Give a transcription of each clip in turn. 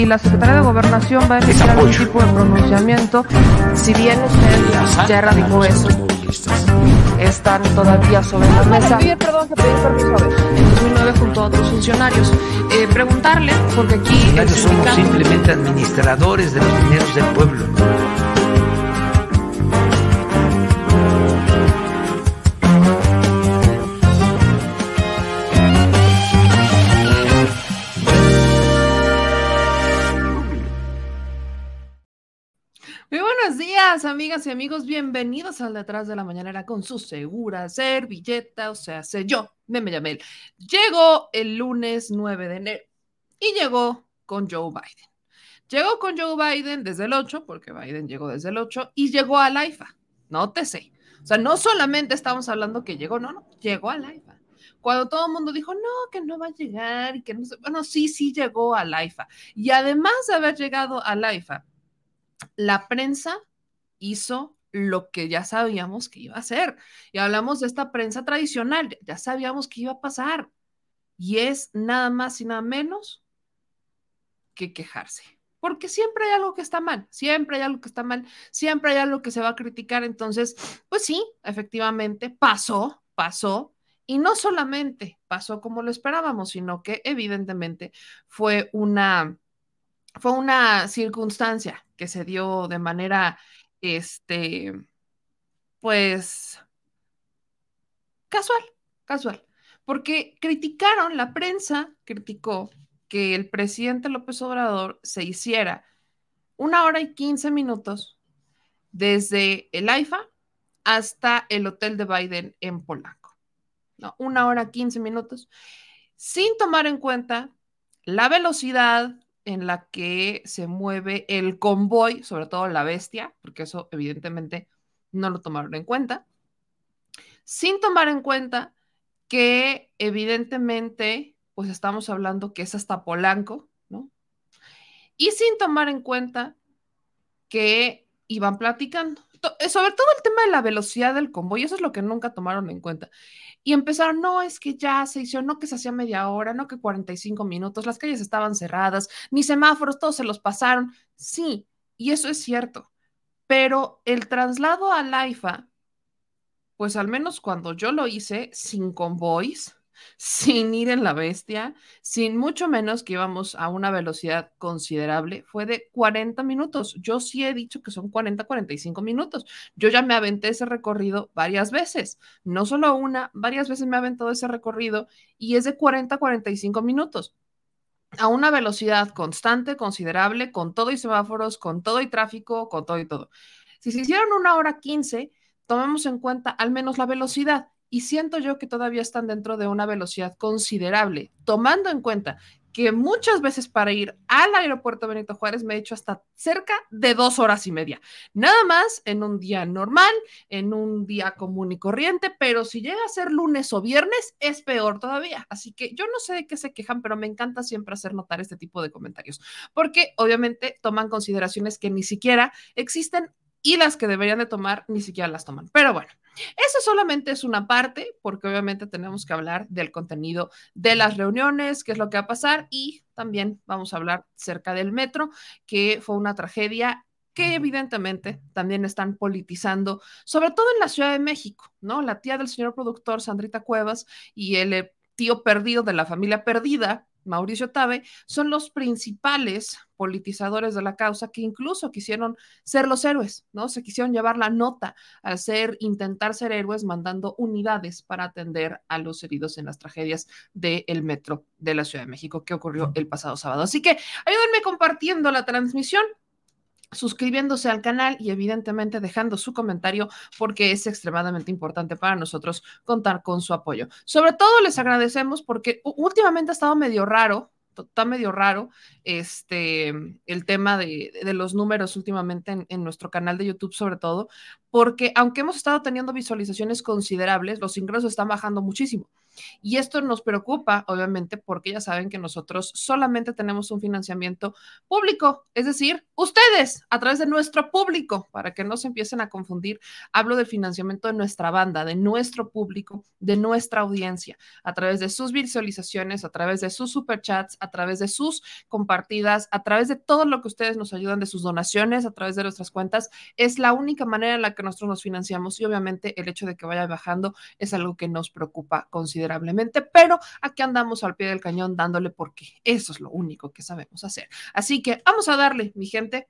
si la Secretaría de Gobernación va a emitir algún tipo de pronunciamiento, si bien usted ya erradicó eso, están todavía sobre la mesa. perdón, que pedí permiso a ver. En 2009 junto a otros funcionarios. Eh, preguntarle, porque aquí... somos simplemente administradores de los dineros del pueblo. Amigas y amigos, bienvenidos al Detrás de la Mañanera con su segura servilleta, o sea, sé yo, me llamé. Llegó el lunes 9 de enero y llegó con Joe Biden. Llegó con Joe Biden desde el 8, porque Biden llegó desde el 8, y llegó a la IFA, nótese. O sea, no solamente estamos hablando que llegó, no, no, llegó a la IFA. Cuando todo el mundo dijo, no, que no va a llegar y que no sé, bueno, sí, sí llegó a la IFA. Y además de haber llegado a la IFA, la prensa hizo lo que ya sabíamos que iba a hacer. Y hablamos de esta prensa tradicional, ya sabíamos que iba a pasar. Y es nada más y nada menos que quejarse. Porque siempre hay algo que está mal, siempre hay algo que está mal, siempre hay algo que se va a criticar. Entonces, pues sí, efectivamente, pasó, pasó. Y no solamente pasó como lo esperábamos, sino que evidentemente fue una, fue una circunstancia que se dio de manera este, pues, casual, casual, porque criticaron, la prensa criticó que el presidente López Obrador se hiciera una hora y quince minutos desde el AIFA hasta el hotel de Biden en Polanco. ¿no? Una hora quince minutos, sin tomar en cuenta la velocidad, en la que se mueve el convoy, sobre todo la bestia, porque eso evidentemente no lo tomaron en cuenta, sin tomar en cuenta que evidentemente, pues estamos hablando que es hasta Polanco, ¿no? Y sin tomar en cuenta que iban platicando. Sobre todo el tema de la velocidad del convoy, eso es lo que nunca tomaron en cuenta. Y empezaron, no, es que ya se hizo, no que se hacía media hora, no que 45 minutos, las calles estaban cerradas, ni semáforos, todos se los pasaron. Sí, y eso es cierto. Pero el traslado a Laifa, pues al menos cuando yo lo hice sin convoys, sin ir en la bestia, sin mucho menos que íbamos a una velocidad considerable, fue de 40 minutos. Yo sí he dicho que son 40, 45 minutos. Yo ya me aventé ese recorrido varias veces, no solo una, varias veces me he aventado ese recorrido y es de 40, 45 minutos a una velocidad constante, considerable, con todo y semáforos, con todo y tráfico, con todo y todo. Si se hicieron una hora 15, tomemos en cuenta al menos la velocidad y siento yo que todavía están dentro de una velocidad considerable, tomando en cuenta que muchas veces para ir al aeropuerto Benito Juárez me he hecho hasta cerca de dos horas y media. Nada más en un día normal, en un día común y corriente, pero si llega a ser lunes o viernes, es peor todavía. Así que yo no sé de qué se quejan, pero me encanta siempre hacer notar este tipo de comentarios, porque obviamente toman consideraciones que ni siquiera existen y las que deberían de tomar ni siquiera las toman. Pero bueno, eso solamente es una parte, porque obviamente tenemos que hablar del contenido de las reuniones, qué es lo que va a pasar, y también vamos a hablar cerca del metro, que fue una tragedia que evidentemente también están politizando, sobre todo en la Ciudad de México, ¿no? La tía del señor productor, Sandrita Cuevas, y el eh, tío perdido de la familia perdida, Mauricio Tabe, son los principales politizadores de la causa que incluso quisieron ser los héroes, ¿no? Se quisieron llevar la nota al ser, intentar ser héroes, mandando unidades para atender a los heridos en las tragedias del metro de la Ciudad de México que ocurrió el pasado sábado. Así que ayúdenme compartiendo la transmisión suscribiéndose al canal y evidentemente dejando su comentario porque es extremadamente importante para nosotros contar con su apoyo. Sobre todo les agradecemos porque últimamente ha estado medio raro, está medio raro este, el tema de, los números últimamente en, en, nuestro canal de YouTube sobre todo, porque aunque hemos estado teniendo visualizaciones considerables, los ingresos están bajando muchísimo. Y esto nos preocupa, obviamente, porque ya saben que nosotros solamente tenemos un financiamiento público, es decir, ustedes a través de nuestro público, para que no se empiecen a confundir, hablo del financiamiento de nuestra banda, de nuestro público, de nuestra audiencia, a través de sus visualizaciones, a través de sus superchats, a través de sus compartidas, a través de todo lo que ustedes nos ayudan, de sus donaciones, a través de nuestras cuentas, es la única manera en la que nosotros nos financiamos y obviamente el hecho de que vaya bajando es algo que nos preocupa considerablemente, pero aquí andamos al pie del cañón dándole porque eso es lo único que sabemos hacer. Así que vamos a darle, mi gente,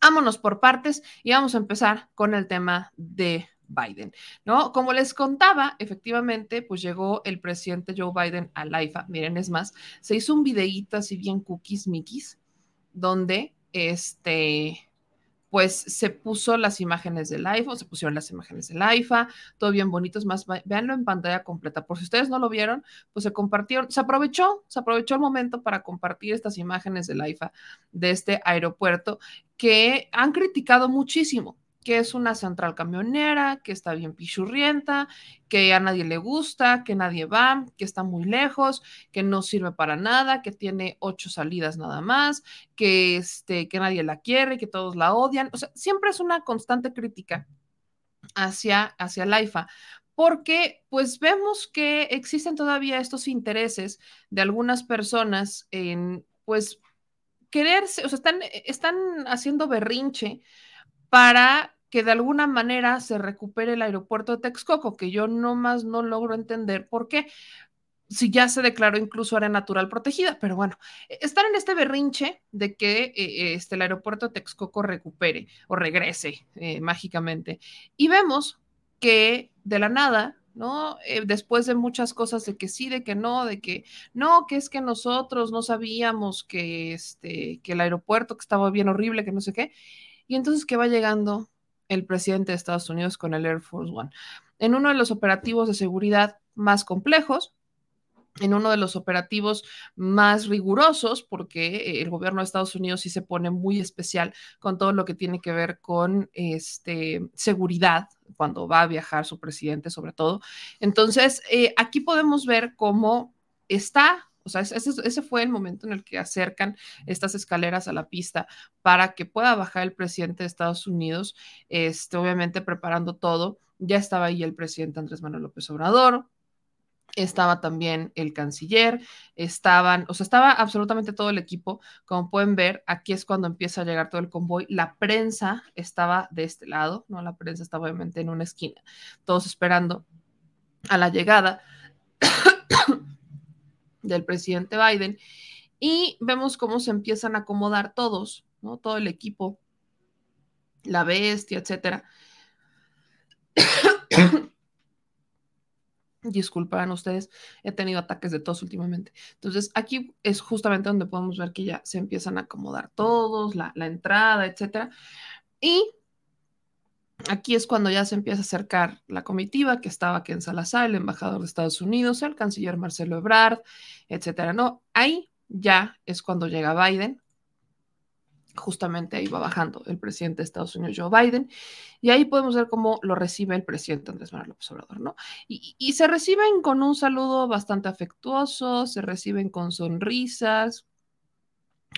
vámonos por partes y vamos a empezar con el tema de Biden, ¿no? Como les contaba, efectivamente, pues llegó el presidente Joe Biden a la IFA. Miren, es más, se hizo un videíto así bien cookies, mickeys, donde este, pues se puso las imágenes del iPhone, se pusieron las imágenes del iPhone, todo bien bonito, es más, véanlo en pantalla completa. Por si ustedes no lo vieron, pues se compartieron, se aprovechó, se aprovechó el momento para compartir estas imágenes del iPhone de este aeropuerto que han criticado muchísimo que es una central camionera, que está bien pichurrienta, que a nadie le gusta, que nadie va, que está muy lejos, que no sirve para nada, que tiene ocho salidas nada más, que, este, que nadie la quiere, que todos la odian. O sea, siempre es una constante crítica hacia, hacia la IFA, porque pues vemos que existen todavía estos intereses de algunas personas en pues quererse, o sea, están, están haciendo berrinche para que de alguna manera se recupere el aeropuerto de Texcoco, que yo nomás no logro entender por qué, si ya se declaró incluso área natural protegida, pero bueno, e, están en este berrinche de que eh, este, el aeropuerto de Texcoco recupere o regrese eh, mágicamente. Y vemos que de la nada, ¿no? Eh, después de muchas cosas de que sí, de que no, de que no, que es que nosotros no sabíamos que, este, que el aeropuerto que estaba bien horrible, que no sé qué, y entonces que va llegando el presidente de Estados Unidos con el Air Force One. En uno de los operativos de seguridad más complejos, en uno de los operativos más rigurosos, porque el gobierno de Estados Unidos sí se pone muy especial con todo lo que tiene que ver con este, seguridad cuando va a viajar su presidente, sobre todo. Entonces, eh, aquí podemos ver cómo está sea, ese, fue el momento en el que acercan estas escaleras a la pista para que pueda bajar el presidente de Estados Unidos, este, obviamente preparando todo. Ya estaba ahí el presidente Andrés Manuel López Obrador, estaba también el canciller, estaban, o sea, estaba absolutamente todo el equipo. Como pueden ver, aquí es cuando empieza a llegar todo el convoy. La prensa estaba de este lado, ¿no? La prensa estaba obviamente en una esquina, todos esperando a la llegada del presidente Biden y vemos cómo se empiezan a acomodar todos, ¿no? Todo el equipo, la bestia, etcétera. Disculparán ustedes, he tenido ataques de tos últimamente. Entonces, aquí es justamente donde podemos ver que ya se empiezan a acomodar todos, la, la entrada, etcétera. Y Aquí es cuando ya se empieza a acercar la comitiva que estaba aquí en Salazar, el embajador de Estados Unidos, el canciller Marcelo Ebrard, etcétera. No, ahí ya es cuando llega Biden. Justamente ahí va bajando el presidente de Estados Unidos, Joe Biden, y ahí podemos ver cómo lo recibe el presidente Andrés Manuel López Obrador, ¿no? Y, y se reciben con un saludo bastante afectuoso, se reciben con sonrisas,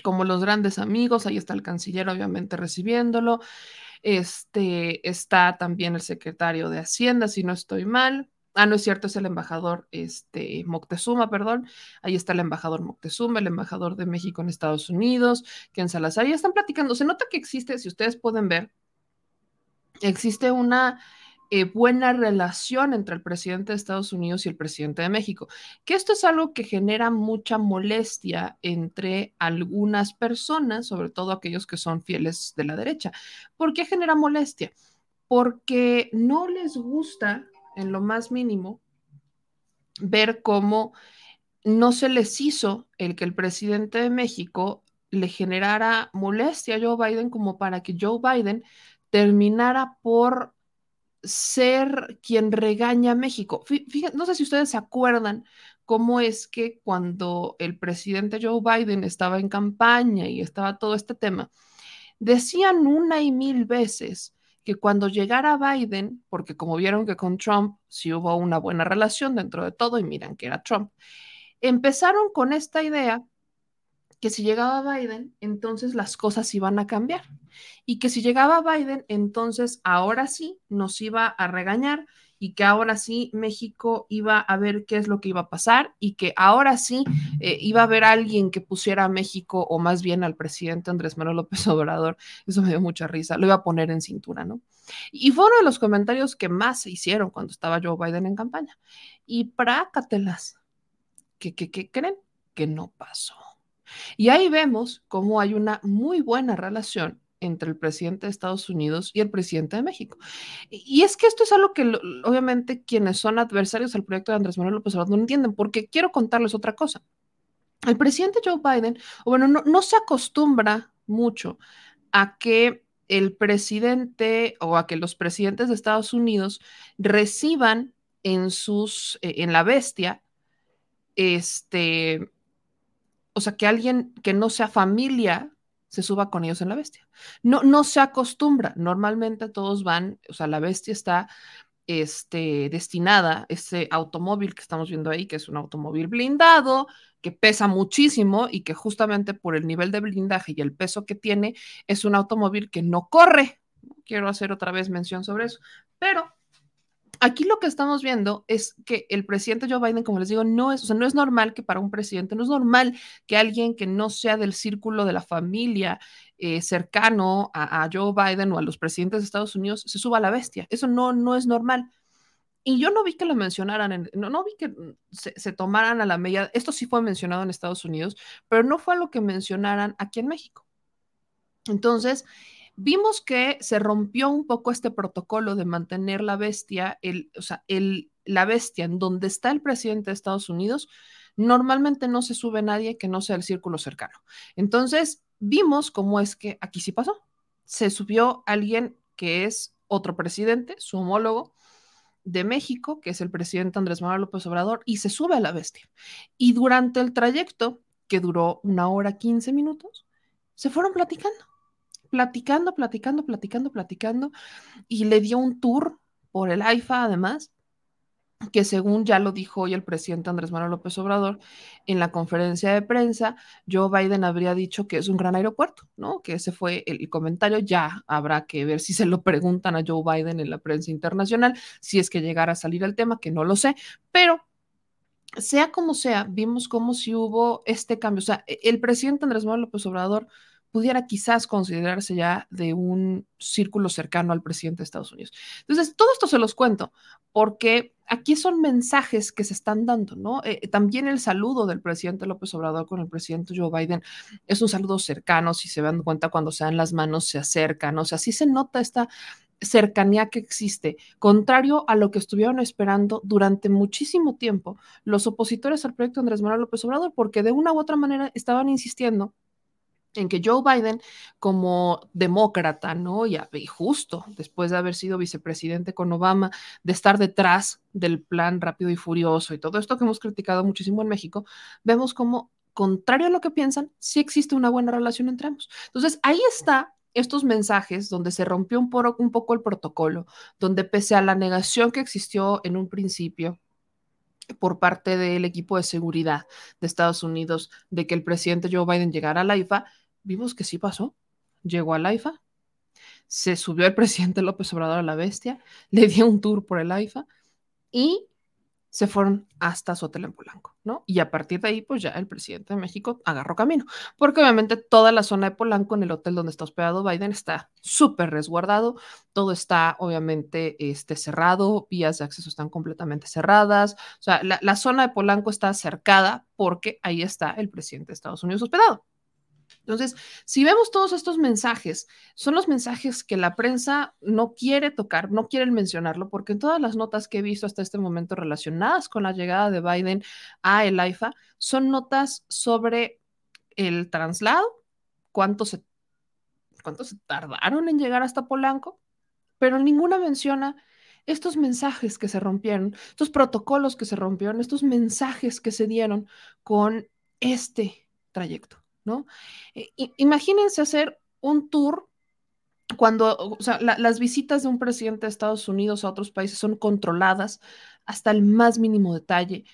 como los grandes amigos, ahí está el canciller obviamente recibiéndolo, este, está también el secretario de Hacienda, si no estoy mal. Ah, no es cierto, es el embajador este, Moctezuma, perdón. Ahí está el embajador Moctezuma, el embajador de México en Estados Unidos, que en Salazar. Ya están platicando. Se nota que existe, si ustedes pueden ver, existe una eh, buena relación entre el presidente de Estados Unidos y el presidente de México, que esto es algo que genera mucha molestia entre algunas personas, sobre todo aquellos que son fieles de la derecha. ¿Por qué genera molestia? Porque no les gusta en lo más mínimo ver cómo no se les hizo el que el presidente de México le generara molestia a Joe Biden como para que Joe Biden terminara por ser quien regaña a México. No sé si ustedes se acuerdan cómo es que cuando el presidente Joe Biden estaba en campaña y estaba todo este tema, decían una y mil veces que cuando llegara Biden, porque como vieron que con Trump sí hubo una buena relación dentro de todo y miran que era Trump, empezaron con esta idea que si llegaba Biden, entonces las cosas iban a cambiar. Y que si llegaba Biden, entonces ahora sí nos iba a regañar y que ahora sí México iba a ver qué es lo que iba a pasar y que ahora sí eh, iba a haber alguien que pusiera a México o más bien al presidente Andrés Manuel López Obrador. Eso me dio mucha risa. Lo iba a poner en cintura, ¿no? Y fue uno de los comentarios que más se hicieron cuando estaba Joe Biden en campaña. Y prácatelas. ¿Qué, qué, qué creen? Que no pasó. Y ahí vemos cómo hay una muy buena relación entre el presidente de Estados Unidos y el presidente de México. Y es que esto es algo que obviamente quienes son adversarios del proyecto de Andrés Manuel López Obrador no entienden, porque quiero contarles otra cosa. El presidente Joe Biden, bueno, no, no se acostumbra mucho a que el presidente o a que los presidentes de Estados Unidos reciban en sus, eh, en la bestia, este, o sea, que alguien que no sea familia se suba con ellos en la bestia. No, no se acostumbra. Normalmente todos van, o sea, la bestia está este, destinada, ese automóvil que estamos viendo ahí, que es un automóvil blindado, que pesa muchísimo y que justamente por el nivel de blindaje y el peso que tiene, es un automóvil que no corre. Quiero hacer otra vez mención sobre eso. Pero aquí lo que estamos viendo es que el presidente Joe Biden, como les digo, no es, o sea, no es normal que para un presidente, no es normal que alguien que no sea del círculo de la familia eh, cercano a, Joe Biden o a los presidentes de Estados Unidos se suba a la bestia. Eso no, no es normal. Y yo no vi que lo mencionaran, no, no vi que se, se, tomaran a la medida, esto sí fue mencionado en Estados Unidos, pero no fue lo que mencionaran aquí en México. Entonces, Vimos que se rompió un poco este protocolo de mantener la bestia, el, o sea, el, la bestia en donde está el presidente de Estados Unidos, normalmente no se sube nadie que no sea el círculo cercano. Entonces, vimos cómo es que aquí sí pasó. Se subió alguien que es otro presidente, su homólogo de México, que es el presidente Andrés Manuel López Obrador, y se sube a la bestia. Y durante el trayecto, que duró una hora 15 minutos, se fueron platicando platicando, platicando, platicando, platicando, y le dio un tour por el AIFA además, que según ya lo dijo hoy el presidente Andrés Manuel López Obrador en la conferencia de prensa, Joe Biden habría dicho que es un gran aeropuerto, ¿no? Que ese fue el, comentario. Ya habrá que ver si se lo preguntan a Joe Biden en la prensa internacional, si es que llegara a salir el tema, que no lo sé, pero sea como sea, vimos como si hubo este cambio. O sea, el presidente Andrés Manuel López Obrador pudiera quizás considerarse ya de un círculo cercano al presidente de Estados Unidos. Entonces, todo esto se los cuento porque aquí son mensajes que se están dando, ¿no? Eh, también el saludo del presidente López Obrador con el presidente Joe Biden es un saludo cercano, si se dan cuenta cuando se dan las manos, se acercan, o sea, sí se nota esta cercanía que existe, contrario a lo que estuvieron esperando durante muchísimo tiempo los opositores al proyecto Andrés Manuel López Obrador, porque de una u otra manera estaban insistiendo en que Joe Biden, como demócrata, ¿no? Y, justo después de haber sido vicepresidente con Obama, de estar detrás del plan rápido y furioso y todo esto que hemos criticado muchísimo en México, vemos como, contrario a lo que piensan, sí existe una buena relación entre ambos. Entonces, ahí está estos mensajes donde se rompió un, un poco el protocolo, donde pese a la negación que existió en un principio, por parte del equipo de seguridad de Estados Unidos de que el presidente Joe Biden llegara a la IFA, vimos que sí pasó. Llegó al AIFA, se subió el presidente López Obrador a la bestia, le dio un tour por el AIFA y se fueron hasta su hotel en Polanco, ¿no? Y a partir de ahí, pues ya el presidente de México agarró camino, porque obviamente toda la zona de Polanco, en el hotel donde está hospedado Biden, está súper resguardado, todo está obviamente este, cerrado, vías de acceso están completamente cerradas, o sea, la, la zona de Polanco está cercada porque ahí está el presidente de Estados Unidos hospedado. Entonces, si vemos todos estos mensajes, son los mensajes que la prensa no quiere tocar, no quieren mencionarlo, porque en todas las notas que he visto hasta este momento relacionadas con la llegada de Biden a el AIFA, son notas sobre el traslado, cuánto se, cuánto se tardaron en llegar hasta Polanco, pero ninguna menciona estos mensajes que se rompieron, estos protocolos que se rompieron, estos mensajes que se dieron con este trayecto. ¿No? Eh, imagínense hacer un tour cuando, o sea, la, las visitas de un presidente de Estados Unidos a otros países son controladas hasta el más mínimo detalle,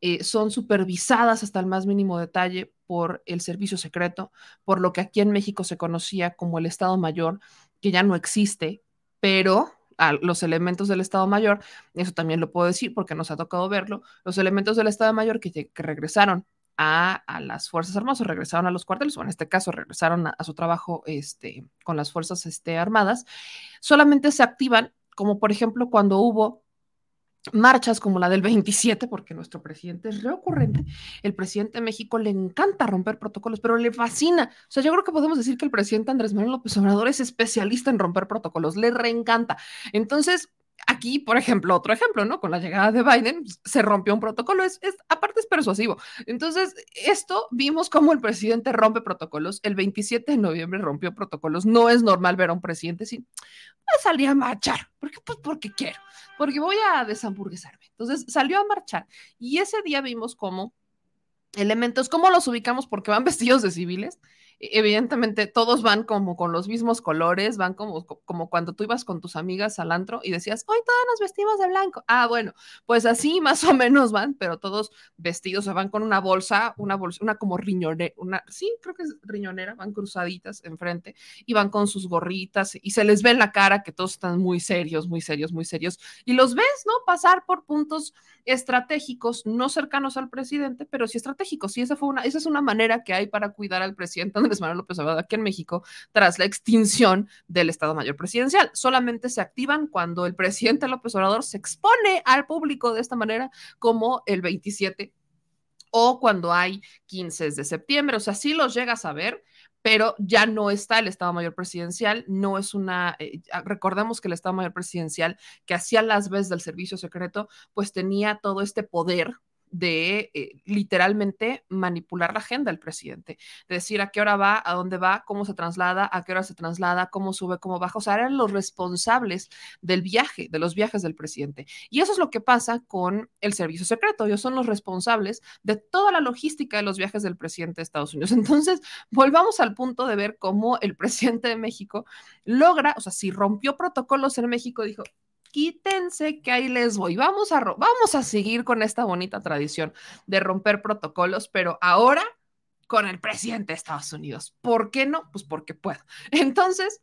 eh, son supervisadas hasta el más mínimo detalle por el servicio secreto, por lo que aquí en México se conocía como el Estado Mayor, que ya no existe, pero a los elementos del Estado Mayor, eso también lo puedo decir porque nos ha tocado verlo, los elementos del Estado Mayor que regresaron a, a, las Fuerzas Armadas o regresaron a los cuarteles, o en este caso regresaron a, a su trabajo este, con las Fuerzas este, Armadas, solamente se activan, como por ejemplo cuando hubo marchas como la del 27, porque nuestro presidente es reocurrente, el presidente de México le encanta romper protocolos, pero le fascina. O sea, yo creo que podemos decir que el presidente Andrés Manuel López Obrador es especialista en romper protocolos, le reencanta. Entonces, aquí, por ejemplo, otro ejemplo, ¿no? Con la llegada de Biden se rompió un protocolo, es, es, aparte es persuasivo. Entonces, esto vimos cómo el presidente rompe protocolos. El 27 de noviembre rompió protocolos. No es normal ver a un presidente sin salir a marchar. ¿Por qué? Pues porque quiero, porque voy a deshamburguesarme. Entonces, salió a marchar y ese día vimos cómo elementos, cómo los ubicamos porque van vestidos de civiles evidentemente todos van como con los mismos colores, van como, como cuando tú ibas con tus amigas al antro y decías, hoy todos nos vestimos de blanco. Ah, bueno, pues así más o menos van, pero todos vestidos, o sea, van con una bolsa, una bolsa, una como riñonera, una, sí, creo que es riñonera, van cruzaditas enfrente y van con sus gorritas y se les ve en la cara que todos están muy serios, muy serios, muy serios. Y los ves, ¿no? Pasar por puntos estratégicos, no cercanos al presidente, pero sí estratégicos. Y esa fue una, esa es una manera que hay para cuidar al presidente Andrés Manuel López Obrador aquí en México tras la extinción del Estado Mayor Presidencial. Solamente se activan cuando el presidente López Obrador se expone al público de esta manera, como el 27 o cuando hay 15 de septiembre. O sea, sí los llegas a ver, pero ya no está el Estado Mayor Presidencial, no es una, eh, recordemos que el Estado Mayor Presidencial que hacía las veces del servicio secreto, pues tenía todo este poder de eh, literalmente manipular la agenda del presidente, de decir a qué hora va, a dónde va, cómo se traslada, a qué hora se traslada, cómo sube, cómo baja. O sea, eran los responsables del viaje, de los viajes del presidente. Y eso es lo que pasa con el servicio secreto. Ellos son los responsables de toda la logística de los viajes del presidente de Estados Unidos. Entonces, volvamos al punto de ver cómo el presidente de México logra, o sea, si rompió protocolos en México, dijo, quítense que ahí les voy. Vamos a, vamos a seguir con esta bonita tradición de romper protocolos, pero ahora con el presidente de Estados Unidos. ¿Por qué no? Pues porque puedo. Entonces,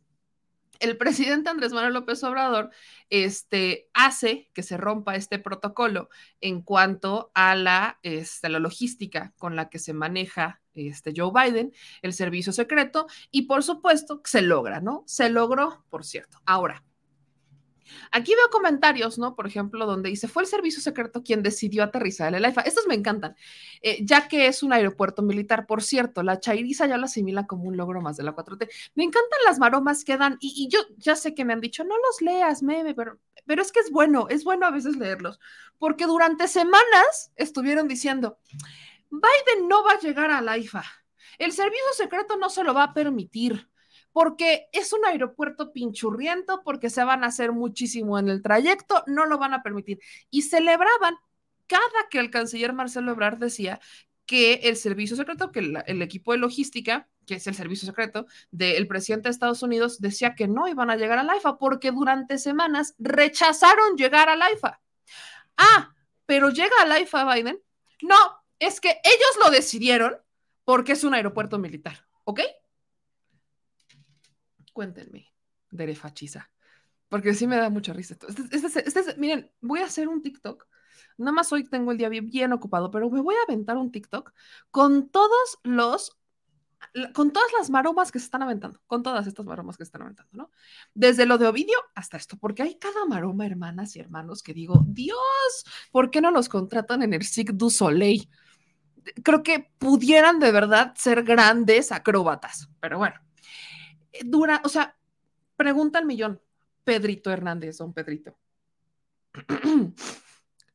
el presidente Andrés Manuel López Obrador este, hace que se rompa este protocolo en cuanto a la, este, la logística con la que se maneja este, Joe Biden, el servicio secreto, y por supuesto se logra, ¿no? Se logró, por cierto. Ahora, Aquí veo comentarios, ¿no? Por ejemplo, donde dice, fue el servicio secreto quien decidió aterrizar el AIFA. Estos me encantan, eh, ya que es un aeropuerto militar. Por cierto, la chairiza ya lo asimila como un logro más de la 4T. Me encantan las maromas que dan, y, yo ya sé que me han dicho, no los leas, meme, pero, pero es que es bueno, es bueno a veces leerlos, porque durante semanas estuvieron diciendo, Biden no va a llegar al AIFA. El servicio secreto no se lo va a permitir porque es un aeropuerto pinchurriento, porque se van a hacer muchísimo en el trayecto, no lo van a permitir. Y celebraban cada que el canciller Marcelo Ebrard decía que el servicio secreto, que el, equipo de logística, que es el servicio secreto del presidente de Estados Unidos, decía que no iban a llegar al AIFA porque durante semanas rechazaron llegar al AIFA. Ah, pero llega al AIFA Biden. No, es que ellos lo decidieron porque es un aeropuerto militar, ¿ok? Cuéntenme, derefachiza, porque sí me da mucha risa. Este, este, este, miren, voy a hacer un TikTok. Nada más hoy tengo el día bien, bien ocupado, pero me voy a aventar un TikTok con todos los con todas las maromas que se están aventando, con todas estas maromas que se están aventando, ¿no? Desde lo de Ovidio hasta esto, porque hay cada maroma, hermanas y hermanos, que digo, Dios, ¿por qué no los contratan en el Cirque du Soleil? Creo que pudieran de verdad ser grandes acróbatas, pero bueno, dura, o sea, pregunta al millón, Pedrito Hernández, don Pedrito.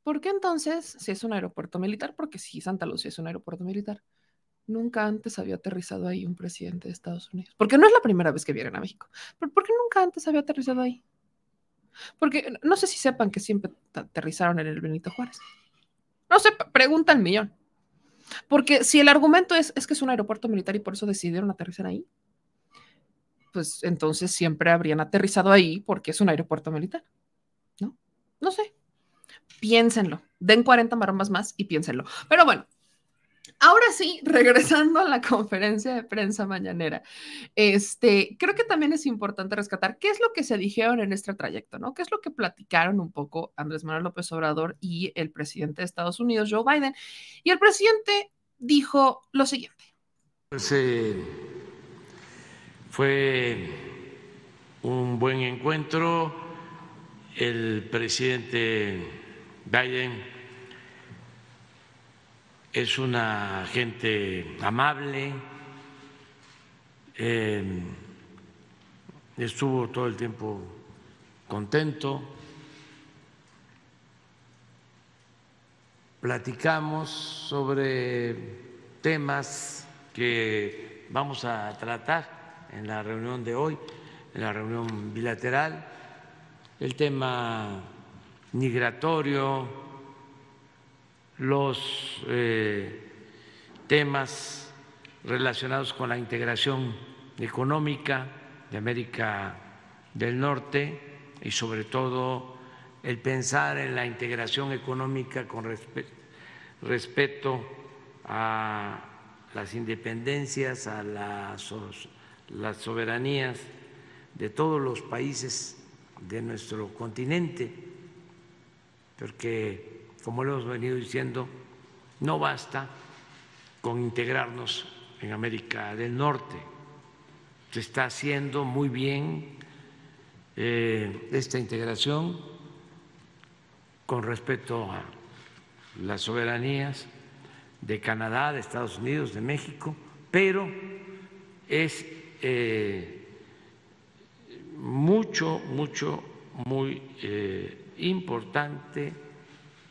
¿Por qué entonces, si es un aeropuerto militar, porque sí, Santa Lucía es un aeropuerto militar, nunca antes había aterrizado ahí un presidente de Estados Unidos? Porque no es la primera vez que vienen a México. ¿Por, qué nunca antes había aterrizado ahí? Porque no sé si sepan que siempre aterrizaron en el Benito Juárez. No sé, pregunta al millón. Porque si el argumento es, es que es un aeropuerto militar y por eso decidieron aterrizar ahí, pues entonces siempre habrían aterrizado ahí porque es un aeropuerto militar, ¿no? No sé. Piénsenlo. Den 40 maromas más y piénsenlo. Pero bueno, Ahora sí, regresando a la conferencia de prensa mañanera, este, creo que también es importante rescatar qué es lo que se dijeron en este trayecto, ¿no? ¿Qué es lo que platicaron un poco Andrés Manuel López Obrador y el presidente de Estados Unidos, Joe Biden? Y el presidente dijo lo siguiente. Pues, eh, fue un buen encuentro. El presidente Biden es una gente amable, eh, estuvo todo el tiempo contento, platicamos sobre temas que vamos a tratar en la reunión de hoy, en la reunión bilateral, el tema migratorio, los eh, temas relacionados con la integración económica de América del Norte y sobre todo el pensar en la integración económica con respeto a las independencias, a las, las soberanías de todos los países de nuestro continente, porque como lo hemos venido diciendo, no basta con integrarnos en América del Norte. Se está haciendo muy bien eh, esta integración con respecto a las soberanías de Canadá, de Estados Unidos, de México, pero es eh, mucho, mucho, muy eh, importante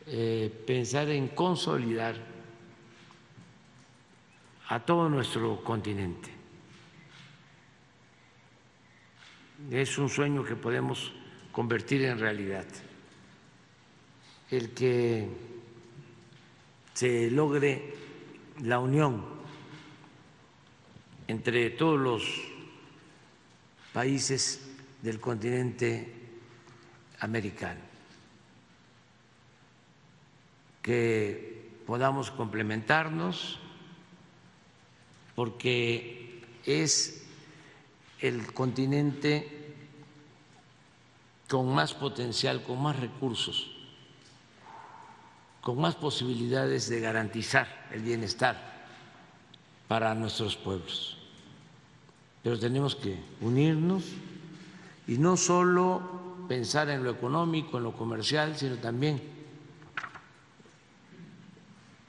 eh, pensar en consolidar a todo nuestro continente. Es un sueño que podemos convertir en realidad. El que se logre la unión entre todos los países del continente americano que podamos complementarnos, porque es el continente con más potencial, con más recursos, con más posibilidades de garantizar el bienestar para nuestros pueblos. Pero tenemos que unirnos y no solo pensar en lo económico, en lo comercial, sino también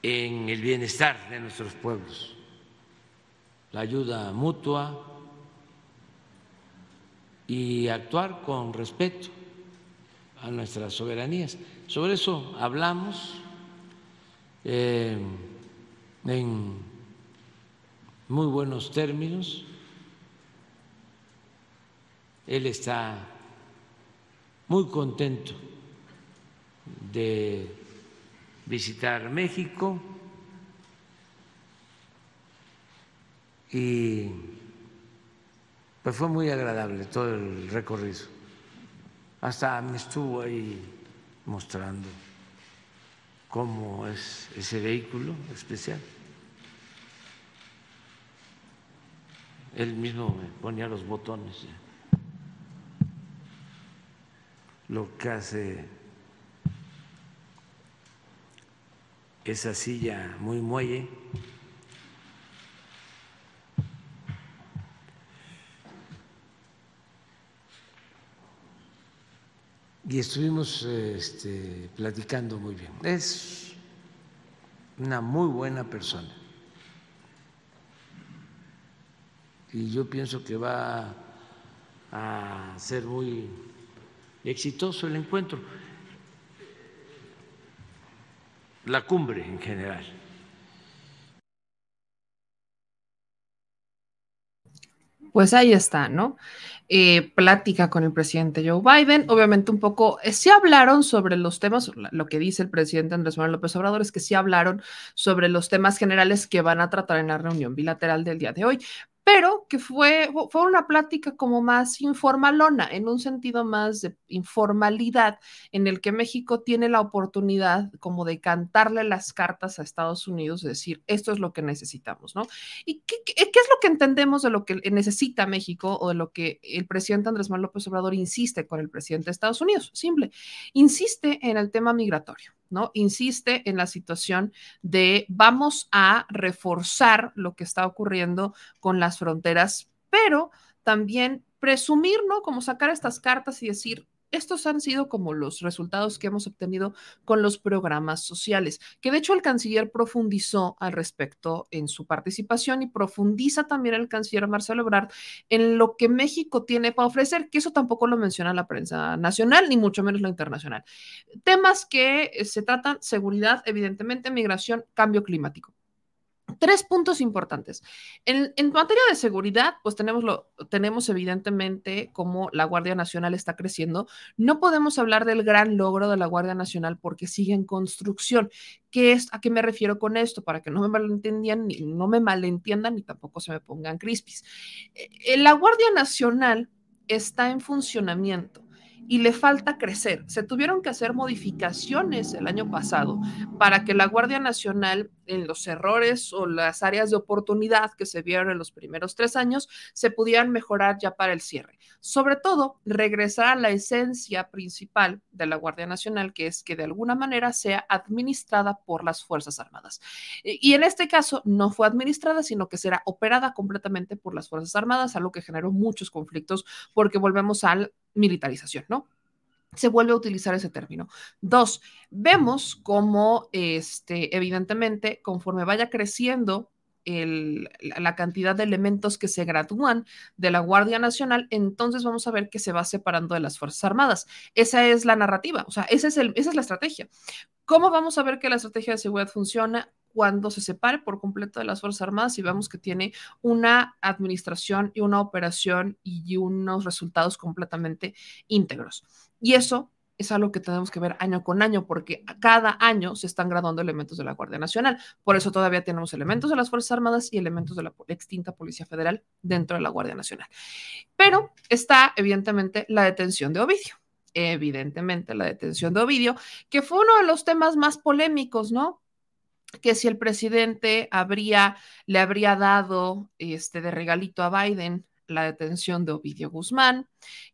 en el bienestar de nuestros pueblos, la ayuda mutua y actuar con respeto a nuestras soberanías. Sobre eso hablamos eh, en muy buenos términos. Él está muy contento de visitar México y pues fue muy agradable todo el recorrido. Hasta me estuvo ahí mostrando cómo es ese vehículo especial. Él mismo me ponía los botones. Lo que hace esa silla muy muelle. Y estuvimos este, platicando muy bien. Es una muy buena persona. Y yo pienso que va a ser muy exitoso el encuentro la cumbre en general. Pues ahí está, ¿no? Eh, plática con el presidente Joe Biden. Obviamente un poco, eh, hablaron sobre los temas, lo que dice el presidente Andrés Manuel López Obrador es que sí hablaron sobre los temas generales que van a tratar en la reunión bilateral del día de hoy, pero que fue, fue una plática como más informalona, en un sentido más de informalidad, en el que México tiene la oportunidad como de cantarle las cartas a Estados Unidos, de decir, esto es lo que necesitamos, ¿no? ¿Y qué, es lo que entendemos de lo que necesita México o de lo que el presidente Andrés Manuel López Obrador insiste con el presidente de Estados Unidos? Simple, insiste en el tema migratorio. ¿No? Insiste en la situación de vamos a reforzar lo que está ocurriendo con las fronteras, pero también presumir, ¿no? Como sacar estas cartas y decir, estos han sido como los resultados que hemos obtenido con los programas sociales, que de hecho el canciller profundizó al respecto en su participación y profundiza también el canciller Marcelo Ebrard en lo que México tiene para ofrecer, que eso tampoco lo menciona la prensa nacional, ni mucho menos la internacional. Temas que eh, se tratan seguridad, evidentemente, migración, cambio climático. Tres puntos importantes. En, en, materia de seguridad, pues tenemos, lo, tenemos evidentemente cómo la Guardia Nacional está creciendo. No podemos hablar del gran logro de la Guardia Nacional porque sigue en construcción. ¿Qué es, ¿A qué me refiero con esto? Para que no me malentiendan, ni, no me malentiendan ni tampoco se me pongan crispis. Eh, la Guardia Nacional está en funcionamiento y le falta crecer. Se tuvieron que hacer modificaciones el año pasado para que la Guardia Nacional en los errores o las áreas de oportunidad que se vieron en los primeros tres años se pudieran mejorar ya para el cierre. Sobre todo, regresar a la esencia principal de la Guardia Nacional, que es que de alguna manera sea administrada por las Fuerzas Armadas. Y en este caso no fue administrada, sino que será operada completamente por las Fuerzas Armadas, algo que generó muchos conflictos porque volvemos a la militarización, ¿no? Se vuelve a utilizar ese término. Dos, vemos cómo, este, evidentemente, conforme vaya creciendo el, la cantidad de elementos que se gradúan de la Guardia Nacional, entonces vamos a ver que se va separando de las Fuerzas Armadas. Esa es la narrativa, o sea, es el, esa es la estrategia. ¿Cómo vamos a ver que la estrategia de seguridad funciona? Cuando se separe por completo de las Fuerzas Armadas y vemos que tiene una administración y una operación y unos resultados completamente íntegros. Y eso es algo que tenemos que ver año con año, porque cada año se están graduando elementos de la Guardia Nacional. Por eso todavía tenemos elementos de las Fuerzas Armadas y elementos de la extinta Policía Federal dentro de la Guardia Nacional. Pero está, evidentemente, la detención de Ovidio. Evidentemente, la detención de Ovidio, que fue uno de los temas más polémicos, ¿no? Que si el presidente habría, le habría dado este de regalito a Biden la detención de Ovidio Guzmán,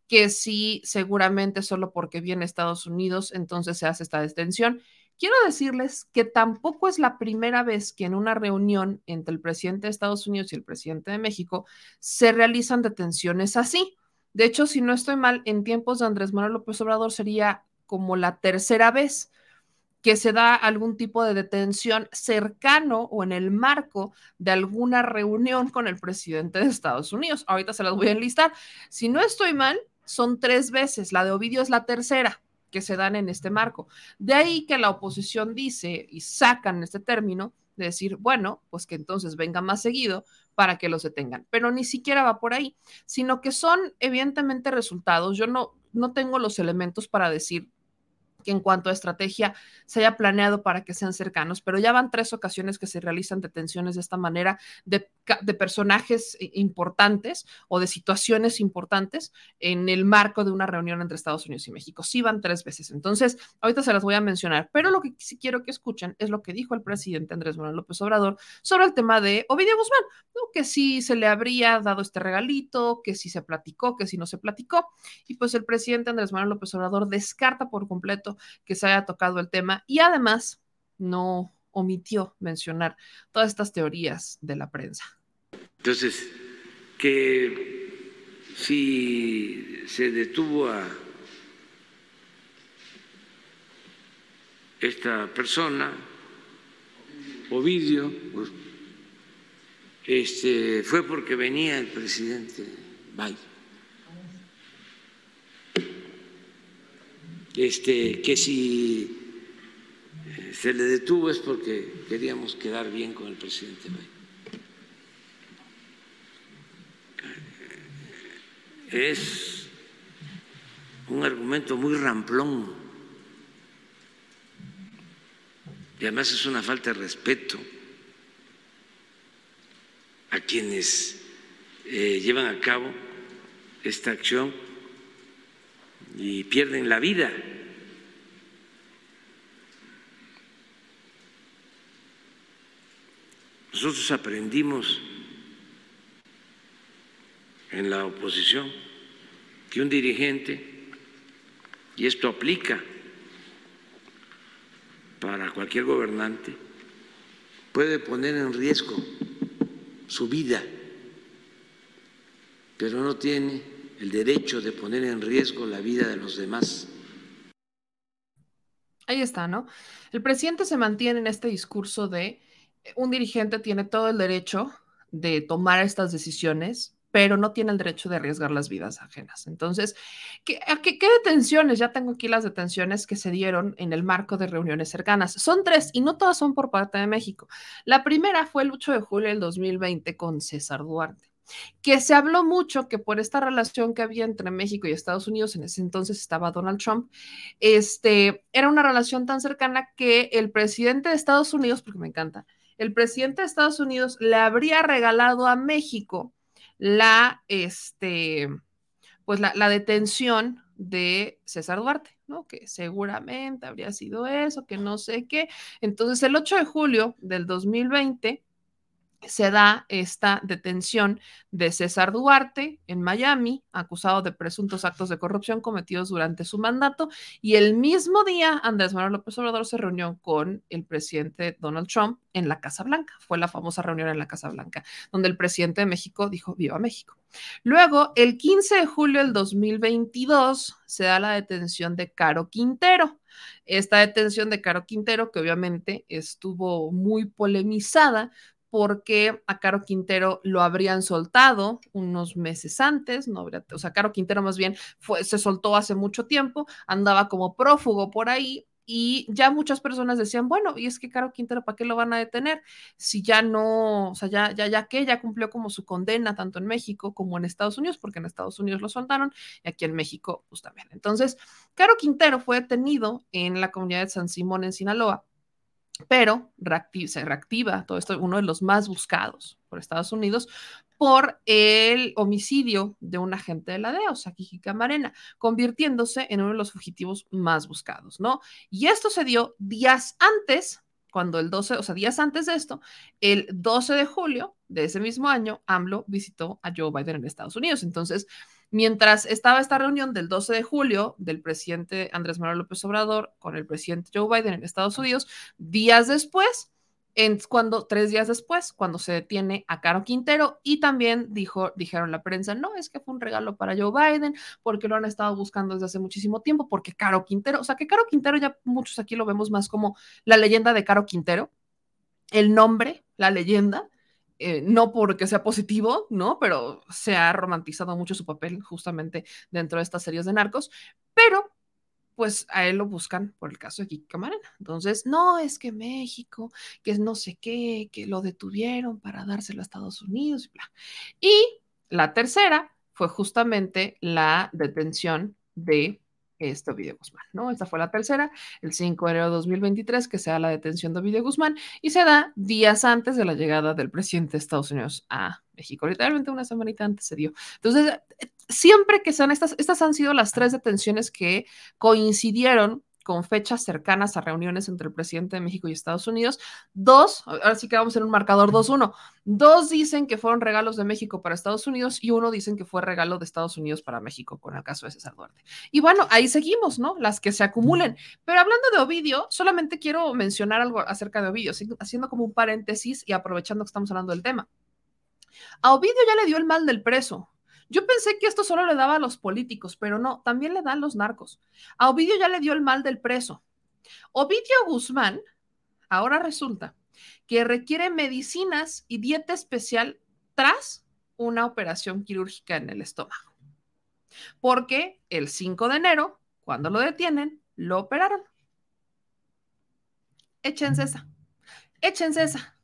que si seguramente solo porque viene a Estados Unidos, entonces se hace esta detención. Quiero decirles que tampoco es la primera vez que en una reunión entre el presidente de Estados Unidos y el presidente de México se realizan detenciones así. De hecho, si no estoy mal, en tiempos de Andrés Manuel López Obrador sería como la tercera vez que se da algún tipo de detención cercano o en el marco de alguna reunión con el presidente de Estados Unidos. Ahorita se las voy a enlistar. Si no estoy mal, son tres veces. La de Ovidio es la tercera que se dan en este marco. De ahí que la oposición dice y sacan este término de decir, bueno, pues que entonces venga más seguido para que los detengan. Pero ni siquiera va por ahí, sino que son evidentemente resultados. Yo no, no tengo los elementos para decir que en cuanto a estrategia se haya planeado para que sean cercanos, pero ya van tres ocasiones que se realizan detenciones de esta manera de, personajes importantes o de situaciones importantes en el marco de una reunión entre Estados Unidos y México. Sí van tres veces. Entonces, ahorita se las voy a mencionar, pero lo que sí quiero que escuchen es lo que dijo el presidente Andrés Manuel López Obrador sobre el tema de Ovidio Guzmán, que si se le habría dado este regalito, que si se platicó, que si no se platicó. Y pues el presidente Andrés Manuel López Obrador descarta por completo que se haya tocado el tema y además no omitió mencionar todas estas teorías de la prensa. Entonces, que si se detuvo a esta persona, Ovidio, este, fue porque venía el presidente Biden. Este, que si eh, se le detuvo es porque queríamos quedar bien con el presidente Es un argumento muy ramplón. Y además es una falta de respeto a quienes eh, llevan a cabo esta acción y pierden la vida. Nosotros aprendimos en la oposición que un dirigente, y esto aplica para cualquier gobernante, puede poner en riesgo su vida, pero no tiene el derecho de poner en riesgo la vida de los demás. Ahí está, ¿no? El presidente se mantiene en este discurso de un dirigente tiene todo el derecho de tomar estas decisiones, pero no tiene el derecho de arriesgar las vidas ajenas. Entonces, ¿qué, qué, qué detenciones? Ya tengo aquí las detenciones que se dieron en el marco de reuniones cercanas. Son tres y no todas son por parte de México. La primera fue el 8 de julio del 2020 con César Duarte que se habló mucho que por esta relación que había entre México y Estados Unidos, en ese entonces estaba Donald Trump, este, era una relación tan cercana que el presidente de Estados Unidos, porque me encanta, el presidente de Estados Unidos le habría regalado a México la, este, pues la, la detención de César Duarte, ¿no? Que seguramente habría sido eso, que no sé qué. Entonces, el 8 de julio del 2020, se da esta detención de César Duarte en Miami, acusado de presuntos actos de corrupción cometidos durante su mandato, y el mismo día Andrés Manuel López Obrador se reunió con el presidente Donald Trump en la Casa Blanca. Fue la famosa reunión en la Casa Blanca, donde el presidente de México dijo, viva México. Luego, el 15 de julio del 2022, se da la detención de Caro Quintero. Esta detención de Caro Quintero, que obviamente estuvo muy polemizada porque a Caro Quintero lo habrían soltado unos meses antes, no habría, o sea, Caro Quintero más bien fue, se soltó hace mucho tiempo, andaba como prófugo por ahí y ya muchas personas decían, bueno, y es que Caro Quintero, ¿para qué lo van a detener? Si ya no, o sea, ya, ya, ya que ya cumplió como su condena tanto en México como en Estados Unidos, porque en Estados Unidos lo soltaron y aquí en México, pues también. Entonces, Caro Quintero fue detenido en la comunidad de San Simón, en Sinaloa, pero se reactiva todo esto, uno de los más buscados por Estados Unidos, por el homicidio de un agente de la DEA, o sea, convirtiéndose en uno de los fugitivos más buscados, ¿no? Y esto se dio días antes, cuando el 12, o sea, días antes de esto, el 12 de julio de ese mismo año, AMLO visitó a Joe Biden en Estados Unidos. Entonces, Mientras estaba esta reunión del 12 de julio del presidente Andrés Manuel López Obrador con el presidente Joe Biden en Estados Unidos, días después, en cuando, tres días después, cuando se detiene a Caro Quintero y también dijo, dijeron la prensa, no, es que fue un regalo para Joe Biden porque lo han estado buscando desde hace muchísimo tiempo, porque Caro Quintero, o sea que Caro Quintero ya muchos aquí lo vemos más como la leyenda de Caro Quintero, el nombre, la leyenda, eh, no porque sea positivo, ¿no? Pero se ha romantizado mucho su papel justamente dentro de estas series de narcos, pero pues a él lo buscan por el caso de Kiki Camarena. Entonces, no, es que México, que es no sé qué, que lo detuvieron para dárselo a Estados Unidos y bla. Y la tercera fue justamente la detención de este Ovidio Guzmán, ¿no? Esta fue la tercera, el 5 de enero de 2023, que se la detención de Ovidio Guzmán y se da días antes de la llegada del presidente de Estados Unidos a México. Literalmente una semanita antes se dio. Entonces, siempre que sean estas, estas han sido las tres detenciones que coincidieron con fechas cercanas a reuniones entre el presidente de México y Estados Unidos. Dos, ahora sí que vamos en un marcador 2-1. Dos dicen que fueron regalos de México para Estados Unidos y uno dicen que fue regalo de Estados Unidos para México, con el caso de César Duarte. Y bueno, ahí seguimos, ¿no? Las que se acumulen. Pero hablando de Ovidio, solamente quiero mencionar algo acerca de Ovidio, haciendo como un paréntesis y aprovechando que estamos hablando del tema. A Ovidio ya le dio el mal del preso. Yo pensé que esto solo le daba a los políticos, pero no, también le dan los narcos. A Ovidio ya le dio el mal del preso. Ovidio Guzmán, ahora resulta que requiere medicinas y dieta especial tras una operación quirúrgica en el estómago. Porque el 5 de enero, cuando lo detienen, lo operaron. Échense esa. Échense esa.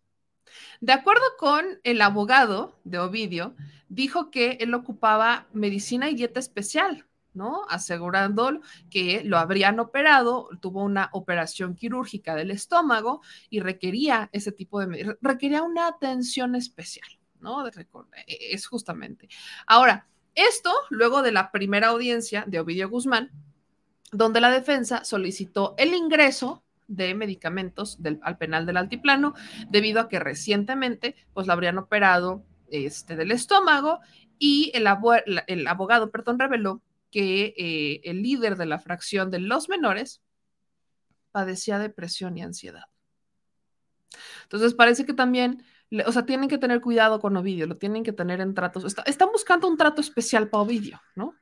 De acuerdo con el abogado de Ovidio, dijo que él ocupaba medicina y dieta especial, ¿no? Asegurando que lo habrían operado, tuvo una operación quirúrgica del estómago y requería ese tipo de, requería una atención especial. ¿no? E, es justamente. Ahora, esto luego de la primera audiencia de Ovidio Guzmán, donde la defensa solicitó el ingreso de medicamentos al penal del altiplano, debido a que recientemente pues la habrían operado este, del estómago y el, abogado, perdón, reveló que eh, el líder de la fracción de los menores padecía depresión y ansiedad. Entonces parece que también, o sea, tienen que tener cuidado con Ovidio, lo tienen que tener en tratos, están buscando un trato especial para Ovidio, ¿no?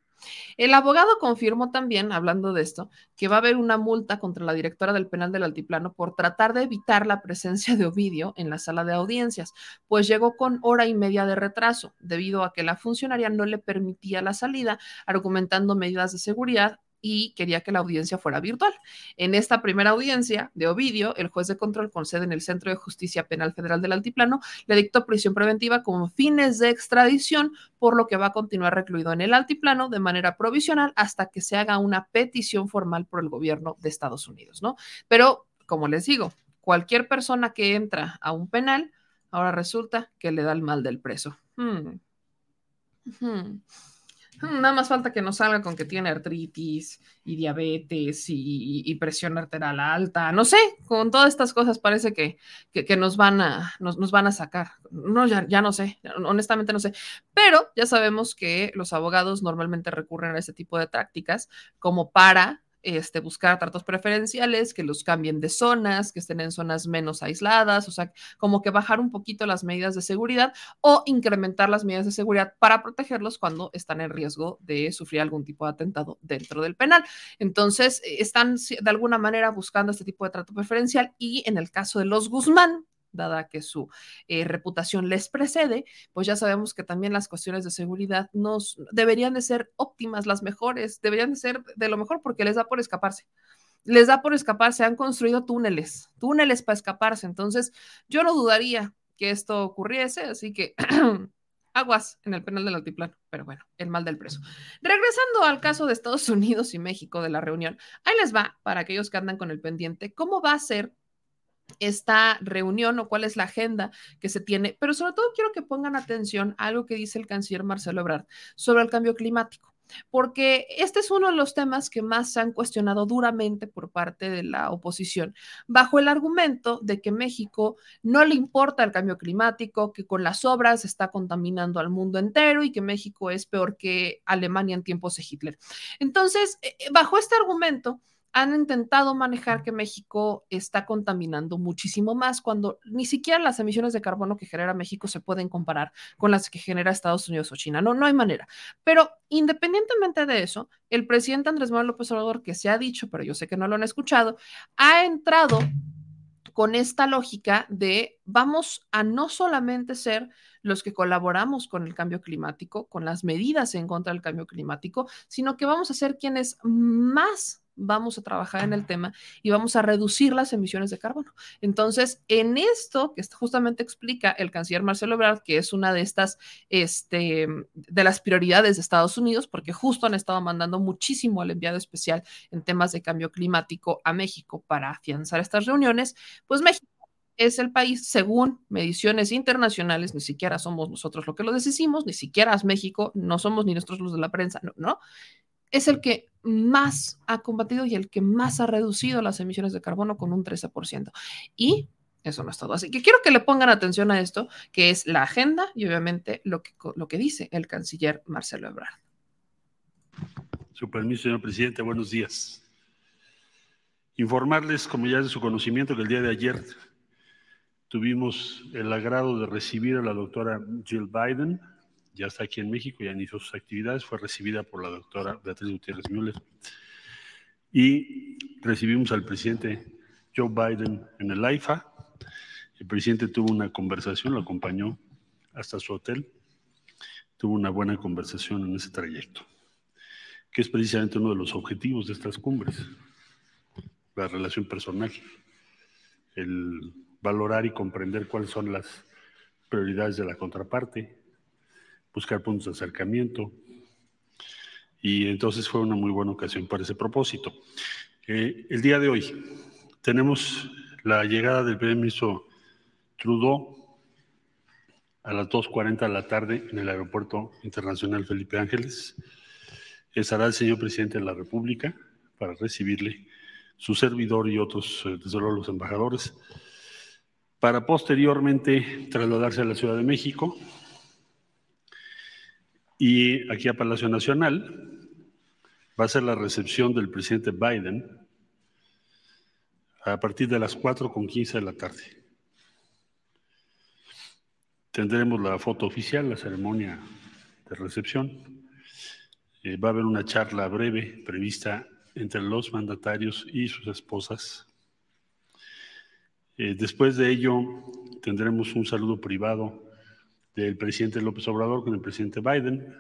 El abogado confirmó también, hablando de esto, que va a haber una multa contra la directora del penal del Altiplano por tratar de evitar la presencia de Ovidio en la sala de audiencias, pues llegó con hora y media de retraso, debido a que la funcionaria no le permitía la salida, argumentando medidas de seguridad y quería que la audiencia fuera virtual. En esta primera audiencia de Ovidio, el juez de control con sede en el Centro de Justicia Penal Federal del Altiplano le dictó prisión preventiva con fines de extradición, por lo que va a continuar recluido en el Altiplano de manera provisional hasta que se haga una petición formal por el gobierno de Estados Unidos, ¿no? Pero, como les digo, cualquier persona que entra a un penal, ahora resulta que le da el mal del preso. Hmm. Hmm. Nada más falta que nos salga con que tiene artritis y diabetes y, presión arterial alta. No sé, con todas estas cosas parece que, que, nos, van a, nos, nos, van a sacar. No, ya, ya no sé, honestamente no sé. Pero ya sabemos que los abogados normalmente recurren a ese tipo de tácticas como para este, buscar tratos preferenciales, que los cambien de zonas, que estén en zonas menos aisladas, o sea, como que bajar un poquito las medidas de seguridad o incrementar las medidas de seguridad para protegerlos cuando están en riesgo de sufrir algún tipo de atentado dentro del penal. Entonces, eh, están de alguna manera buscando este tipo de trato preferencial y en el caso de los Guzmán, dada que su eh, reputación les precede, pues ya sabemos que también las cuestiones de seguridad nos deberían de ser óptimas, las mejores, deberían de ser de lo mejor porque les da por escaparse. Les da por escaparse, han construido túneles, túneles para escaparse. Entonces, yo no dudaría que esto ocurriese, así que aguas en el penal del altiplano, pero bueno, el mal del preso. Regresando al caso de Estados Unidos y México de la reunión, ahí les va, para aquellos que andan con el pendiente, cómo va a ser esta reunión o cuál es la agenda que se tiene, pero sobre todo quiero que pongan atención a algo que dice el canciller Marcelo Ebrard sobre el cambio climático porque este es uno de los temas que más se han cuestionado duramente por parte de la oposición, bajo el argumento de que México no le importa el cambio climático, que con las obras está contaminando al mundo entero y que México es peor que Alemania en tiempos de Hitler. Entonces, eh, bajo este argumento, han intentado manejar que México está contaminando muchísimo más cuando ni siquiera las emisiones de carbono que genera México se pueden comparar con las que genera Estados Unidos o China. No, no hay manera. Pero independientemente de eso, el presidente Andrés Manuel López Obrador, que se ha dicho, pero yo sé que no lo han escuchado, ha entrado con esta lógica de vamos a no solamente ser los que colaboramos con el cambio climático, con las medidas en contra del cambio climático, sino que vamos a ser quienes más vamos a trabajar en el tema y vamos a reducir las emisiones de carbono. Entonces, en esto que justamente explica el canciller Marcelo Ebrard, que es una de estas, este, de las prioridades de Estados Unidos, porque justo han estado mandando muchísimo al enviado especial en temas de cambio climático a México para afianzar estas reuniones, pues México es el país, según mediciones internacionales, ni siquiera somos nosotros lo que lo decimos, ni siquiera es México, no somos ni nosotros los de la prensa, no, no, es el que más ha combatido y el que más ha reducido las emisiones de carbono con un 13%. Y eso no es todo. Así que quiero que le pongan atención a esto, que es la agenda y obviamente lo que, lo que dice el canciller Marcelo Ebrard. Su permiso, señor presidente, buenos días. Informarles, como ya es de su conocimiento, que el día de ayer tuvimos el agrado de recibir a la doctora Jill Biden, ya está aquí en México, ya inició sus actividades, fue recibida por la doctora Beatriz Gutiérrez Müller. Y recibimos al presidente Joe Biden en el AIFA. El presidente tuvo una conversación, lo acompañó hasta su hotel. Tuvo una buena conversación en ese trayecto, que es precisamente uno de los objetivos de estas cumbres, la relación personal, el valorar y comprender cuáles son las prioridades de la contraparte, buscar puntos de acercamiento. Y entonces fue una muy buena ocasión para ese propósito. Eh, el día de hoy tenemos la llegada del primer ministro Trudeau a las 2.40 de la tarde en el Aeropuerto Internacional Felipe Ángeles. Estará el señor presidente de la República para recibirle, su servidor y otros, eh, desde luego, los embajadores, para posteriormente trasladarse a la Ciudad de México y aquí a Palacio Nacional va a ser la recepción del presidente Biden a partir de las 4.15 de la tarde. Tendremos la foto oficial, la ceremonia de recepción. Eh, va a haber una charla breve prevista entre los mandatarios y sus esposas. Eh, después de ello, tendremos un saludo privado del presidente López Obrador con el presidente Biden.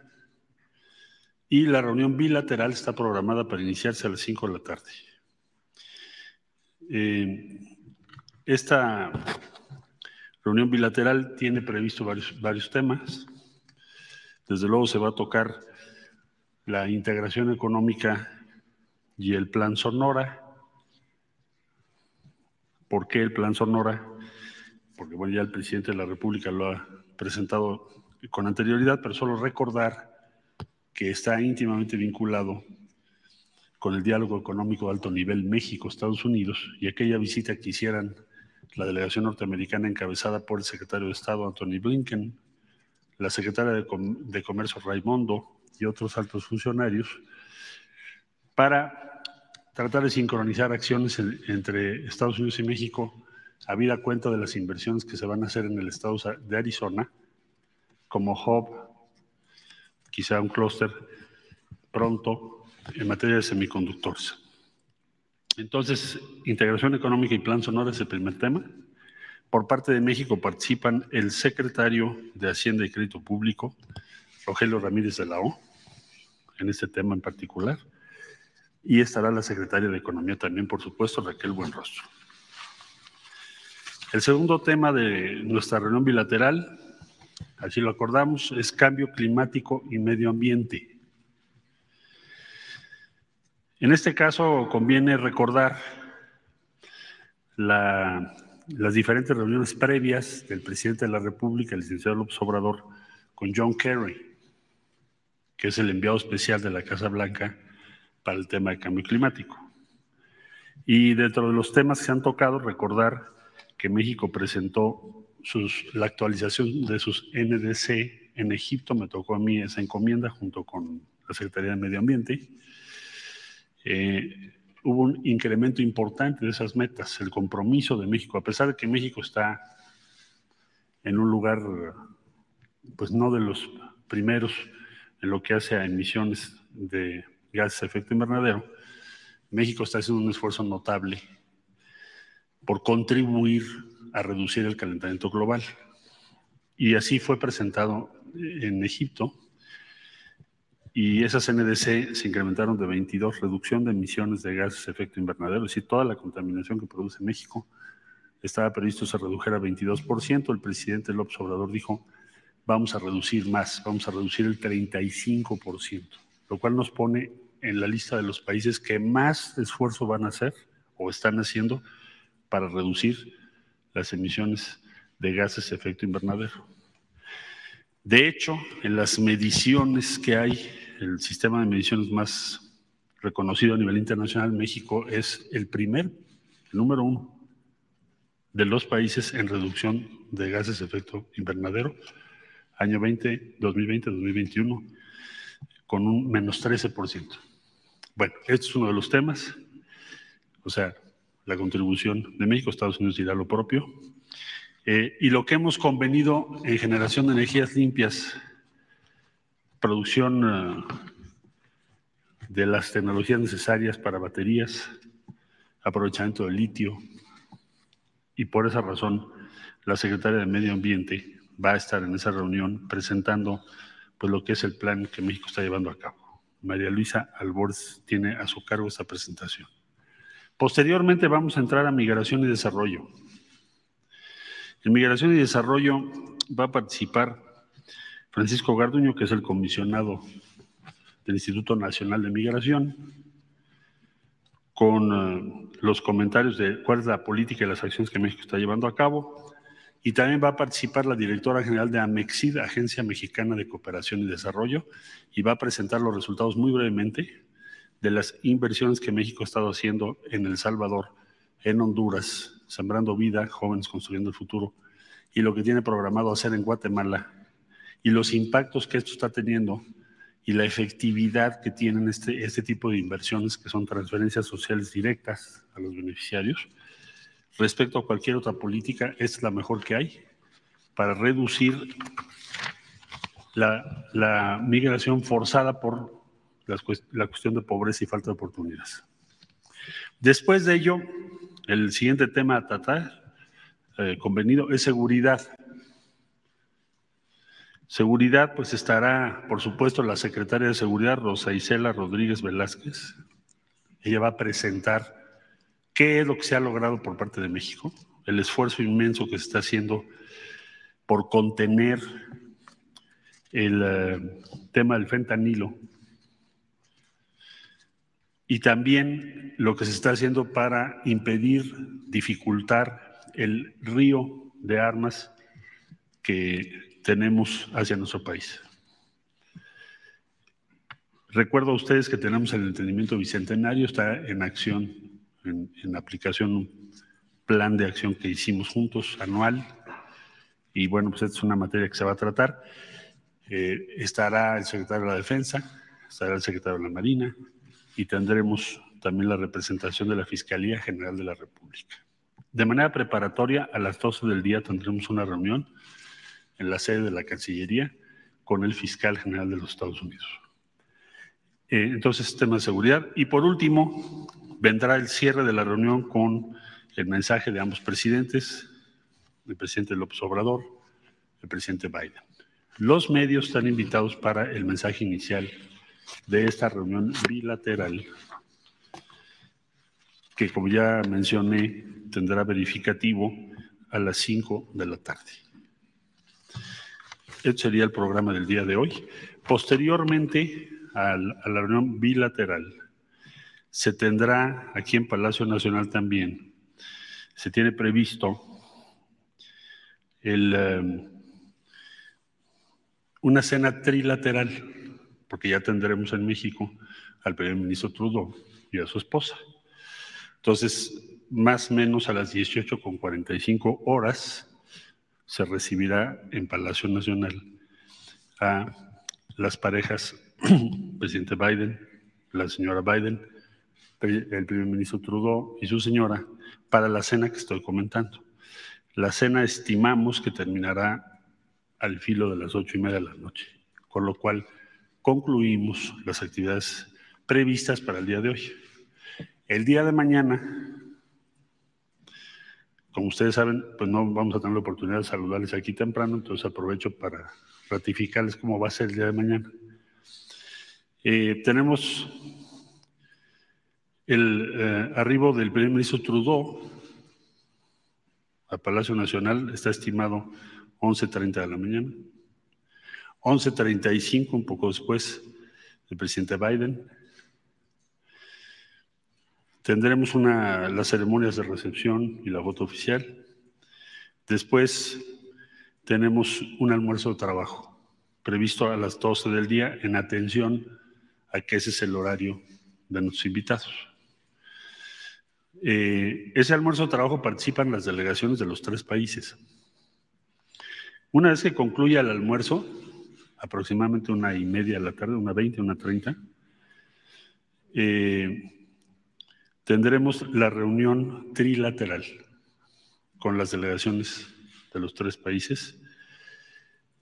Y la reunión bilateral está programada para iniciarse a las 5 de la tarde. Eh, esta reunión bilateral tiene previsto varios, varios temas. Desde luego se va a tocar la integración económica y el plan Sonora. ¿Por qué el plan Sonora? Porque bueno, ya el presidente de la República lo ha presentado con anterioridad, pero solo recordar que está íntimamente vinculado con el diálogo económico de alto nivel México-Estados Unidos y aquella visita que hicieran la delegación norteamericana encabezada por el secretario de Estado Anthony Blinken, la secretaria de, Comercio Raimondo y otros altos funcionarios, para tratar de sincronizar acciones entre Estados Unidos y México habida cuenta de las inversiones que se van a hacer en el estado de Arizona, como hub, quizá un clúster pronto en materia de semiconductores. Entonces, integración económica y plan sonora es el primer tema. Por parte de México participan el secretario de Hacienda y Crédito Público, Rogelio Ramírez de la O, en este tema en particular, y estará la secretaria de Economía también, por supuesto, Raquel Buenrostro. El segundo tema de nuestra reunión bilateral, así lo acordamos, es cambio climático y medio ambiente. En este caso conviene recordar las diferentes reuniones previas del presidente de la República, el licenciado López Obrador, con John Kerry, que es el enviado especial de la Casa Blanca para el tema de cambio climático. Y dentro de los temas que se han tocado, recordar que México presentó la actualización de sus NDC en Egipto, me tocó a mí esa encomienda junto con la Secretaría de Medio Ambiente. Eh, hubo un incremento importante de esas metas, el compromiso de México, a pesar de que México está en un lugar, pues no de los primeros en lo que hace a emisiones de gases de efecto invernadero, México está haciendo un esfuerzo notable por contribuir a reducir el calentamiento global. Y así fue presentado en Egipto. Y esas NDC se incrementaron de 22, reducción de emisiones de gases de efecto invernadero, es decir, toda la contaminación que produce México estaba previsto se redujera a 22%. El presidente López Obrador dijo, vamos a reducir más, vamos a reducir el 35%, lo cual nos pone en la lista de los países que más esfuerzo van a hacer o están haciendo para reducir las emisiones de gases de efecto invernadero. De hecho, en las mediciones que hay, el sistema de mediciones más reconocido a nivel internacional, México es el primer, el número uno de los países en reducción de gases de efecto invernadero, año 20, 2020-2021, con un menos 13%. Bueno, este es uno de los temas. O sea, la contribución de México, Estados Unidos dirá lo propio. Eh, y lo que hemos convenido en generación de energías limpias, producción eh, de las tecnologías necesarias para baterías, aprovechamiento del litio, y por esa razón la secretaria de Medio Ambiente va a estar en esa reunión presentando pues, lo que es el plan que México está llevando a cabo. María Luisa Alborz tiene a su cargo esta presentación. Posteriormente vamos a entrar a migración y desarrollo. En migración y desarrollo va a participar Francisco Garduño, que es el comisionado del Instituto Nacional de Migración, con eh, los comentarios de cuál es la política y las acciones que México está llevando a cabo. Y también va a participar la directora general de AMEXID, Agencia Mexicana de Cooperación y Desarrollo, y va a presentar los resultados muy brevemente de las inversiones que México ha estado haciendo en El Salvador, en Honduras, sembrando vida, jóvenes construyendo el futuro, y lo que tiene programado hacer en Guatemala, y los impactos que esto está teniendo y la efectividad que tienen este, este tipo de inversiones, que son transferencias sociales directas a los beneficiarios, respecto a cualquier otra política, es la mejor que hay para reducir la, la migración forzada por la cuestión de pobreza y falta de oportunidades. Después de ello, el siguiente tema a tratar, eh, convenido, es seguridad. Seguridad, pues estará, por supuesto, la secretaria de Seguridad, Rosa Isela Rodríguez Velázquez. Ella va a presentar qué es lo que se ha logrado por parte de México, el esfuerzo inmenso que se está haciendo por contener el eh, tema del fentanilo y también lo que se está haciendo para impedir, dificultar el río de armas que tenemos hacia nuestro país. Recuerdo a ustedes que tenemos el entendimiento bicentenario, está en acción, en, aplicación un plan de acción que hicimos juntos, anual, y bueno, pues esta es una materia que se va a tratar. Eh, estará el secretario de la Defensa, estará el secretario de la Marina, y tendremos también la representación de la Fiscalía General de la República. De manera preparatoria, a las 12 del día tendremos una reunión en la sede de la Cancillería con el fiscal general de los Estados Unidos. Eh, entonces, tema de seguridad. Y por último, vendrá el cierre de la reunión con el mensaje de ambos presidentes, el presidente López Obrador, el presidente Biden. Los medios están invitados para el mensaje inicial de esta reunión bilateral, que como ya mencioné, tendrá verificativo a las 5 de la tarde. Este sería el programa del día de hoy. Posteriormente a la reunión bilateral, se tendrá aquí en Palacio Nacional también, se tiene previsto em, una cena trilateral, porque ya tendremos en México al primer ministro Trudeau y a su esposa. Entonces, más o menos a las 18.45 horas, se recibirá en Palacio Nacional a las parejas, presidente Biden, la señora Biden, el primer ministro Trudeau y su señora, para la cena que estoy comentando. La cena estimamos que terminará al filo de las ocho y media de la noche, con lo cual concluimos las actividades previstas para el día de hoy. El día de mañana como ustedes saben, pues no vamos a tener la oportunidad de saludarles aquí temprano, entonces aprovecho para ratificarles cómo va a ser el día de mañana. Eh, tenemos el eh, arribo del primer ministro Trudeau al Palacio Nacional, está estimado 11.30 de la mañana. 11.35, un poco después, el presidente Biden. Tendremos una, las ceremonias de recepción y la voto oficial. Después tenemos un almuerzo de trabajo previsto a las 12 del día en atención a que ese es el horario de nuestros invitados. Eh, ese almuerzo de trabajo participan las delegaciones de los tres países. Una vez que concluya el almuerzo, aproximadamente una y media de la tarde, una veinte, una treinta, eh, tendremos la reunión trilateral con las delegaciones de los tres países.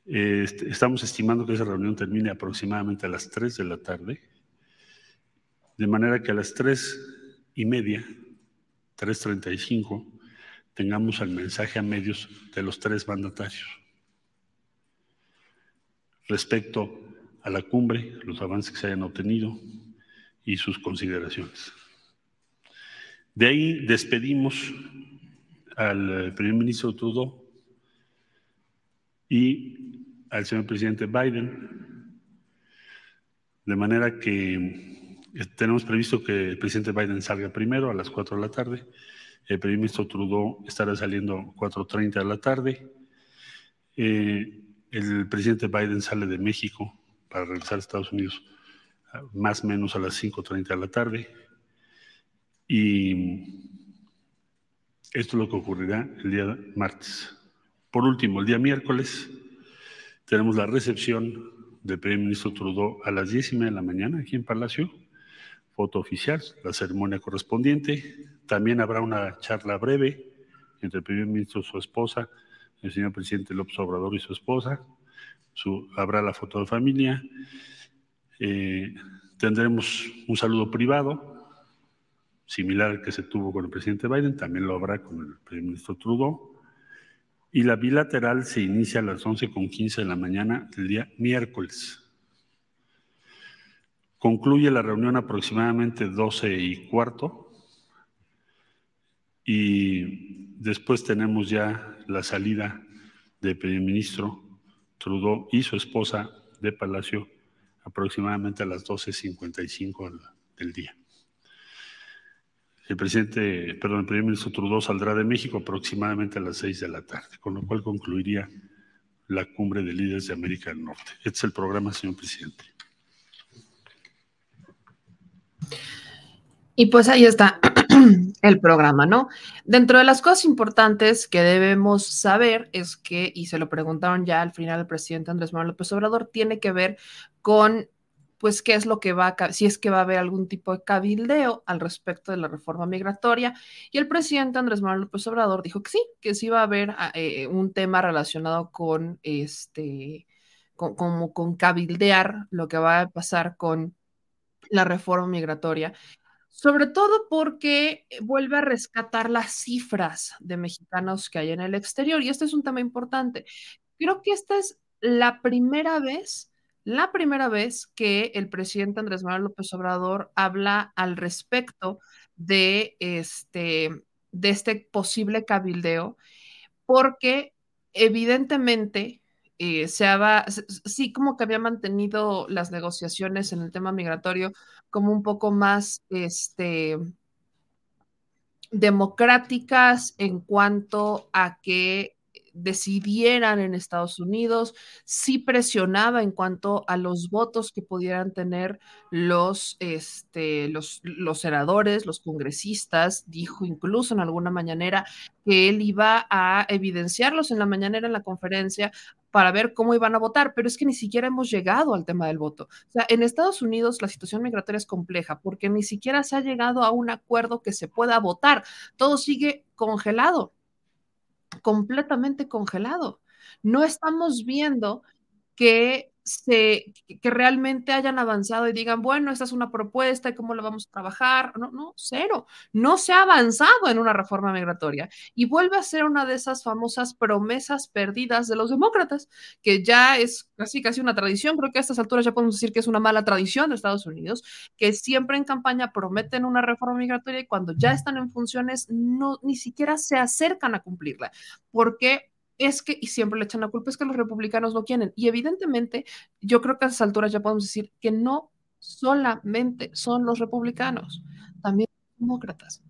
Este, estamos estimando que esa reunión termine aproximadamente a las 3 de la tarde, de manera que a las 3 y media, 3.35, tengamos el mensaje a medios de los tres mandatarios respecto a la cumbre, los avances que se hayan obtenido y sus consideraciones. De ahí despedimos al eh, primer ministro Trudeau y al señor presidente Biden, de manera que eh, tenemos previsto que el presidente Biden salga primero a las 4 de la tarde, El primer ministro Trudeau estará saliendo 4.30 de la tarde. Eh, el presidente Biden sale de México para regresar a Estados Unidos más o menos a las 5.30 de la tarde. Y esto es lo que ocurrirá el día martes. Por último, el día miércoles tenemos la recepción del primer ministro Trudeau a las 10 y media de la mañana aquí en Palacio. Foto oficial, la ceremonia correspondiente. También habrá una charla breve entre el primer ministro y su esposa, el señor presidente López Obrador y su esposa. Su, habrá la foto de familia. Eh, tendremos un saludo privado, similar al que se tuvo con el presidente Biden, también lo habrá con el primer ministro Trudeau y la bilateral se inicia a las 11.15 de la mañana del día miércoles. Concluye la reunión aproximadamente 12 y cuarto y después tenemos ya la salida del primer ministro Trudeau y su esposa de Palacio aproximadamente a las 12.55 del día. El presidente, perdón, el primer ministro Trudeau saldrá de México aproximadamente a las seis de la tarde, con lo cual concluiría la cumbre de líderes de América del Norte. Este es el programa, señor presidente. Y pues ahí está el programa, ¿no? Dentro de las cosas importantes que debemos saber es que, y se lo preguntaron ya al final el presidente Andrés Manuel López Obrador, tiene que ver con pues qué es lo que va a, si es que va a haber algún tipo de cabildeo al respecto de la reforma migratoria. Y el presidente Andrés Manuel López Obrador dijo que sí, que sí va a haber ah, eh, un tema relacionado con este, con, como con cabildear lo que va a pasar con la reforma migratoria. Sobre todo porque vuelve a rescatar las cifras de mexicanos que hay en el exterior. Y este es un tema importante. Creo que esta es la primera vez la primera vez que el presidente Andrés Manuel López Obrador habla al respecto de este, de este posible cabildeo, porque evidentemente eh, se había, sí como que había mantenido las negociaciones en el tema migratorio como un poco más este, democráticas en cuanto a que decidieran en Estados Unidos, sí presionaba en cuanto a los votos que pudieran tener los, este, los, los senadores, los congresistas, dijo incluso en alguna mañanera que él iba a evidenciarlos en la mañanera en la conferencia para ver cómo iban a votar, pero es que ni siquiera hemos llegado al tema del voto. O sea, en Estados Unidos la situación migratoria es compleja porque ni siquiera se ha llegado a un acuerdo que se pueda votar. Todo sigue congelado completamente congelado. No estamos viendo que se, que realmente hayan avanzado y digan, bueno, esta es una propuesta y cómo la vamos a trabajar. No, no, cero. No se ha avanzado en una reforma migratoria y vuelve a ser una de esas famosas promesas perdidas de los demócratas, que ya es casi casi una tradición. Creo que a estas alturas ya podemos decir que es una mala tradición de Estados Unidos, que siempre en campaña prometen una reforma migratoria y cuando ya están en funciones no ni siquiera se acercan a cumplirla, porque es que, y siempre le echan la culpa, es que los republicanos no quieren. Y evidentemente, yo creo que a esas alturas ya podemos decir que no solamente son los republicanos, también los demócratas.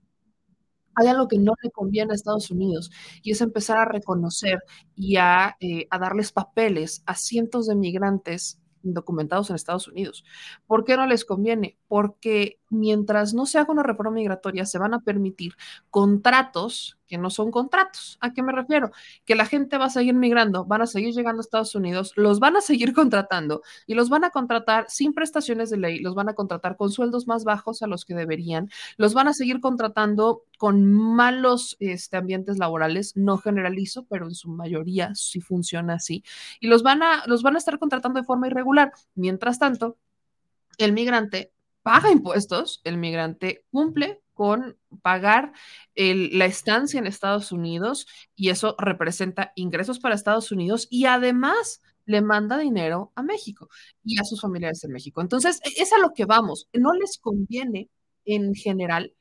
Hay algo que no le conviene a Estados Unidos y es empezar a reconocer y a, eh, a darles papeles a cientos de migrantes indocumentados en Estados Unidos. ¿Por qué no les conviene? Porque mientras no se haga una reforma migratoria, se van a permitir contratos que no son contratos. ¿A qué me refiero? Que la gente va a seguir migrando, van a seguir llegando a Estados Unidos, los van a seguir contratando y los van a contratar sin prestaciones de ley, los van a contratar con sueldos más bajos a los que deberían, los van a seguir contratando con malos este, ambientes laborales, no generalizo, pero en su mayoría sí funciona así, y los van a, los van a estar contratando de forma irregular. Mientras tanto, el migrante paga impuestos, el migrante cumple con pagar la estancia en Estados Unidos y eso representa ingresos para Estados Unidos y además le manda dinero a México y a sus familiares en México. Entonces, e, es a lo que vamos. No les conviene en general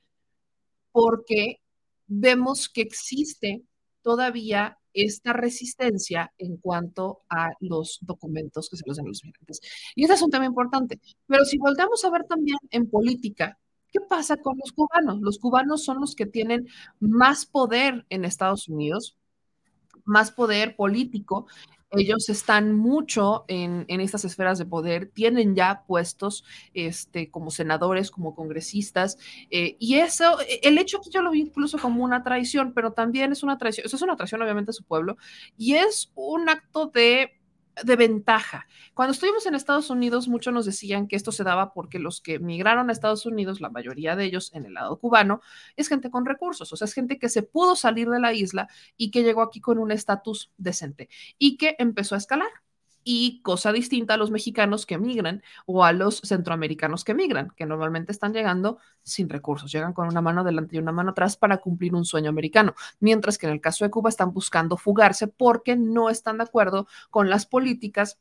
porque vemos que existe todavía esta resistencia en cuanto a los documentos que se los dan los migrantes. Y ese es un tema importante. Pero si volvemos a ver también en política, ¿Qué pasa con los cubanos? Los cubanos son los que tienen más poder en Estados Unidos, más poder político. Ellos están mucho en, en estas esferas de poder, tienen ya puestos este, como senadores, como congresistas, eh, y eso, el hecho que yo lo vi incluso como una traición, pero también es una traición, eso es una traición obviamente a su pueblo, y es un acto de de ventaja. Cuando estuvimos en Estados Unidos, muchos nos decían que esto se daba porque los que migraron a Estados Unidos, la mayoría de ellos en el lado cubano, es gente con recursos, o sea, es gente que se pudo salir de la isla y que llegó aquí con un estatus decente y que empezó a escalar y cosa distinta a los mexicanos que migran o a los centroamericanos que migran, que normalmente están llegando sin recursos, llegan con una mano adelante y una mano atrás para cumplir un sueño americano, mientras que en el caso de Cuba están buscando fugarse porque no están de acuerdo con las políticas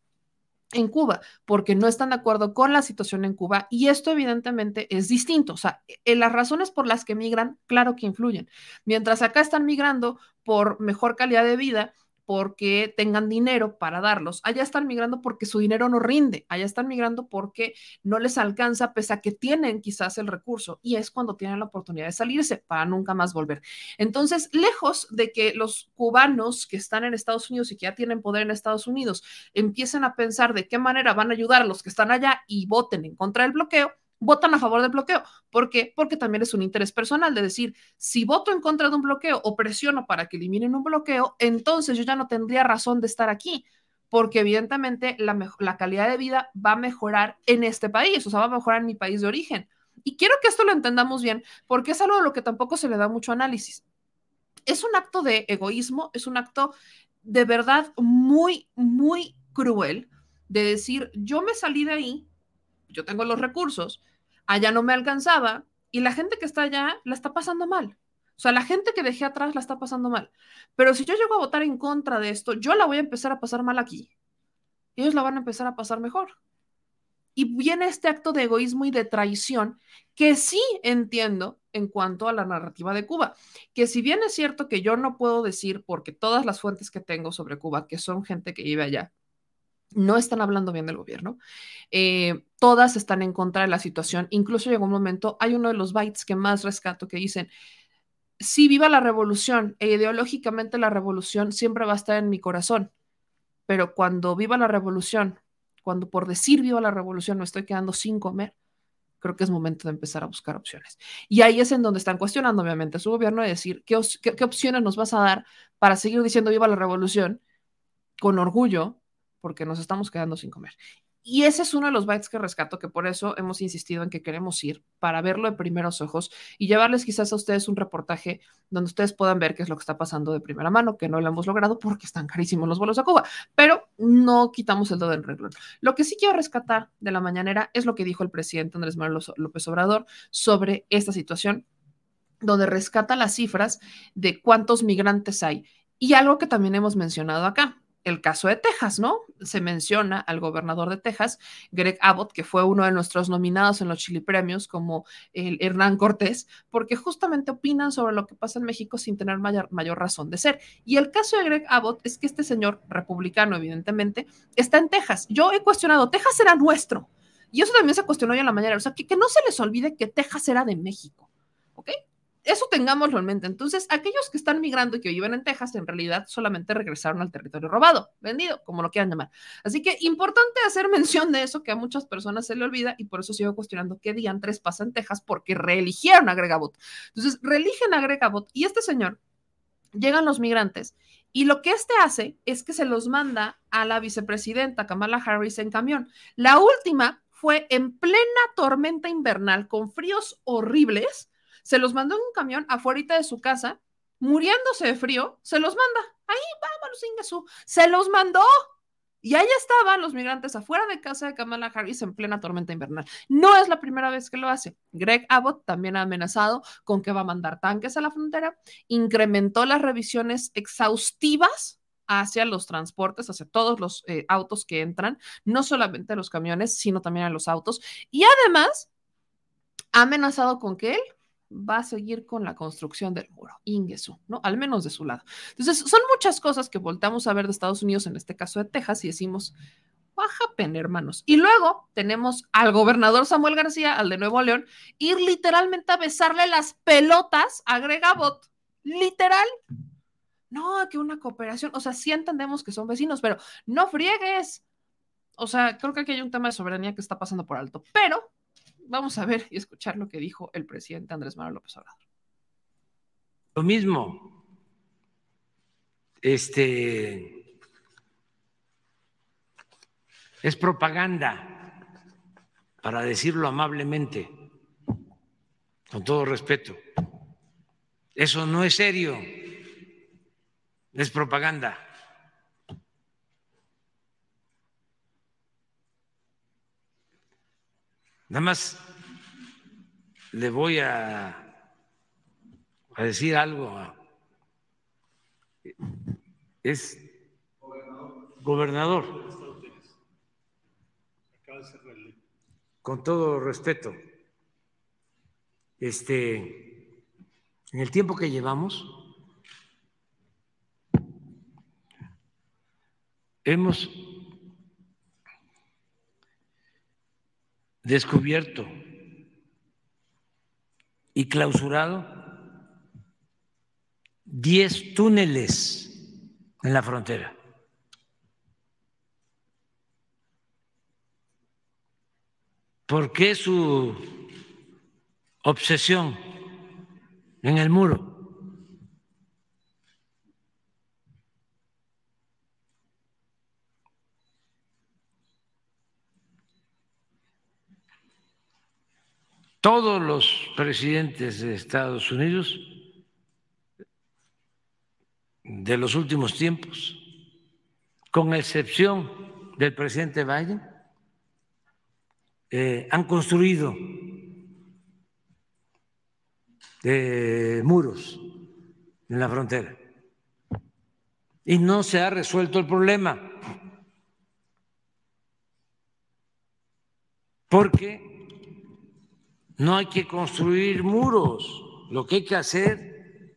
en Cuba, porque no están de acuerdo con la situación en Cuba y esto evidentemente es distinto. O sea, en eh, las razones por las que migran, claro que influyen. Mientras acá están migrando por mejor calidad de vida, porque tengan dinero para darlos. Allá están migrando porque su dinero no rinde. Allá están migrando porque no les alcanza, pese a que tienen quizás el recurso. Y es cuando tienen la oportunidad de salirse para nunca más volver. Entonces, lejos de que los cubanos que están en Estados Unidos y que ya tienen poder en Estados Unidos empiecen a pensar de qué manera van a ayudar a los que están allá y voten en contra del bloqueo, votan a favor del bloqueo. ¿Por qué? Porque también es un interés personal de decir, si voto en contra de un bloqueo o presiono para que eliminen un bloqueo, entonces yo ya no tendría razón de estar aquí, porque evidentemente la, la calidad de vida va a mejorar en este país, o sea, va a mejorar en mi país de origen. Y quiero que esto lo entendamos bien, porque es algo de lo que tampoco se le da mucho análisis. Es un acto de egoísmo, es un acto de verdad muy, muy cruel de decir, yo me salí de ahí yo tengo los recursos, allá no me alcanzaba y la gente que está allá la está pasando mal. O sea, la gente que dejé atrás la está pasando mal. Pero si yo llego a votar en contra de esto, yo la voy a empezar a pasar mal aquí. Ellos la van a empezar a pasar mejor. Y viene este acto de egoísmo y de traición que sí entiendo en cuanto a la narrativa de Cuba. Que si bien es cierto que yo no puedo decir, porque todas las fuentes que tengo sobre Cuba, que son gente que vive allá, no están hablando bien del gobierno. Eh, todas están en contra de la situación. Incluso llegó un momento, hay uno de los bytes que más rescato que dicen, sí, viva la revolución, e ideológicamente la revolución siempre va a estar en mi corazón, pero cuando viva la revolución, cuando por decir viva la revolución me estoy quedando sin comer, creo que es momento de empezar a buscar opciones. Y ahí es en donde están cuestionando, obviamente, su gobierno de decir, ¿qué, qué opciones nos vas a dar para seguir diciendo viva la revolución con orgullo porque nos estamos quedando sin comer. Y ese es uno de los bytes que rescato, que por eso hemos insistido en que queremos ir para verlo de primeros ojos y llevarles quizás a ustedes un reportaje donde ustedes puedan ver qué es lo que está pasando de primera mano, que no lo hemos logrado porque están carísimos los vuelos a Cuba, pero no quitamos el dedo del renglón. Lo que sí quiero rescatar de la mañanera es lo que dijo el presidente Andrés Manuel López Obrador sobre esta situación, donde rescata las cifras de cuántos migrantes hay. Y algo que también hemos mencionado acá, el caso de Texas, ¿no? Se menciona al gobernador de Texas, Greg Abbott, que fue uno de nuestros nominados en los Chili Premios como el Hernán Cortés, porque justamente opinan sobre lo que pasa en México sin tener mayor, razón de ser. Y el caso de Greg Abbott es que este señor republicano, evidentemente, está en Texas. Yo he cuestionado, Texas era nuestro. Y eso también se cuestionó hoy en la mañana. O sea, que, que no se les olvide que Texas era de México. ¿Ok? Eso tengámoslo en mente. Entonces, aquellos que están migrando y que viven en Texas, en realidad solamente regresaron al territorio robado, vendido, como lo quieran llamar. Así que importante hacer mención de eso que a muchas personas se le olvida y por eso sigo cuestionando qué diantres pasa en Texas porque reeligieron a Greg Abbott. Entonces, reeligen a Greg Abbott y este señor, llegan los migrantes y lo que este hace es que se los manda a la vicepresidenta Kamala Harris en camión. La última fue en plena tormenta invernal con fríos horribles se los mandó en un camión afuera de su casa, muriéndose de frío, se los manda. Ahí, vámonos, Ingesú. Se los mandó. Y ahí estaban los migrantes afuera de casa de Kamala Harris en plena tormenta invernal. No es la primera vez que lo hace. Greg Abbott también ha amenazado con que va a mandar tanques a la frontera, incrementó las revisiones exhaustivas hacia los transportes, hacia todos los eh, autos que entran, no solamente a los camiones, sino también a los autos. Y además, ha amenazado con que él va a seguir con la construcción del muro, Ingesu, ¿no? Al menos de su lado. Entonces, son muchas cosas que voltamos a ver de Estados Unidos, en este caso de Texas, y decimos, Oaxaca, hermanos. Y luego tenemos al gobernador Samuel García, al de Nuevo León, ir literalmente a besarle las pelotas a Greg Abbott. Literal. No, que una cooperación. O sea, sí entendemos que son vecinos, pero no friegues. O sea, creo que aquí hay un tema de soberanía que está pasando por alto. Pero vamos a ver y escuchar lo que dijo el presidente Andrés Manuel López Obrador. Lo mismo. Este Es propaganda, para decirlo amablemente, con todo respeto. Eso no es serio, es propaganda. Nada más le voy a, a decir algo. Es gobernador con todo respeto, este, en el tiempo que llevamos, hemos descubierto y clausurado 10 túneles en la frontera. ¿Por qué su obsesión en el muro? Todos los presidentes de Estados Unidos de los últimos tiempos, con excepción del presidente Biden, eh, han construido muros en la frontera y no se ha resuelto el problema. Porque no hay que construir muros, lo que hay que hacer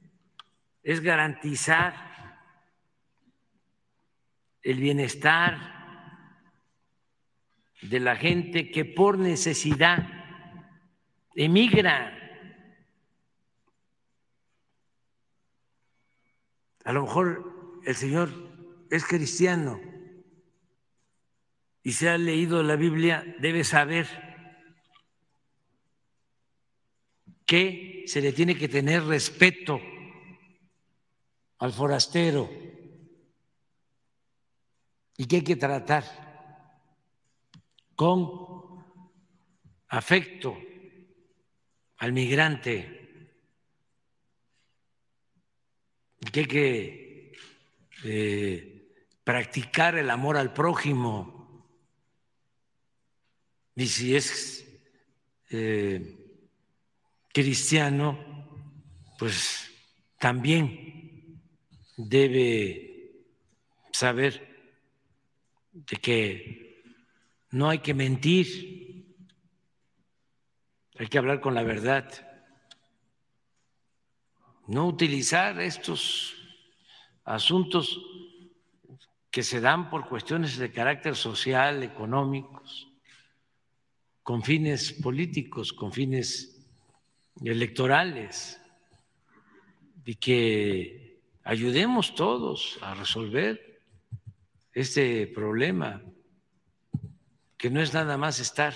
es garantizar el bienestar de la gente que por necesidad emigra. A lo mejor el Señor es cristiano y se ha leído la Biblia, debe saber que se le tiene que tener respeto al forastero y que hay que tratar con afecto al migrante, que hay que eh, practicar el amor al prójimo, y si es eh, cristiano, pues también debe saber de que no hay que mentir, hay que hablar con la verdad, no utilizar estos asuntos que se dan por cuestiones de carácter social, económicos, con fines políticos, con fines electorales, y que ayudemos todos a resolver este problema que no es nada más estar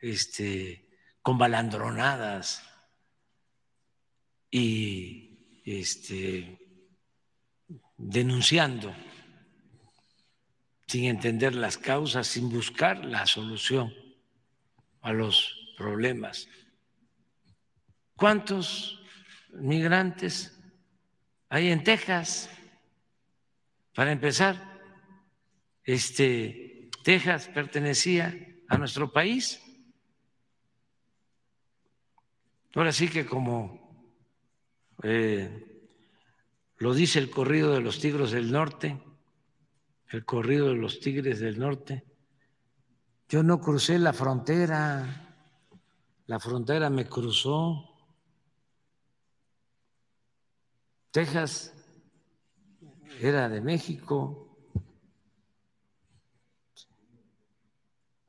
este, con balandronadas y este, denunciando sin entender las causas, sin buscar la solución a los problemas. ¿Cuántos migrantes hay en Texas? Para empezar, este, Texas pertenecía a nuestro país. Ahora sí que como eh, lo dice el corrido de los tigres del norte, el corrido de los tigres del norte, yo no crucé la frontera, la frontera me cruzó. Texas era de México,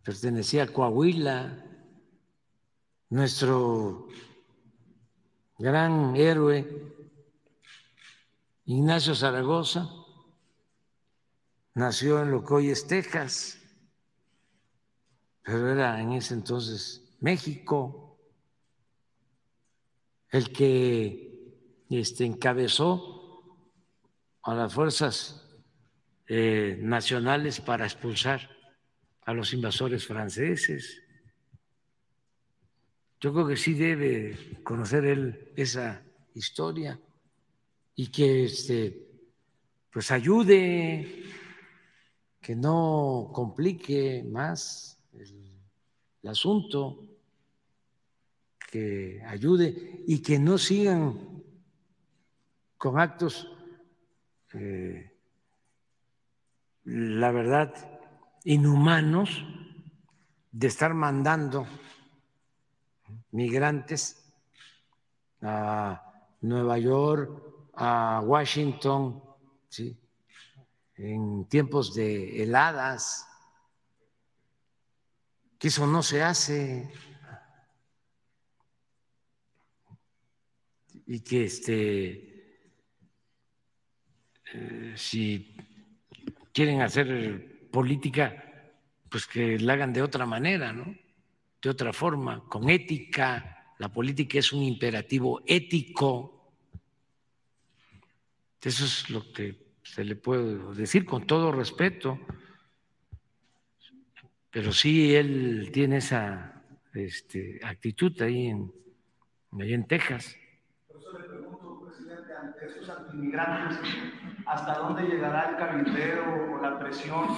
pertenecía a Coahuila, nuestro gran héroe Ignacio Zaragoza nació en lo que hoy es Texas, pero era en ese entonces México, el que este, encabezó a las fuerzas eh, nacionales para expulsar a los invasores franceses. Yo creo que sí debe conocer él esa historia y que este, pues ayude, que no complique más el, asunto, que ayude y que no sigan con actos, eh, la verdad, inhumanos de estar mandando migrantes a Nueva York, a Washington, en tiempos de heladas, que eso no se hace. Y que este, eh, si quieren hacer política, pues que la hagan de otra manera, ¿no? De otra forma, con ética. La política es un imperativo ético. Eso es lo que se le puede decir con todo respeto. Pero sí él tiene esa este, actitud ahí en, ahí en Texas. Por eso le pregunto, ante estos antimigrantes, ¿hasta dónde llegará el cabildeo o la presión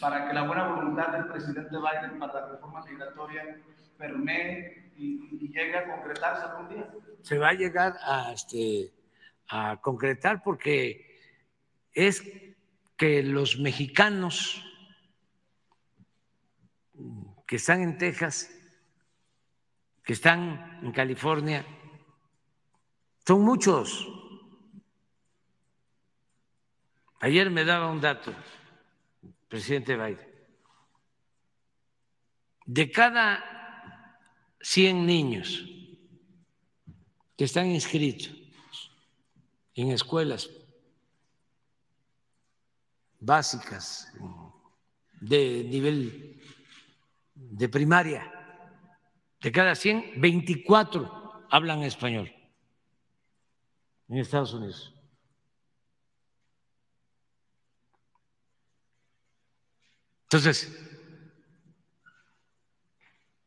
para que la buena voluntad del presidente Biden para la reforma migratoria permee y, y llegue a concretarse algún día? Se va a llegar a, este, a concretar porque es que los mexicanos que están en Texas, que están en California, son muchos. Ayer me daba un dato, presidente Biden. De cada 100 niños que están inscritos en escuelas básicas de nivel de primaria. De cada 100, 24 hablan español en Estados Unidos. Entonces,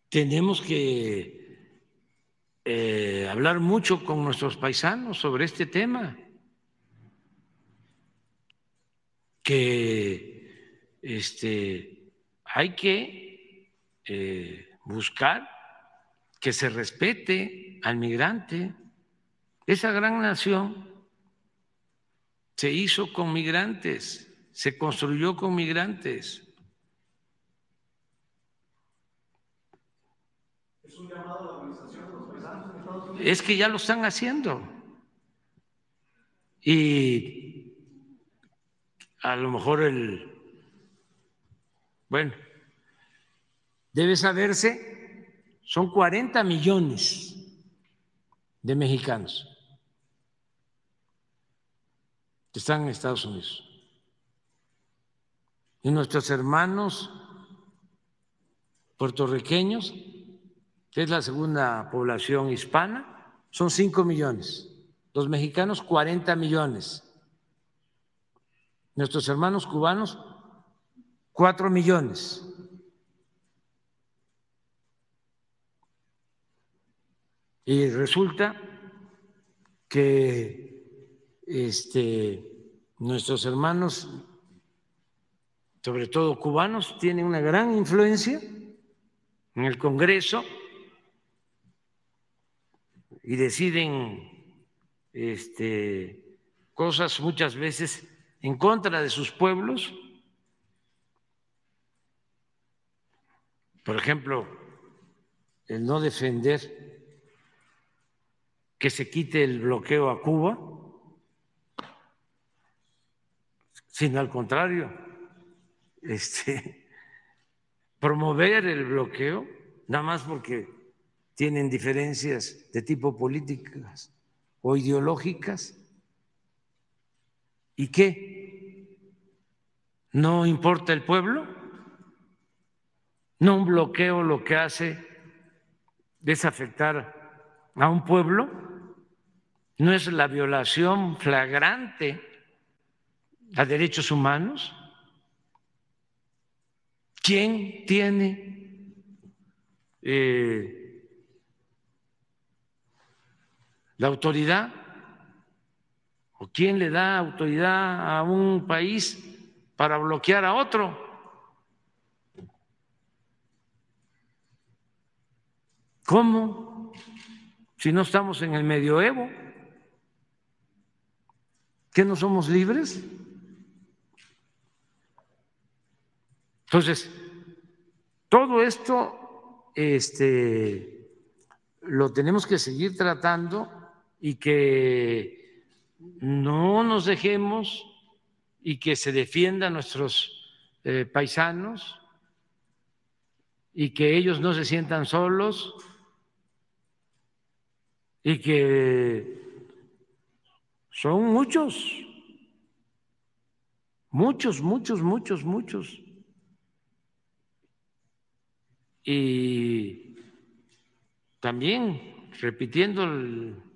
tenemos que eh, hablar mucho con nuestros paisanos sobre este tema. que este, hay que eh, buscar que se respete al migrante. Esa gran nación se hizo con migrantes, se construyó con migrantes. ¿Es un llamado a la de los en Estados Unidos? Es que ya lo están haciendo. Y a lo mejor el, bueno, debe saberse, son 40 millones de mexicanos que están en Estados Unidos. Y nuestros hermanos puertorriqueños, que es la segunda población hispana, son 5 millones. Los mexicanos, 40 millones nuestros hermanos cubanos, cuatro millones. Y resulta que este, nuestros hermanos, sobre todo cubanos, tienen una gran influencia en el Congreso y deciden este, cosas muchas veces en contra de sus pueblos. Por ejemplo, el no defender que se quite el bloqueo a Cuba, sino al contrario, este, promover el bloqueo, nada más porque tienen diferencias de tipo políticas o ideológicas. ¿Y qué? ¿No importa el pueblo? ¿No un bloqueo lo que hace es afectar a un pueblo? ¿No es la violación flagrante a derechos humanos? ¿Quién tiene eh, la autoridad? ¿O quién le da autoridad a un país para bloquear a otro? ¿Cómo? Si no estamos en el medioevo, ¿que no somos libres? Entonces, todo esto este, lo tenemos que seguir tratando y que no nos dejemos y que se defienda a nuestros eh, paisanos y que ellos no se sientan solos y que son muchos, muchos, muchos, muchos, muchos. Y también repitiendo el,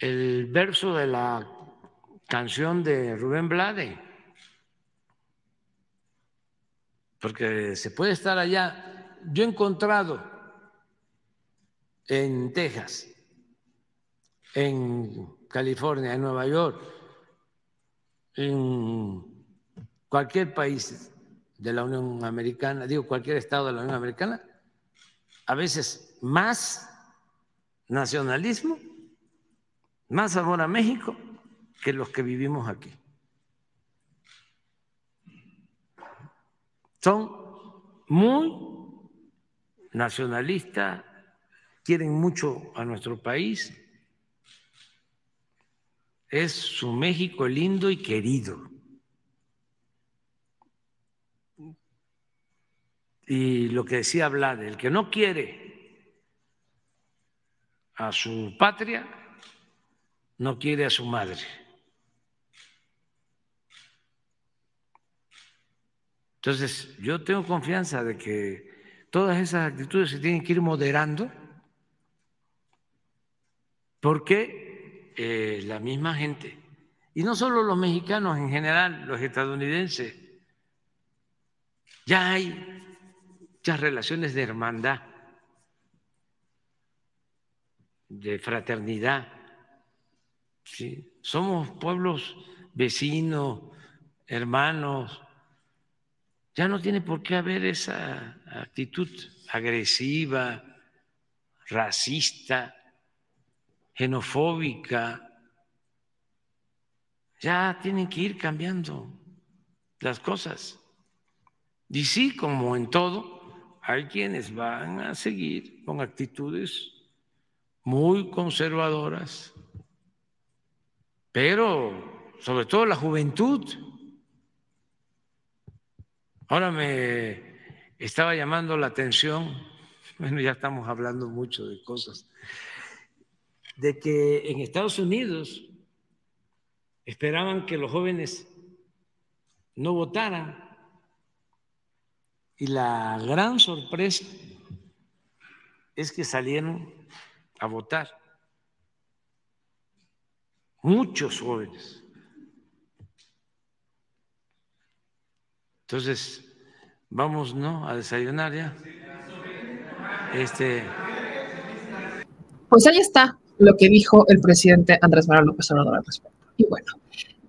el verso de la canción de Rubén Blade, porque se puede estar allá. Yo he encontrado en Texas, en California, en Nueva York, en cualquier país de la Unión Americana, digo cualquier estado de la Unión Americana, a veces más nacionalismo, más amor a México que los que vivimos aquí. Son muy nacionalistas, quieren mucho a nuestro país, es su México lindo y querido. Y lo que decía Vlad, el que no quiere a su patria, no quiere a su madre. Entonces, yo tengo confianza de que todas esas actitudes se tienen que ir moderando porque eh, la misma gente, y no solo los mexicanos en general, los estadounidenses, ya hay muchas relaciones de hermandad, de fraternidad. ¿Sí? Somos pueblos vecinos, hermanos. Ya no tiene por qué haber esa actitud agresiva, racista, xenofóbica. Ya tienen que ir cambiando las cosas. Y sí, como en todo, hay quienes van a seguir con actitudes muy conservadoras, pero sobre todo la juventud. Ahora me estaba llamando la atención, bueno, ya estamos hablando mucho de cosas, de que en Estados Unidos esperaban que los jóvenes no votaran y la gran sorpresa es que salieron a votar muchos jóvenes. Entonces, vamos, ¿no? A desayunar ya. Este. Pues ahí está lo que dijo el presidente Andrés Manuel López Obrador al respecto. Y bueno,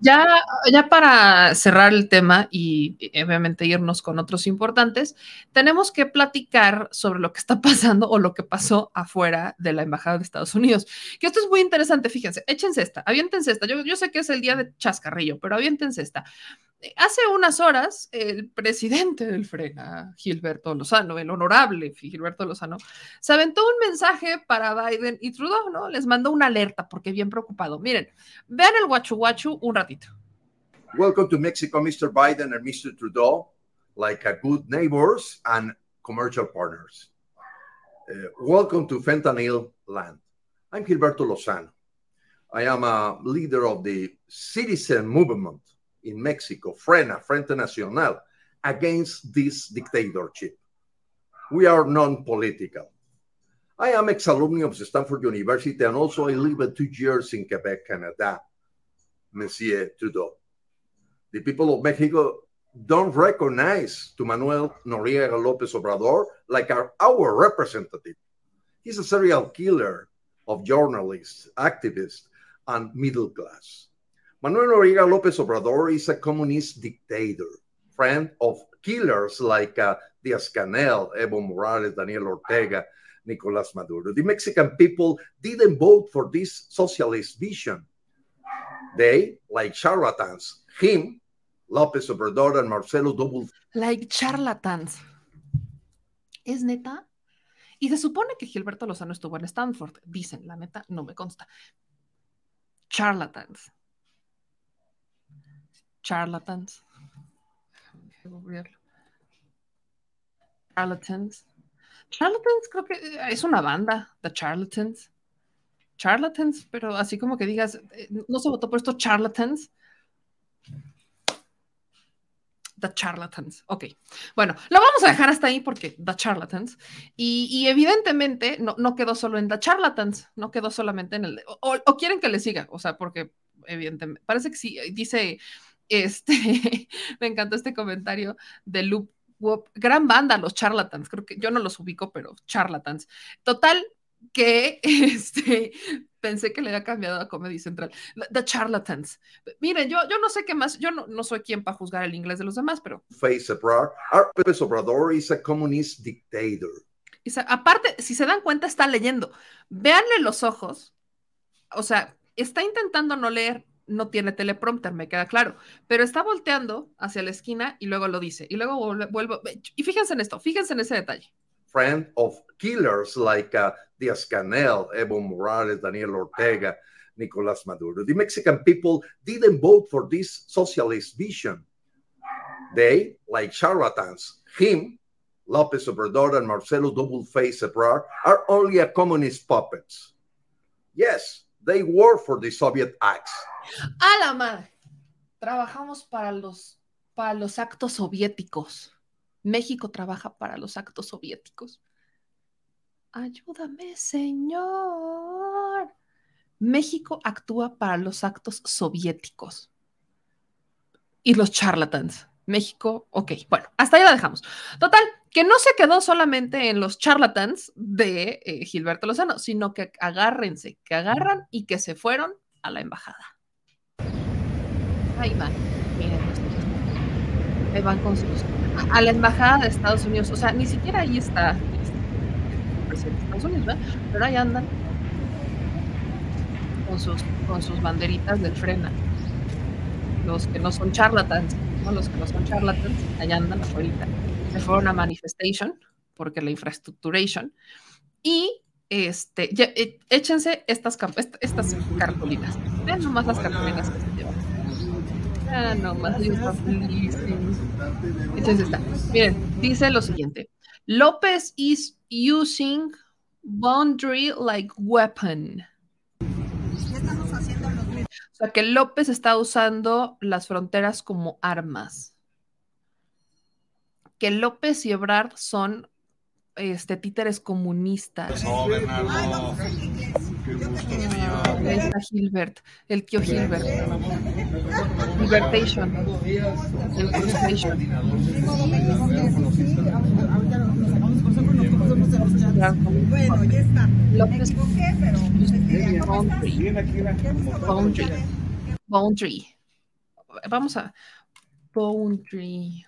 ya, ya para cerrar el tema y obviamente irnos con otros importantes, tenemos que platicar sobre lo que está pasando o lo que pasó afuera de la Embajada de Estados Unidos. Que esto es muy interesante, fíjense, échense esta, aviéntense esta. Yo, yo sé que es el día de chascarrillo, pero aviéntense esta. Hace unas horas, el presidente del FRENA, Gilberto Lozano, el honorable Gilberto Lozano, se aventó un mensaje para Biden y Trudeau, ¿no? Les mandó una alerta porque bien preocupado. Miren, vean el guachu guachu un ratito. Welcome to Mexico, Mr. Biden and Mr. Trudeau. like a good neighbors and commercial partners. Uh, welcome to Fentanyl Land. I'm Gilberto Lozano. I am a leader of the citizen movement in Mexico, Frena, Frente Nacional, against this dictatorship. We are non political. I am ex alumni of Stanford University and also I lived two years in Quebec, Canada, Monsieur Trudeau. The people of Mexico don't recognize to Manuel Noriega Lopez Obrador like our, our representative. He's a serial killer of journalists, activists, and middle class. Manuel Noriega Lopez Obrador is a communist dictator, friend of killers like uh, Diaz Canel, Evo Morales, Daniel Ortega, Nicolas Maduro. The Mexican people didn't vote for this socialist vision. They, like charlatans, him, López Obrador and Marcelo Double. Like charlatans. ¿Es neta? Y se supone que Gilberto Lozano estuvo en Stanford. Dicen, la neta, no me consta. Charlatans. Charlatans. Charlatans. Charlatans creo que es una banda, The Charlatans. Charlatans, pero así como que digas, eh, no se votó por estos charlatans. The Charlatans. Ok. Bueno, lo vamos a dejar hasta ahí porque The Charlatans. Y, evidentemente no, no, quedó solo en The Charlatans, no quedó solamente en el. O, o, quieren que le siga, o sea, porque evidentemente. Parece que sí. Dice. Este. me encantó este comentario de Loop gran banda, los charlatans, creo que yo no los ubico, pero charlatans. Total, que este, pensé que le había cambiado a Comedy Central. The Charlatans. Miren, yo, yo no sé qué más, yo no, no soy quien para juzgar el inglés de los demás, pero. Face Obrador, López Obrador is a communist dictator. Y aparte, si se dan cuenta, está leyendo. Véanle los ojos. O sea, está intentando no leer, no tiene teleprompter, me queda claro, pero está volteando hacia la esquina y luego lo dice. Y luego vuelvo. Y fíjense en esto, fíjense en ese detalle. Friend of killers like uh, Diaz Canel, Evo Morales, Daniel Ortega, Nicolas Maduro. The Mexican people didn't vote for this socialist vision. They, like charlatans, him, Lopez Obrador, and Marcelo Double-Face Ebrard are only a communist puppets. Yes, they work for the Soviet acts. A la madre. Trabajamos para los, para los actos soviéticos. México trabaja para los actos soviéticos. Ayúdame, Señor. México actúa para los actos soviéticos. Y los charlatans. México, ok, bueno, hasta ahí la dejamos. Total, que no se quedó solamente en los charlatans de eh, Gilberto Lozano, sino que agárrense, que agarran y que se fueron a la embajada. Ahí van, miren, ahí van con sus a la embajada de Estados Unidos. O sea, ni siquiera ahí está de Estados Unidos, ¿verdad? Pero ahí andan con sus, con sus banderitas del frena. Los que no son charlatans, ¿no? Los que no son charlatans, allá andan afuera. Se fueron a manifestation, porque la infraestructuration. Y este, e, échense estas, estas cartulinas. Vean nomás las cartulinas que se llevan. Ah, no, más está Entonces está. Miren, dice lo siguiente. López is using boundary like weapon. O sea que López está usando las fronteras como armas. Que López y Ebrard son este, títeres comunistas. No, Bernardo. Ahí está Gilbert, el tío Gilbert. Libertation. Bueno, ya está. López. Boundary. Boundary. Vamos a. Boundary.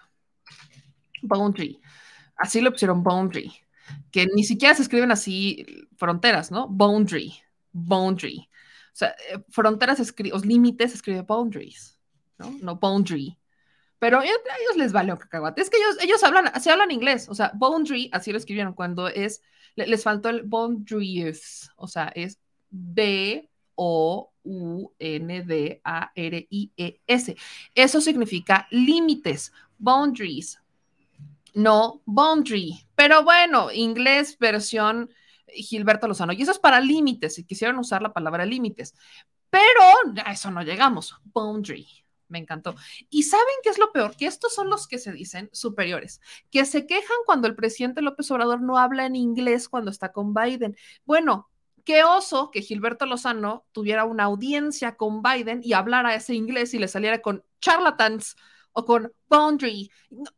Boundary. Así lo pusieron boundary, que ni siquiera se escriben así fronteras, ¿no? Boundary, boundary. O sea, eh, fronteras o límites escribe boundaries, ¿no? No boundary. Pero a ellos les vale un cacahuate. Es que ellos, ellos hablan, se hablan inglés, o sea, boundary, así lo escribieron cuando es, les faltó el boundaries, o sea, es B O U N D A R I E S. Eso significa límites, boundaries, no boundary. Pero bueno, inglés versión Gilberto Lozano. Y eso es para límites, si quisieran usar la palabra límites. Pero a eso no llegamos. Boundary. Me encantó. ¿Y saben qué es lo peor? Que estos son los que se dicen superiores, que se quejan cuando el presidente López Obrador no habla en inglés cuando está con Biden. Bueno, qué oso que Gilberto Lozano tuviera una audiencia con Biden y hablara ese inglés y le saliera con charlatans o con boundary.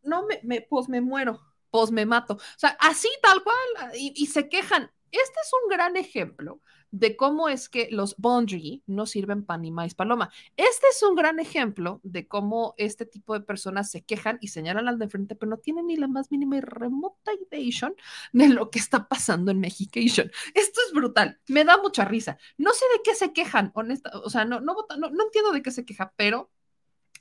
No, me, pues me muero, pues me mato. O sea, así tal cual, y se quejan. Este es un gran ejemplo de cómo es que los boundary no sirven para ni más paloma. Este es un gran ejemplo de cómo este tipo de personas se quejan y señalan al de frente, pero no tienen ni la más mínima y remota idea de lo que está pasando en Mexication. Esto es brutal, me da mucha risa. No sé de qué se quejan, honesta, o sea, no, no, no, no entiendo de qué se queja, pero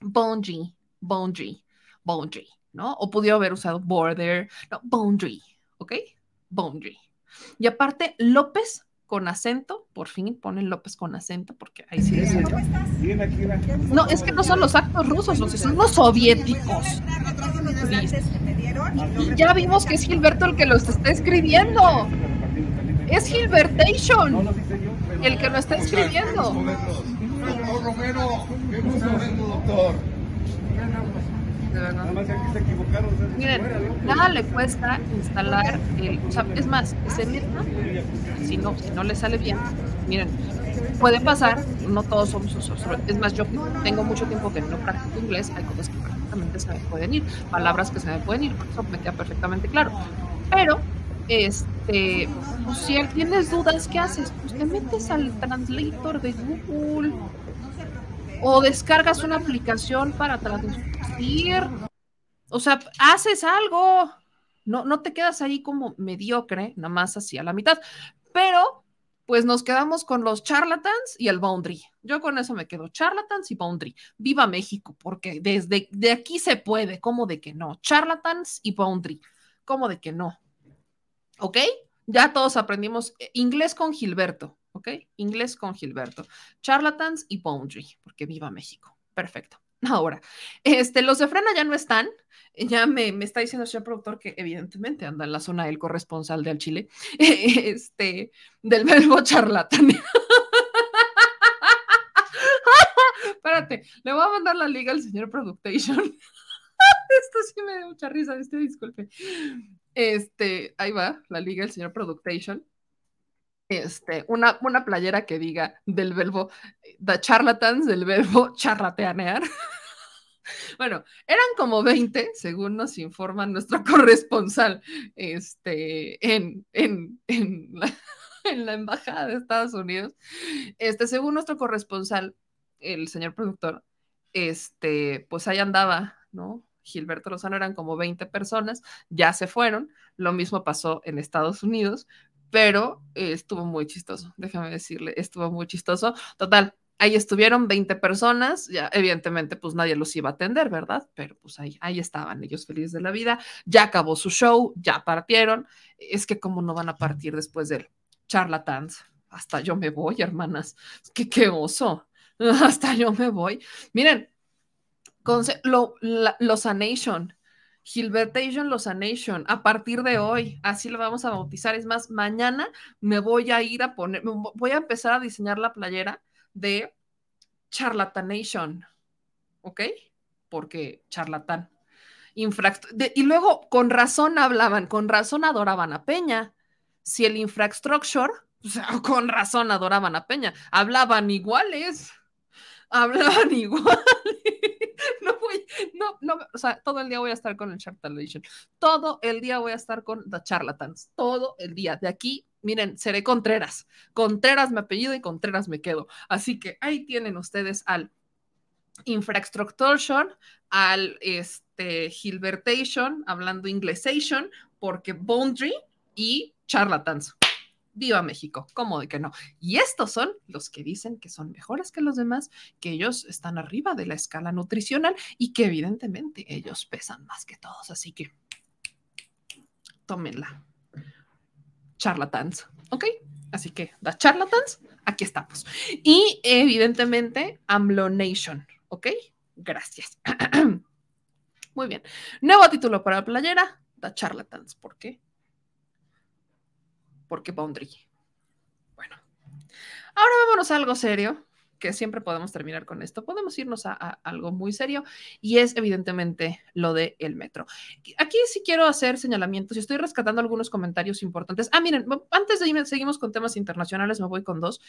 boundary, boundary, boundary, ¿no? O pudiera haber usado border, no, boundary, ¿ok? Boundary. Y aparte, López con acento, por fin ponen López con acento, porque ahí sí es. No, es que no son los actos rusos, son los soviéticos. Y ya vimos que es Gilberto el que los está escribiendo. Es Gilbertation el que lo está escribiendo. doctor. Miren, nada le cuesta instalar el, o sea, es más, ese mismo, si no, si no le sale bien, miren, puede pasar, no todos somos es más, yo tengo mucho tiempo que no practico inglés, hay cosas que perfectamente se me pueden ir, palabras que se me pueden ir, por eso me queda perfectamente claro. Pero, este, pues, si tienes dudas, ¿qué haces? Pues te metes al translator de Google o descargas una aplicación para traducir. O sea, haces algo. No, no te quedas ahí como mediocre, nada más así a la mitad. Pero, pues nos quedamos con los charlatans y el boundary. Yo con eso me quedo, charlatans y boundary. Viva México, porque desde de aquí se puede, ¿cómo de que no? Charlatans y boundary, ¿cómo de que no? ¿Ok? Ya todos aprendimos eh, inglés con Gilberto. ¿Ok? Inglés con Gilberto. Charlatans y Boundary, porque viva México. Perfecto. Ahora, este, los de Frena ya no están. Ya me, está diciendo el señor productor que evidentemente anda en la zona del corresponsal del Chile, este, del verbo charlatán. Espérate, le voy a mandar la liga al señor Productation. Esto sí me da mucha risa, este disculpe. Este, ahí va, la liga del señor Productation este, una, una playera que diga del verbo, the charlatans, del verbo charlateanear. bueno, eran como 20, según nos informa nuestro corresponsal este, en, en, en, la, en la Embajada de Estados Unidos. Este, según nuestro corresponsal, el señor productor, este, pues ahí andaba, ¿no? Gilberto Lozano eran como 20 personas, ya se fueron. Lo mismo pasó en Estados Unidos, pero eh, estuvo muy chistoso, déjame decirle, estuvo muy chistoso. Total, ahí estuvieron 20 personas, ya evidentemente pues nadie los iba a atender, ¿verdad? Pero pues ahí, ahí estaban ellos felices de la vida, ya acabó su show, ya partieron, es que cómo no van a partir después del charlatans, hasta yo me voy, hermanas, que qué oso, hasta yo me voy. Miren, con lo, los Nation, Gilbertation Nation, a partir de hoy, así lo vamos a bautizar. Es más, mañana me voy a ir a poner, voy a empezar a diseñar la playera de Charlatanation, ¿ok? Porque charlatán. y luego, con razón hablaban, con razón adoraban a Peña. Si el infrastructure, con razón adoraban a Peña. Hablaban iguales. Hablaban iguales no voy, no, no, o sea, todo el día voy a estar con el Charlatan. Todo el día voy a estar con The Charlatans. Todo el día. De aquí, miren, seré Contreras. Contreras me apellido y Contreras me quedo. Así que ahí tienen ustedes al Infrastructuration, al este, Gilbertation, hablando inglesation, porque Boundary y Charlatans viva México, ¿cómo de que no? Y estos son los que dicen que son mejores que los demás, que ellos están arriba de la escala nutricional y que evidentemente ellos pesan más que todos, así que tómenla. Charlatans, ¿ok? Así que las charlatans, aquí estamos. Y evidentemente AMLO Nation, ¿ok? Gracias. Muy bien. Nuevo título para la playera, The Charlatans. ¿Por qué? Porque Boundary. Bueno, ahora vámonos a algo serio, que siempre podemos terminar con esto. Podemos irnos a, algo muy serio y es evidentemente lo del el metro. Aquí sí quiero hacer señalamientos y estoy rescatando algunos comentarios importantes. Ah, miren, antes de irme, seguimos con temas internacionales, me voy con dos.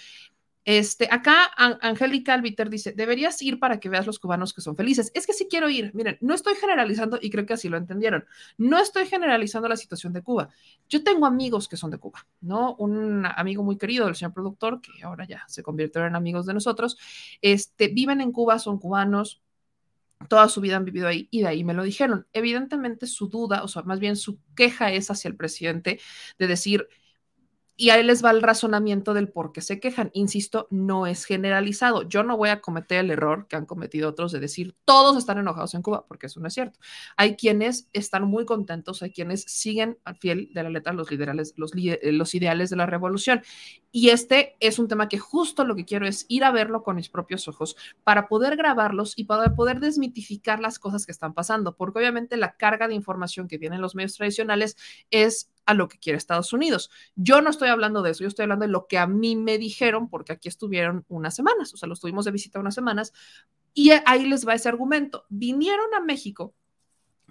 Este, acá Angélica Albiter dice, deberías ir para que veas los cubanos que son felices. Es que sí quiero ir. Miren, no estoy generalizando y creo que así lo entendieron. No estoy generalizando la situación de Cuba. Yo tengo amigos que son de Cuba, ¿no? Un amigo muy querido del señor productor, que ahora ya se convirtieron en amigos de nosotros, este, viven en Cuba, son cubanos, toda su vida han vivido ahí y de ahí me lo dijeron. Evidentemente su duda, o sea, más bien su queja es hacia el presidente de decir, y ahí les va el razonamiento del por qué se quejan. Insisto, no es generalizado. Yo no voy a cometer el error que han cometido otros de decir todos están enojados en Cuba, porque eso no es cierto. Hay quienes están muy contentos, hay quienes siguen al fiel de la letra los, los ideales de la revolución. Y este es un tema que justo lo que quiero es ir a verlo con mis propios ojos para poder grabarlos y para poder desmitificar las cosas que están pasando, porque obviamente la carga de información que viene en los medios tradicionales es a lo que quiere Estados Unidos. Yo no estoy hablando de eso, yo estoy hablando de lo que a mí me dijeron, porque aquí estuvieron unas semanas, o sea, los tuvimos de visita unas semanas, y ahí les va ese argumento. Vinieron a México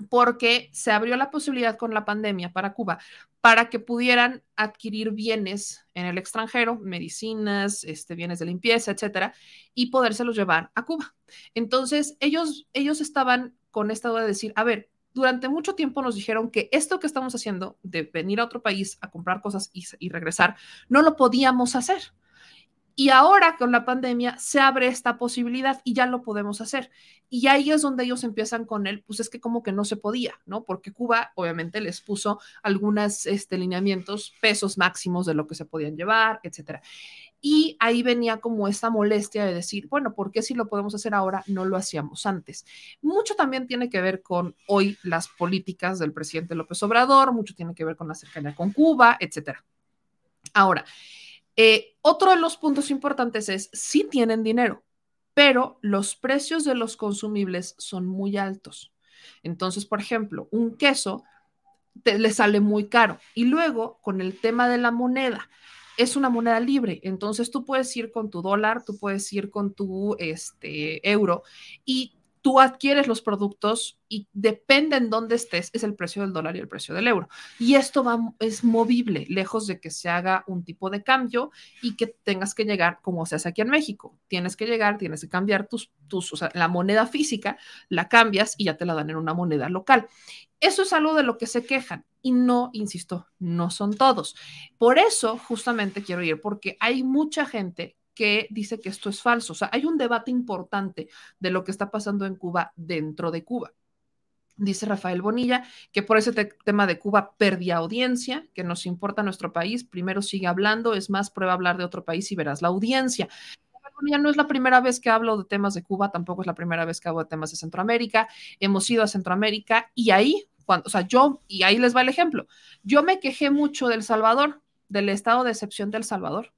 porque se abrió la posibilidad con la pandemia para Cuba para que pudieran adquirir bienes en el extranjero, medicinas, este, bienes de limpieza, etcétera, y podérselos llevar a Cuba. Entonces, ellos, ellos estaban con esta duda de decir, a ver, durante mucho tiempo nos dijeron que esto que estamos haciendo de venir a otro país a comprar cosas y, regresar, no lo podíamos hacer. Y ahora con la pandemia se abre esta posibilidad y ya lo podemos hacer. Y ahí es donde ellos empiezan con él, pues es que como que no se podía, ¿no? Porque Cuba obviamente les puso algunos este, lineamientos, pesos máximos de lo que se podían llevar, etcétera. Y ahí venía como esta molestia de decir, bueno, ¿por qué si lo podemos hacer ahora no lo hacíamos antes? Mucho también tiene que ver con hoy las políticas del presidente López Obrador, mucho tiene que ver con la cercanía con Cuba, etcétera. Ahora, eh, otro de los puntos importantes es, sí tienen dinero, pero los precios de los consumibles son muy altos. Entonces, por ejemplo, un queso le sale muy caro. Y luego, con el tema de la moneda, es una moneda libre, entonces tú puedes ir con tu dólar, tú puedes ir con tu este, euro y tú adquieres los productos y depende en dónde estés, es el precio del dólar y el precio del euro. Y esto va, es movible, lejos de que se haga un tipo de cambio y que tengas que llegar como se hace aquí en México. Tienes que llegar, tienes que cambiar tus, tus la moneda física, la cambias y ya te la dan en una moneda local. Eso es algo de lo que se quejan y no, insisto, no son todos. Por eso justamente quiero ir, porque hay mucha gente que dice que esto es falso. O sea, hay un debate importante de lo que está pasando en Cuba dentro de Cuba. Dice Rafael Bonilla que por ese tema de Cuba perdía audiencia, que nos importa nuestro país. Primero sigue hablando, es más, prueba hablar de otro país y verás la audiencia. Bonilla, no es la primera vez que hablo de temas de Cuba, tampoco es la primera vez que hablo de temas de Centroamérica. Hemos ido a Centroamérica y ahí, cuando, o sea, yo, y ahí les va el ejemplo, yo me quejé mucho del Salvador, del estado de excepción del Salvador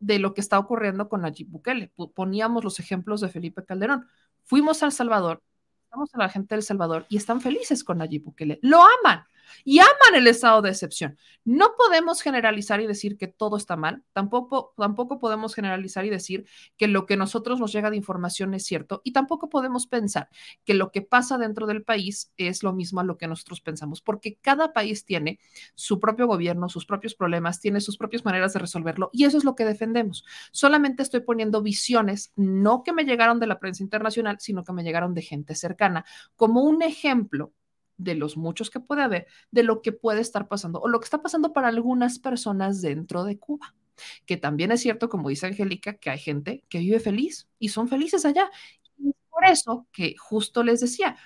de lo que está ocurriendo con Nayib Bukele. Poníamos los ejemplos de Felipe Calderón. Fuimos a El Salvador, estamos a la gente del Salvador y están felices con Nayib Bukele. Lo aman y aman el estado de excepción. No podemos generalizar y decir que todo está mal, tampoco, tampoco podemos generalizar y decir que lo que nosotros nos llega de información es cierto y tampoco podemos pensar que lo que pasa dentro del país es lo mismo a lo que nosotros pensamos, porque cada país tiene su propio gobierno, sus propios problemas, tiene sus propias maneras de resolverlo y eso es lo que defendemos. Solamente estoy poniendo visiones, no que me llegaron de la prensa internacional, sino que me llegaron de gente cercana, como un ejemplo de los muchos que puede haber, de lo que puede estar pasando o lo que está pasando para algunas personas dentro de Cuba. Que también es cierto, como dice Angélica, que hay gente que vive feliz y son felices allá. Y por eso que justo les decía,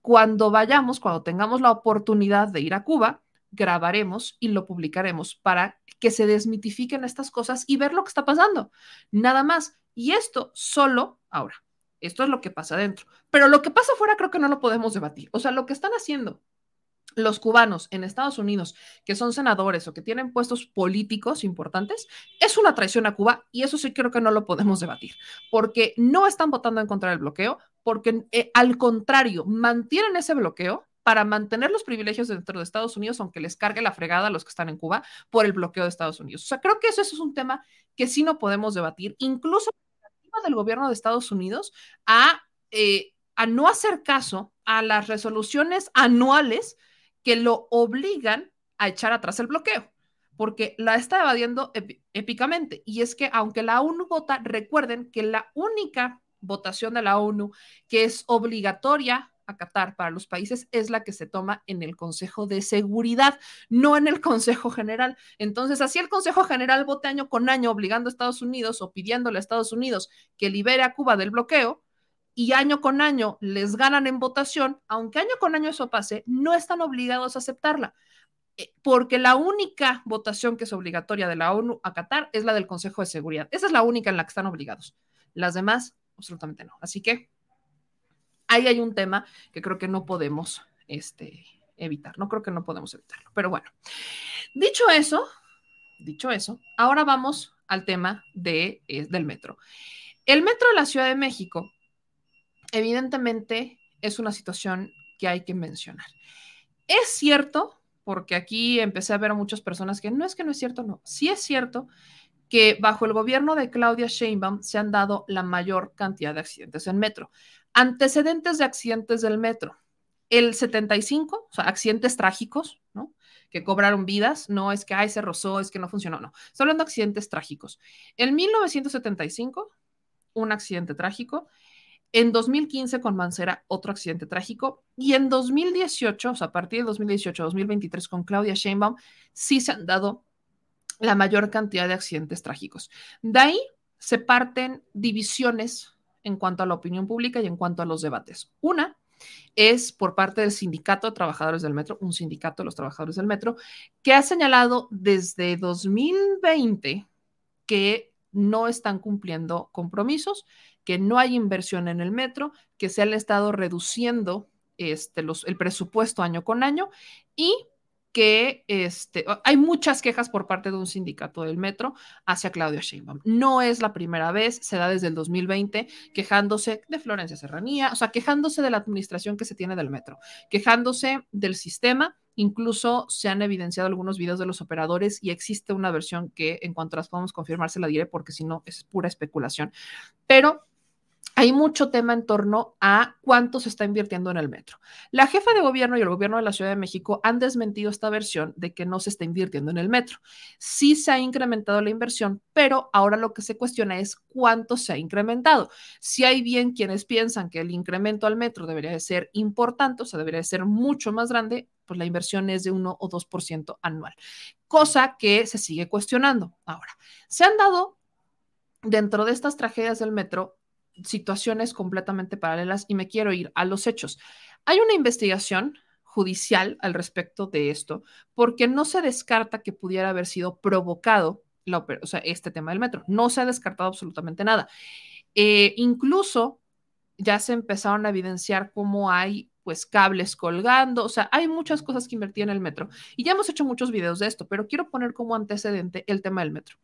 cuando vayamos, cuando tengamos la oportunidad de ir a Cuba, grabaremos y lo publicaremos para que se desmitifiquen estas cosas y ver lo que está pasando. Nada más. Y esto solo ahora, esto es lo que pasa adentro. Pero lo que pasa afuera creo que no lo podemos debatir. O sea, lo que están haciendo los cubanos en Estados Unidos, que son senadores o que tienen puestos políticos importantes, es una traición a Cuba y eso sí creo que no lo podemos debatir, porque no están votando en contra del bloqueo, porque eh, al contrario, mantienen ese bloqueo para mantener los privilegios dentro de Estados Unidos, aunque les cargue la fregada a los que están en Cuba por el bloqueo de Estados Unidos. O sea, creo que eso, eso es un tema que sí no podemos debatir, incluso del gobierno de Estados Unidos a, eh, a no hacer caso a las resoluciones anuales que lo obligan a echar atrás el bloqueo, porque la está evadiendo épicamente. Y es que aunque la ONU vota, recuerden que la única votación de la ONU que es obligatoria acatar para los países es la que se toma en el Consejo de Seguridad, no en el Consejo General. Entonces, así el Consejo General vote año con año obligando a Estados Unidos o pidiéndole a Estados Unidos que libere a Cuba del bloqueo, y año con año les ganan en votación, aunque año con año eso pase, no están obligados a aceptarla, eh, porque la única votación que es obligatoria de la ONU a Qatar es la del Consejo de Seguridad. Esa es la única en la que están obligados. Las demás, absolutamente no. Así que ahí hay un tema que creo que no podemos este, evitar. No creo que no podemos evitarlo. Pero bueno, dicho eso, dicho eso, ahora vamos al tema eh, del metro. El metro de la Ciudad de México evidentemente es una situación que hay que mencionar. Es cierto, porque aquí empecé a ver a muchas personas que no es que no es cierto, no, sí es cierto que bajo el gobierno de Claudia Sheinbaum se han dado la mayor cantidad de accidentes en metro. Antecedentes de accidentes del metro. El 75, o sea, accidentes trágicos, ¿no? Que cobraron vidas, no es que, ay, se rozó, es que no funcionó, no. Estoy hablando de accidentes trágicos. En 1975, un accidente trágico. En 2015 con Mancera, otro accidente trágico. Y en 2018, o sea, a partir de 2018 2023 con Claudia Sheinbaum, sí se han dado la mayor cantidad de accidentes trágicos. De ahí se parten divisiones en cuanto a la opinión pública y en cuanto a los debates. Una es por parte del Sindicato de Trabajadores del Metro, un sindicato de los trabajadores del Metro, que ha señalado desde 2020 que no están cumpliendo compromisos que no hay inversión en el metro, que se han estado reduciendo este, los, el presupuesto año con año y que este, hay muchas quejas por parte de un sindicato del metro hacia Claudia Sheinbaum. No es la primera vez, se da desde el 2020 quejándose de Florencia Serranía, o sea, quejándose de la administración que se tiene del metro, quejándose del sistema. Incluso se han evidenciado algunos videos de los operadores y existe una versión que en cuanto las podamos confirmar se la diré porque si no es pura especulación. Pero hay mucho tema en torno a cuánto se está invirtiendo en el metro. La jefa de gobierno y el gobierno de la Ciudad de México han desmentido esta versión de que no se está invirtiendo en el metro. Sí se ha incrementado la inversión, pero ahora lo que se cuestiona es cuánto se ha incrementado. Si hay bien quienes piensan que el incremento al metro debería de ser importante, o sea, debería de ser mucho más grande, pues la inversión es de 1 o 2% anual, cosa que se sigue cuestionando. Ahora, se han dado dentro de estas tragedias del metro situaciones completamente paralelas y me quiero ir a los hechos. Hay una investigación judicial al respecto de esto, porque no se descarta que pudiera haber sido provocado o sea, este tema del metro. No se ha descartado absolutamente nada. Eh, incluso ya se empezaron a evidenciar cómo hay pues cables colgando, o sea, hay muchas cosas que invertir en el metro. Y ya hemos hecho muchos videos de esto, pero quiero poner como antecedente el tema del metro.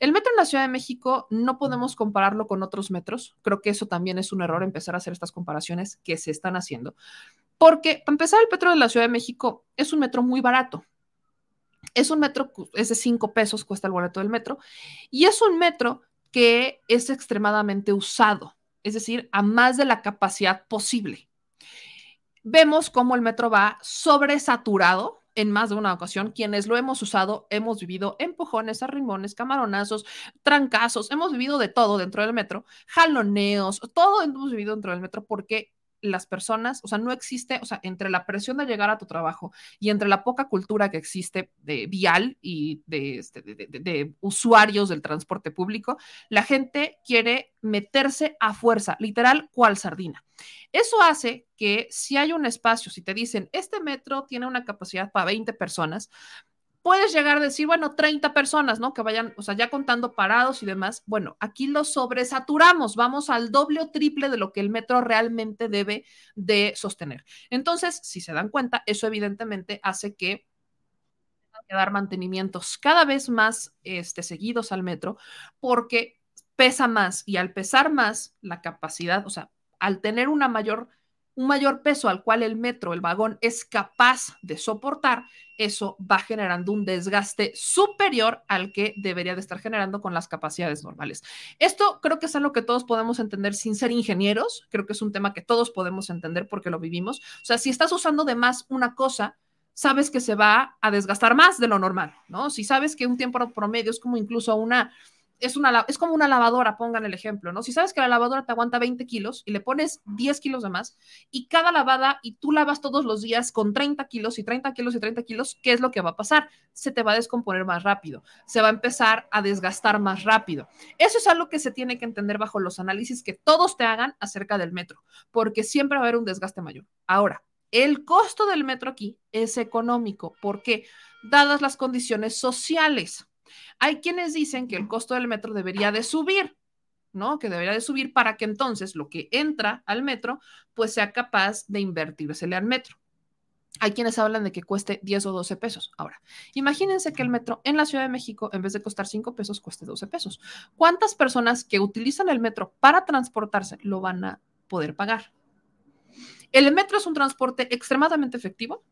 El metro en la Ciudad de México no podemos compararlo con otros metros. Creo que eso también es un error empezar a hacer estas comparaciones que se están haciendo. Porque, para empezar, el metro de la Ciudad de México es un metro muy barato. Es un metro, es de 5 pesos, cuesta el boleto del metro. Y es un metro que es extremadamente usado, es decir, a más de la capacidad posible vemos cómo el metro va sobresaturado en más de una ocasión. Quienes lo hemos usado, hemos vivido empujones, arrimones, camaronazos, trancazos, hemos vivido de todo dentro del metro, jaloneos, todo hemos vivido dentro del metro porque las personas, o sea, no existe, o sea, entre la presión de llegar a tu trabajo y entre la poca cultura que existe de vial y de, este, de, usuarios del transporte público, la gente quiere meterse a fuerza, literal, cual sardina. Eso hace que si hay un espacio, si te dicen, este metro tiene una capacidad para 20 personas, puedes llegar a decir, bueno, 30 personas, ¿no? Que vayan, o sea, ya contando parados y demás. Bueno, aquí lo sobresaturamos, vamos al doble o triple de lo que el metro realmente debe de sostener. Entonces, si se dan cuenta, eso evidentemente hace que que dar mantenimientos cada vez más este, seguidos al metro porque pesa más y al pesar más la capacidad, o sea, al tener una mayor un mayor peso al cual el metro, el vagón, es capaz de soportar, eso va generando un desgaste superior al que debería de estar generando con las capacidades normales. Esto creo que es algo que todos podemos entender sin ser ingenieros, creo que es un tema que todos podemos entender porque lo vivimos. O sea, si estás usando de más una cosa, sabes que se va a desgastar más de lo normal, ¿no? Si sabes que un tiempo promedio es como incluso una es, una, es como una lavadora, pongan el ejemplo, ¿no? Si sabes que la lavadora te aguanta 20 kilos y le pones 10 kilos de más y cada lavada y tú lavas todos los días con 30 kilos y 30 kilos y 30 kilos, ¿qué es lo que va a pasar? Se te va a descomponer más rápido, se va a empezar a desgastar más rápido. Eso es algo que se tiene que entender bajo los análisis que todos te hagan acerca del metro, porque siempre va a haber un desgaste mayor. Ahora, el costo del metro aquí es económico, porque dadas las condiciones sociales, hay quienes dicen que el costo del metro debería de subir, ¿no? Que debería de subir para que entonces lo que entra al metro, pues sea capaz de invertírsele al metro. Hay quienes hablan de que cueste 10 o 12 pesos. Ahora, imagínense que el metro en la Ciudad de México, en vez de costar 5 pesos, cueste 12 pesos. ¿Cuántas personas que utilizan el metro para transportarse lo van a poder pagar? El metro es un transporte extremadamente efectivo,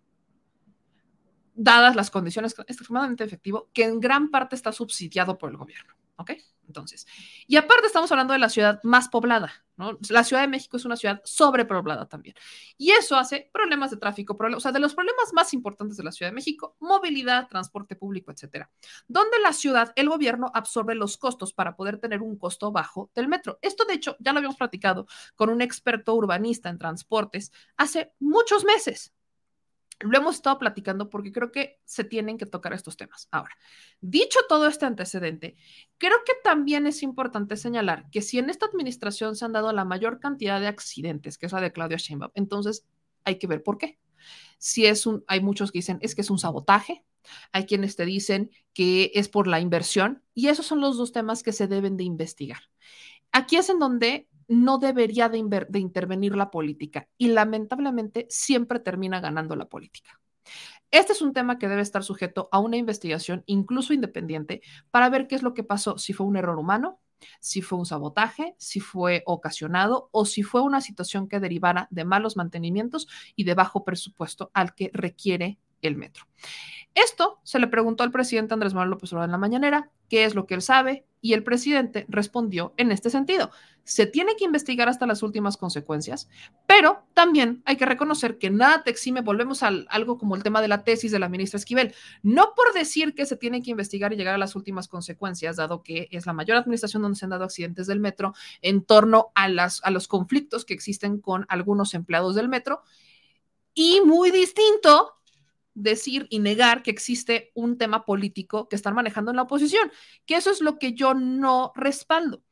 dadas las condiciones, extremadamente efectivo, que en gran parte está subsidiado por el gobierno. ¿Ok? Entonces, y aparte estamos hablando de la ciudad más poblada, ¿no? La Ciudad de México es una ciudad sobrepoblada también. Y eso hace problemas de tráfico, o sea, de los problemas más importantes de la Ciudad de México, movilidad, transporte público, etcétera. Donde la ciudad, el gobierno absorbe los costos para poder tener un costo bajo del metro. Esto, de hecho, ya lo habíamos platicado con un experto urbanista en transportes hace muchos meses, lo hemos estado platicando porque creo que se tienen que tocar estos temas. Ahora, dicho todo este antecedente, creo que también es importante señalar que si en esta administración se han dado la mayor cantidad de accidentes, que es la de Claudia Sheinbaum, entonces hay que ver por qué. Si es un, hay muchos que dicen es que es un sabotaje, hay quienes te dicen que es por la inversión y esos son los dos temas que se deben de investigar. Aquí es en donde no debería de, intervenir la política y lamentablemente siempre termina ganando la política. Este es un tema que debe estar sujeto a una investigación, incluso independiente, para ver qué es lo que pasó, si fue un error humano, si fue un sabotaje, si fue ocasionado o si fue una situación que derivara de malos mantenimientos y de bajo presupuesto al que requiere el metro. Esto se le preguntó al presidente Andrés Manuel López Obrador en la mañanera, qué es lo que él sabe, y el presidente respondió en este sentido. Se tiene que investigar hasta las últimas consecuencias, pero también hay que reconocer que nada te exime, volvemos a algo como el tema de la tesis de la ministra Esquivel, no por decir que se tiene que investigar y llegar a las últimas consecuencias, dado que es la mayor administración donde se han dado accidentes del metro en torno a, las, a los conflictos que existen con algunos empleados del metro, y muy distinto decir y negar que existe un tema político que están manejando en la oposición, que eso es lo que yo no respaldo.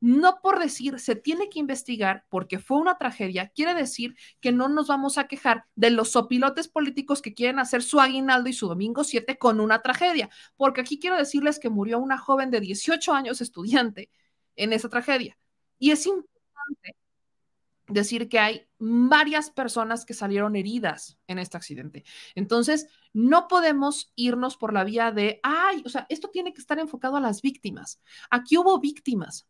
No por decir se tiene que investigar porque fue una tragedia, quiere decir que no nos vamos a quejar de los sopilotes políticos que quieren hacer su aguinaldo y su domingo 7 con una tragedia, porque aquí quiero decirles que murió una joven de 18 años estudiante en esa tragedia. Y es importante decir que hay varias personas que salieron heridas en este accidente. Entonces, no podemos irnos por la vía de, ay, o sea, esto tiene que estar enfocado a las víctimas. Aquí hubo víctimas.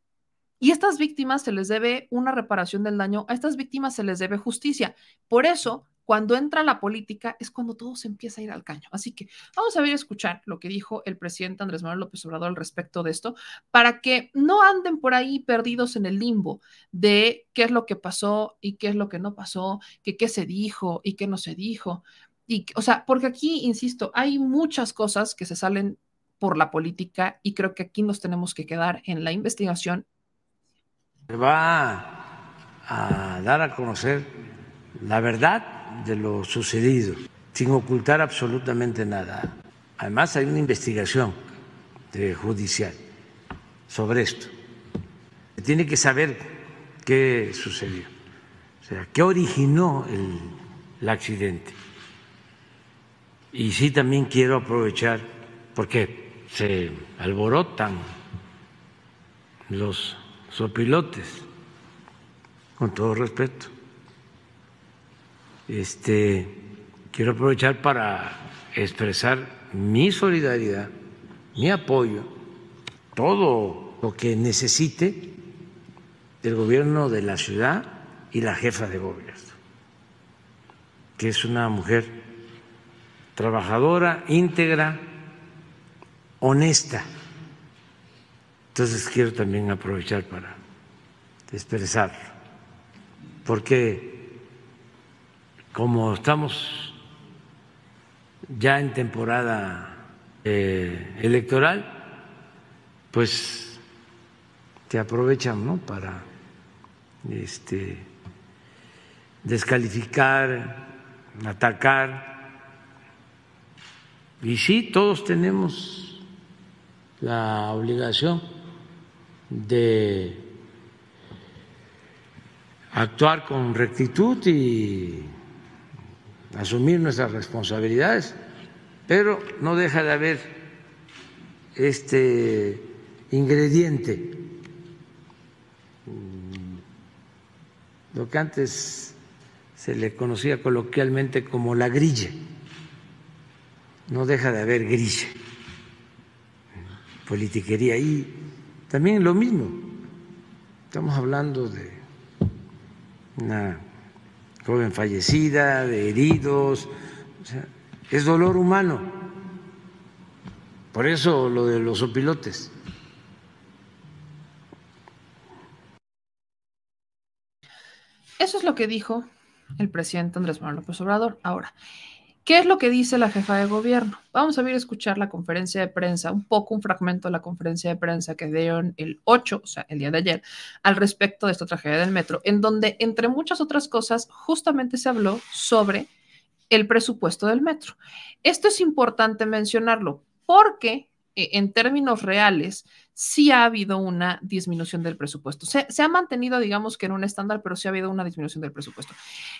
Y estas víctimas se les debe una reparación del daño, a estas víctimas se les debe justicia. Por eso, cuando entra la política es cuando todo se empieza a ir al caño. Así que vamos a ver y escuchar lo que dijo el presidente Andrés Manuel López Obrador al respecto de esto, para que no anden por ahí perdidos en el limbo de qué es lo que pasó y qué es lo que no pasó, qué se dijo y qué no se dijo. O sea, porque aquí, insisto, hay muchas cosas que se salen por la política y creo que aquí nos tenemos que quedar en la investigación. Va a dar a conocer la verdad de lo sucedido, sin ocultar absolutamente nada. Además, hay una investigación judicial sobre esto. tiene que saber qué sucedió, o sea, qué originó el, el accidente. Y sí también quiero aprovechar, porque se alborotan los sopilotes, con todo respeto este, quiero aprovechar para expresar mi solidaridad, mi apoyo, todo lo que necesite el gobierno de la ciudad y la jefa de gobierno. que es una mujer trabajadora, íntegra, honesta. Entonces quiero también aprovechar para expresarlo, porque como estamos ya en temporada eh, electoral, pues te aprovechan ¿no? para este, descalificar, atacar. Y sí, todos tenemos la obligación de actuar con rectitud y asumir nuestras responsabilidades, pero no deja de haber este ingrediente, lo que antes se le conocía coloquialmente como la grilla, no deja de haber grilla, politiquería y también lo mismo, estamos hablando de una joven fallecida, de heridos, es dolor humano. Por eso lo de los opilotes. Eso es lo que dijo el presidente Andrés Manuel López Obrador. Ahora, ¿Qué es lo que dice la jefa de gobierno? Vamos a ver escuchar la conferencia de prensa, un poco un fragmento de la conferencia de prensa que dieron el 8, o sea, el día de ayer, al respecto de esta tragedia del metro, en donde, entre muchas otras cosas, justamente se habló sobre el presupuesto del metro. Esto es importante mencionarlo porque eh, en términos reales, sí ha habido una disminución del presupuesto. Se, ha mantenido, digamos que en un estándar, pero sí ha habido una disminución del presupuesto.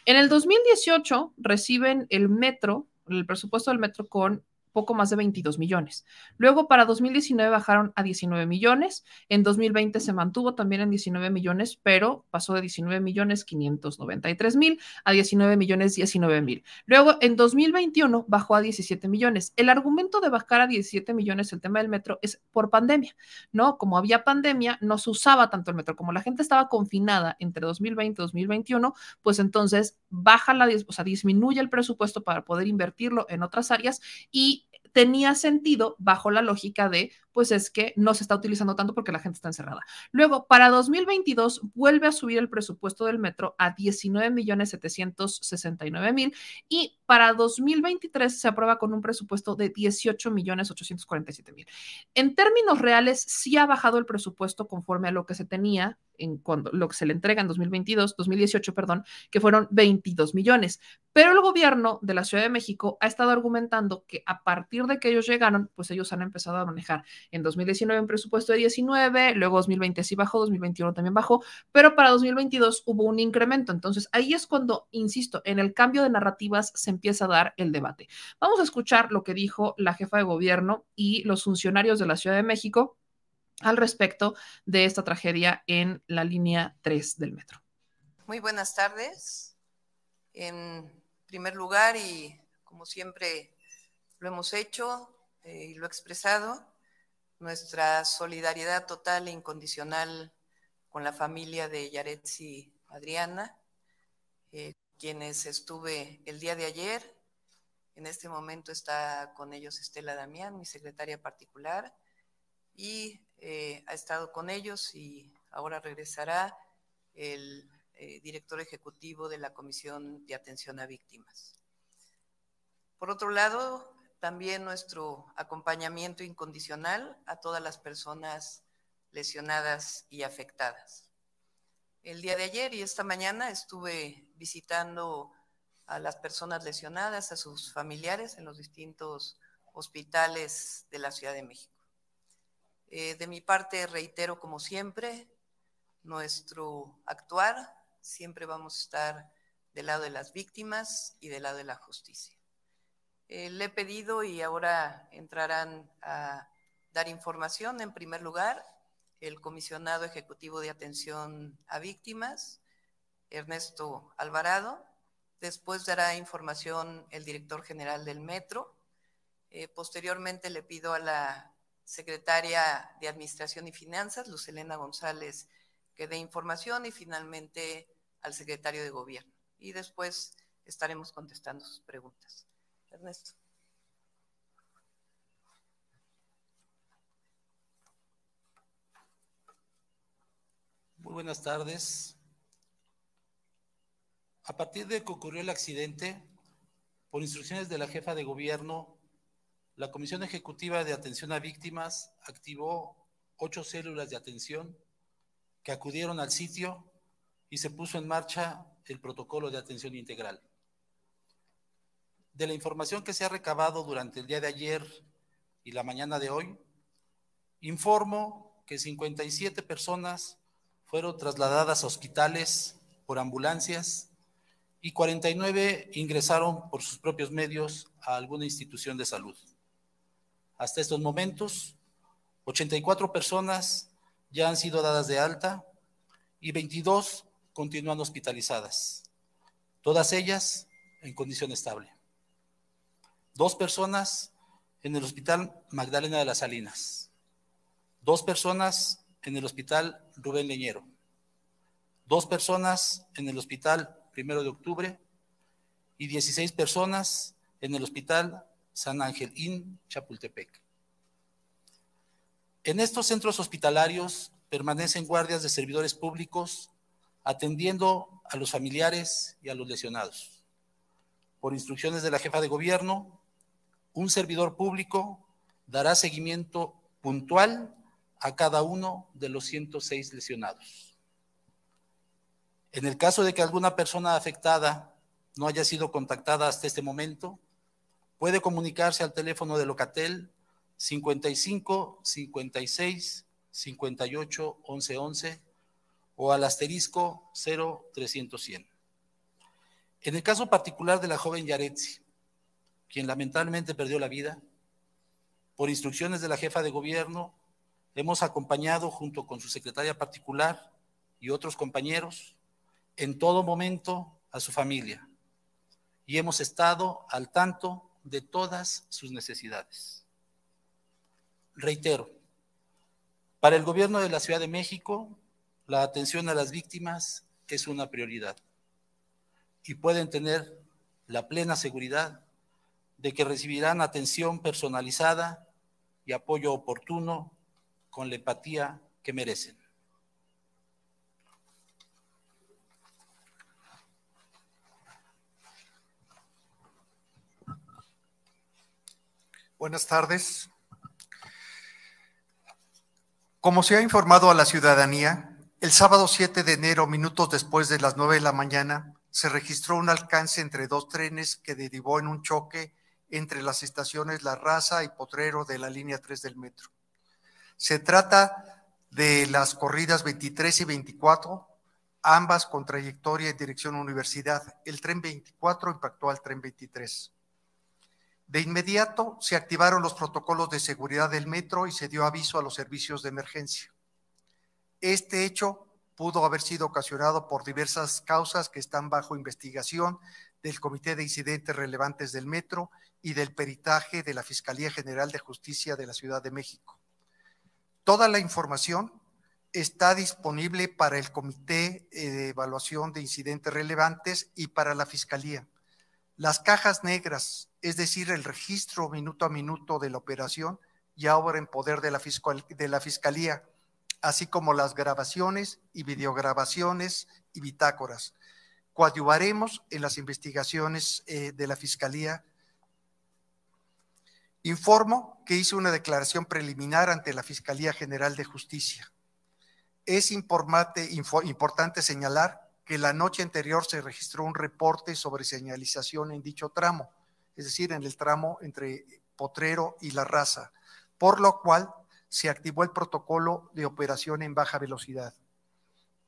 En el 2018 reciben el metro, el presupuesto del metro con poco más de 22 millones. Luego para 2019 bajaron a 19 millones, en 2020 se mantuvo también en 19 millones, pero pasó de 19 millones 593 mil a 19 millones 19 mil. Luego en 2021 bajó a 17 millones. El argumento de bajar a 17 millones el tema del metro es por pandemia, ¿no? Como había pandemia, no se usaba tanto el metro, como la gente estaba confinada entre 2020 y 2021, pues entonces baja la, o sea, disminuye el presupuesto para poder invertirlo en otras áreas y tenía sentido bajo la lógica de, pues es que no se está utilizando tanto porque la gente está encerrada. Luego, para 2022, vuelve a subir el presupuesto del metro a 19 millones 769 mil y para 2023 se aprueba con un presupuesto de 18 millones 847 mil. En términos reales, sí ha bajado el presupuesto conforme a lo que se tenía en cuando lo que se le entrega en 2022, 2018, perdón, que fueron 22 millones. Pero el gobierno de la Ciudad de México ha estado argumentando que a partir de que ellos llegaron, pues ellos han empezado a manejar en 2019 un presupuesto de 19, luego 2020 sí bajó, 2021 también bajó, pero para 2022 hubo un incremento. Entonces ahí es cuando, insisto, en el cambio de narrativas se empieza a dar el debate. Vamos a escuchar lo que dijo la jefa de gobierno y los funcionarios de la Ciudad de México al respecto de esta tragedia en la línea 3 del metro. Muy buenas tardes. En primer lugar, y como siempre lo hemos hecho eh, y lo he expresado, nuestra solidaridad total e incondicional con la familia de Yaretsi Adriana, eh, quienes estuve el día de ayer. En este momento está con ellos Estela Damián, mi secretaria particular, y eh, ha estado con ellos y ahora regresará el eh, director ejecutivo de la Comisión de Atención a Víctimas. Por otro lado, también nuestro acompañamiento incondicional a todas las personas lesionadas y afectadas. El día de ayer y esta mañana estuve visitando a las personas lesionadas, a sus familiares en los distintos hospitales de la Ciudad de México. Eh, de mi parte, reitero como siempre, nuestro actuar, siempre vamos a estar del lado de las víctimas y del lado de la justicia. Eh, le he pedido y ahora entrarán a dar información, en primer lugar, el comisionado ejecutivo de atención a víctimas, Ernesto Alvarado. Después dará información el director general del metro. Eh, posteriormente le pido a la secretaria de Administración y Finanzas, Luz Elena González, que dé información y finalmente al secretario de Gobierno. Y después estaremos contestando sus preguntas. Ernesto. Muy buenas tardes. A partir de que ocurrió el accidente, por instrucciones de la jefa de gobierno, la Comisión Ejecutiva de Atención a Víctimas activó ocho células de atención que acudieron al sitio y se puso en marcha el protocolo de atención integral. De la información que se ha recabado durante el día de ayer y la mañana de hoy, informo que 57 personas fueron trasladadas a hospitales por ambulancias y 49 ingresaron por sus propios medios a alguna institución de salud. Hasta estos momentos, 84 personas ya han sido dadas de alta y 22 continúan hospitalizadas, todas ellas en condición estable. Dos personas en el Hospital Magdalena de las Salinas, dos personas en el Hospital Rubén Leñero, dos personas en el Hospital Primero de Octubre y 16 personas en el Hospital San Ángel IN Chapultepec. En estos centros hospitalarios permanecen guardias de servidores públicos atendiendo a los familiares y a los lesionados. Por instrucciones de la jefa de gobierno, un servidor público dará seguimiento puntual a cada uno de los 106 lesionados. En el caso de que alguna persona afectada no haya sido contactada hasta este momento, puede comunicarse al teléfono de Locatel 55 56 58 11 11 o al asterisco 0 300 100. En el caso particular de la joven Yaretsi, quien lamentablemente perdió la vida, por instrucciones de la jefa de gobierno, hemos acompañado junto con su secretaria particular y otros compañeros en todo momento a su familia y hemos estado al tanto de todas sus necesidades. Reitero, para el gobierno de la Ciudad de México, la atención a las víctimas es una prioridad y pueden tener la plena seguridad de que recibirán atención personalizada y apoyo oportuno con la empatía que merecen. Buenas tardes. Como se ha informado a la ciudadanía, el sábado 7 de enero, minutos después de las 9 de la mañana, se registró un alcance entre dos trenes que derivó en un choque entre las estaciones La Raza y Potrero de la línea 3 del metro. Se trata de las corridas 23 y 24, ambas con trayectoria en dirección universidad. El tren 24 impactó al tren 23. De inmediato se activaron los protocolos de seguridad del metro y se dio aviso a los servicios de emergencia. Este hecho pudo haber sido ocasionado por diversas causas que están bajo investigación del Comité de Incidentes Relevantes del Metro y del peritaje de la Fiscalía General de Justicia de la Ciudad de México. Toda la información está disponible para el Comité eh, de Evaluación de Incidentes Relevantes y para la Fiscalía. Las cajas negras, es decir, el registro minuto a minuto de la operación, ya ahora en poder de la, de la Fiscalía, así como las grabaciones y videograbaciones y bitácoras. Coadyuvaremos en las investigaciones eh, de la Fiscalía. Informo que hice una declaración preliminar ante la Fiscalía General de Justicia. Es importante señalar que la noche anterior se registró un reporte sobre señalización en dicho tramo, es decir, en el tramo entre Potrero y La Raza, por lo cual se activó el protocolo de operación en baja velocidad.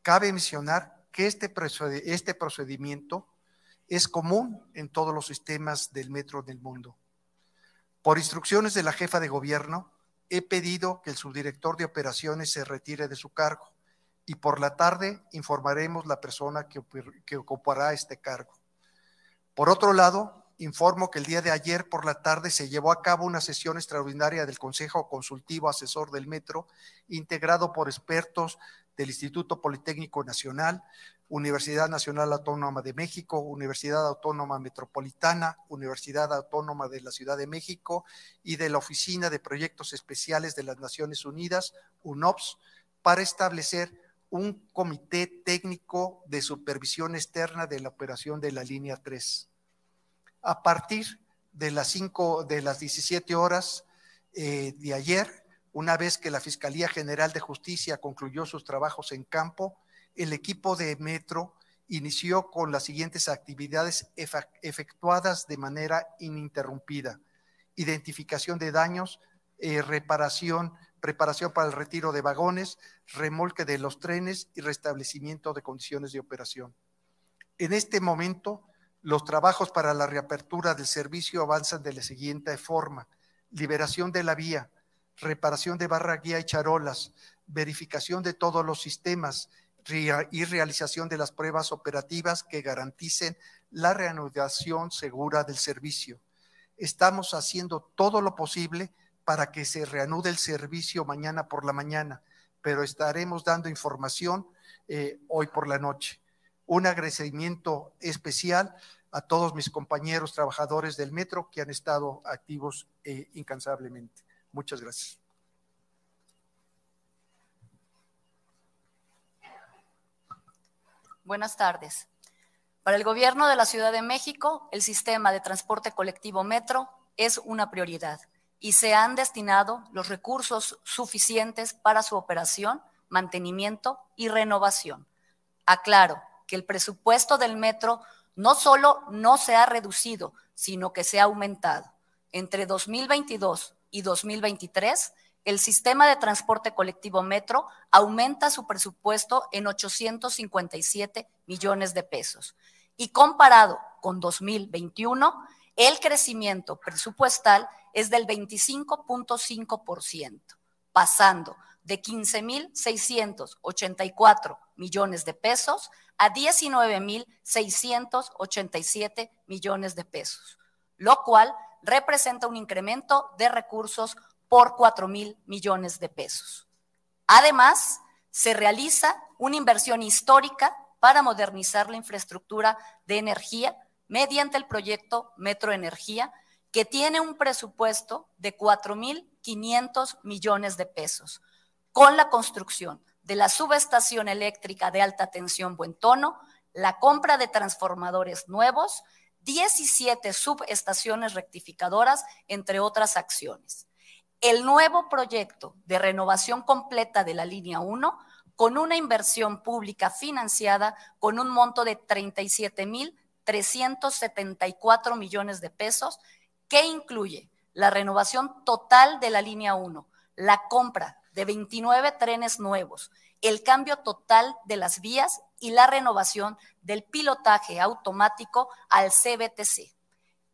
Cabe mencionar que este, este procedimiento es común en todos los sistemas del metro del mundo. Por instrucciones de la jefa de gobierno, he pedido que el subdirector de operaciones se retire de su cargo y por la tarde informaremos la persona que, que ocupará este cargo. Por otro lado, informo que el día de ayer por la tarde se llevó a cabo una sesión extraordinaria del Consejo Consultivo Asesor del Metro, integrado por expertos del Instituto Politécnico Nacional, Universidad Nacional Autónoma de México, Universidad Autónoma Metropolitana, Universidad Autónoma de la Ciudad de México y de la Oficina de Proyectos Especiales de las Naciones Unidas, UNOPS, para establecer un comité técnico de supervisión externa de la operación de la línea 3. A partir de las 5 de las 17 horas eh, de ayer, una vez que la Fiscalía General de Justicia concluyó sus trabajos en campo, el equipo de Metro inició con las siguientes actividades efectuadas de manera ininterrumpida. Identificación de daños, eh, reparación, preparación para el retiro de vagones, remolque de los trenes y restablecimiento de condiciones de operación. En este momento, los trabajos para la reapertura del servicio avanzan de la siguiente forma. Liberación de la vía, reparación de barra guía y charolas, verificación de todos los sistemas y realización de las pruebas operativas que garanticen la reanudación segura del servicio. Estamos haciendo todo lo posible para que se reanude el servicio mañana por la mañana, pero estaremos dando información eh, hoy por la noche. Un agradecimiento especial a todos mis compañeros trabajadores del metro que han estado activos eh, incansablemente. Muchas gracias. Buenas tardes. Para el gobierno de la Ciudad de México, el sistema de transporte colectivo metro es una prioridad y se han destinado los recursos suficientes para su operación, mantenimiento y renovación. Aclaro que el presupuesto del metro no solo no se ha reducido, sino que se ha aumentado. Entre 2022 y 2023, el sistema de transporte colectivo metro aumenta su presupuesto en 857 millones de pesos. Y comparado con 2021, el crecimiento presupuestal es del 25.5%, pasando de 15.684 millones de pesos a 19.687 millones de pesos, lo cual representa un incremento de recursos por 4 mil millones de pesos. Además, se realiza una inversión histórica para modernizar la infraestructura de energía mediante el proyecto Metro Energía, que tiene un presupuesto de 4.500 millones de pesos, con la construcción de la subestación eléctrica de alta tensión Buen Tono, la compra de transformadores nuevos, 17 subestaciones rectificadoras, entre otras acciones. El nuevo proyecto de renovación completa de la línea 1 con una inversión pública financiada con un monto de 37 mil 374 millones de pesos, que incluye la renovación total de la línea 1, la compra de 29 trenes nuevos, el cambio total de las vías y la renovación del pilotaje automático al CBTC,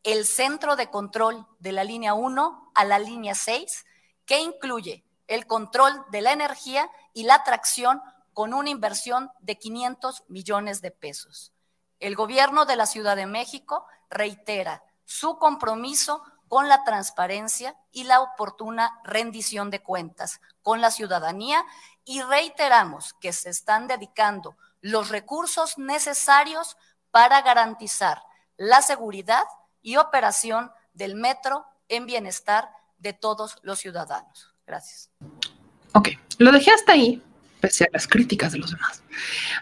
el centro de control de la línea 1 a la línea 6, que incluye el control de la energía y la tracción con una inversión de 500 millones de pesos. El gobierno de la Ciudad de México reitera su compromiso con la transparencia y la oportuna rendición de cuentas con la ciudadanía y reiteramos que se están dedicando los recursos necesarios para garantizar la seguridad y operación del metro en bienestar de todos los ciudadanos. Gracias. Ok, lo dejé hasta ahí pese a las críticas de los demás.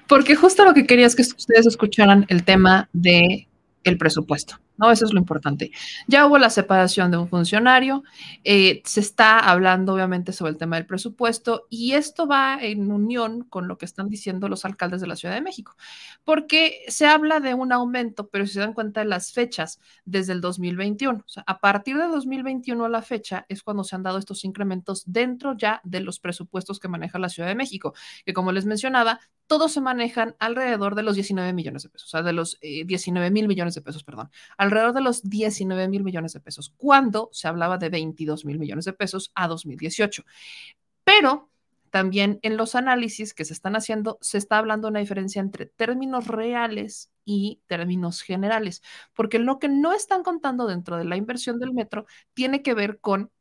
Porque justo lo que quería es que ustedes escucharan el tema de el presupuesto. ¿No? Eso es lo importante. Ya hubo la separación de un funcionario, eh, se está hablando obviamente sobre el tema del presupuesto y esto va en unión con lo que están diciendo los alcaldes de la Ciudad de México, porque se habla de un aumento, pero si se dan cuenta de las fechas desde el 2021, o sea, a partir de 2021 a la fecha es cuando se han dado estos incrementos dentro ya de los presupuestos que maneja la Ciudad de México, que como les mencionaba, todos se manejan alrededor de los 19 millones de pesos, o sea, de los 19 eh, mil millones de pesos, perdón, alrededor de los 19 mil millones de pesos, cuando se hablaba de 22 mil millones de pesos a 2018. Pero también en los análisis que se están haciendo, se está hablando de una diferencia entre términos reales y términos generales, porque lo que no están contando dentro de la inversión del metro tiene que ver con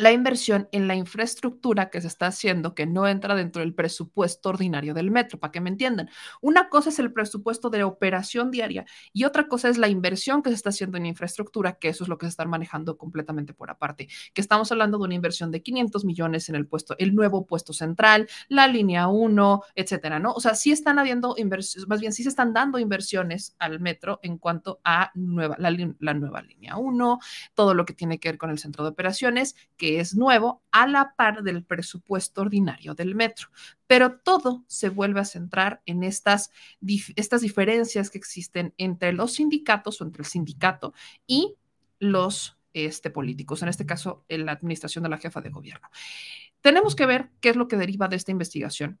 la inversión en la infraestructura que se está haciendo, que no entra dentro del presupuesto ordinario del metro, para que me entiendan. Una cosa es el presupuesto de operación diaria y otra cosa es la inversión que se está haciendo en infraestructura, que eso es lo que se está manejando completamente por aparte, que estamos hablando de una inversión de 500 millones en el puesto, el nuevo puesto central, la línea 1, etcétera, ¿no? O sea, sí están habiendo inversiones, más bien sí se están dando inversiones al metro en cuanto a nueva, la, la nueva línea 1, todo lo que tiene que ver con el centro de operaciones, que es nuevo a la par del presupuesto ordinario del metro. Pero todo se vuelve a centrar en estas, estas diferencias que existen entre los sindicatos o entre el sindicato y los este, políticos, en este caso en la administración de la jefa de gobierno. Tenemos que ver qué es lo que deriva de esta investigación,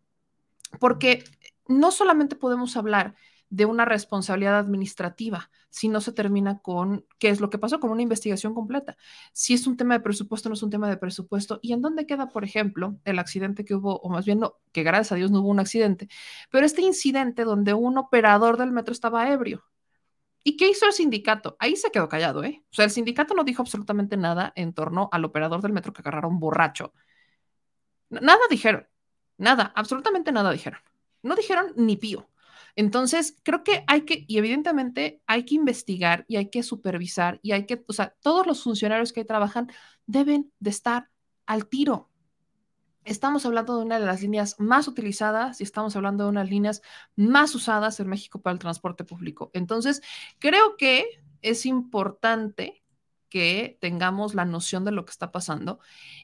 porque no solamente podemos hablar de una responsabilidad administrativa si no se termina con qué es lo que pasó con una investigación completa. Si es un tema de presupuesto, no es un tema de presupuesto. ¿Y en dónde queda, por ejemplo, el accidente que hubo, o más bien no, que gracias a Dios no hubo un accidente, pero este incidente donde un operador del metro estaba ebrio? ¿Y qué hizo el sindicato? Ahí se quedó callado, ¿eh? O sea, el sindicato no dijo absolutamente nada en torno al operador del metro que agarraron borracho. Nada dijeron, nada, absolutamente nada dijeron. No dijeron ni pío. Entonces, creo que hay que, y evidentemente hay que investigar y hay que supervisar y hay que, o sea, todos los funcionarios que trabajan deben de estar al tiro. Estamos hablando de una de las líneas más utilizadas y estamos hablando de unas líneas más usadas en México para el transporte público. Entonces, creo que es importante que tengamos la noción de lo que está pasando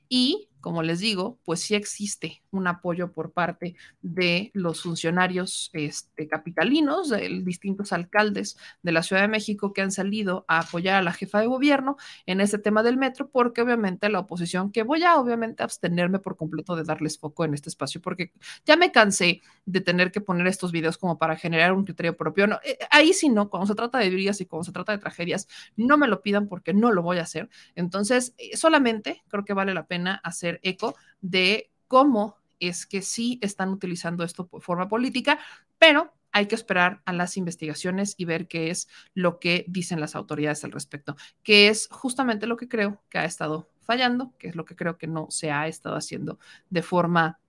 y como les digo, pues sí existe un apoyo por parte de los funcionarios este, capitalinos, de distintos alcaldes de la Ciudad de México que han salido a apoyar a la jefa de gobierno en ese tema del metro, porque obviamente la oposición, que voy a obviamente abstenerme por completo de darles foco en este espacio, porque ya me cansé de tener que poner estos videos como para generar un criterio propio. Eh, ahí sí no, cuando se trata de vidas y cuando se trata de tragedias, no me lo pidan porque no lo voy a hacer. Entonces, eh, solamente creo que vale la pena hacer eco de cómo es que sí están utilizando esto por forma política, pero hay que esperar a las investigaciones y ver qué es lo que dicen las autoridades al respecto, que es justamente lo que creo que ha estado fallando, que es lo que creo que no se ha estado haciendo de forma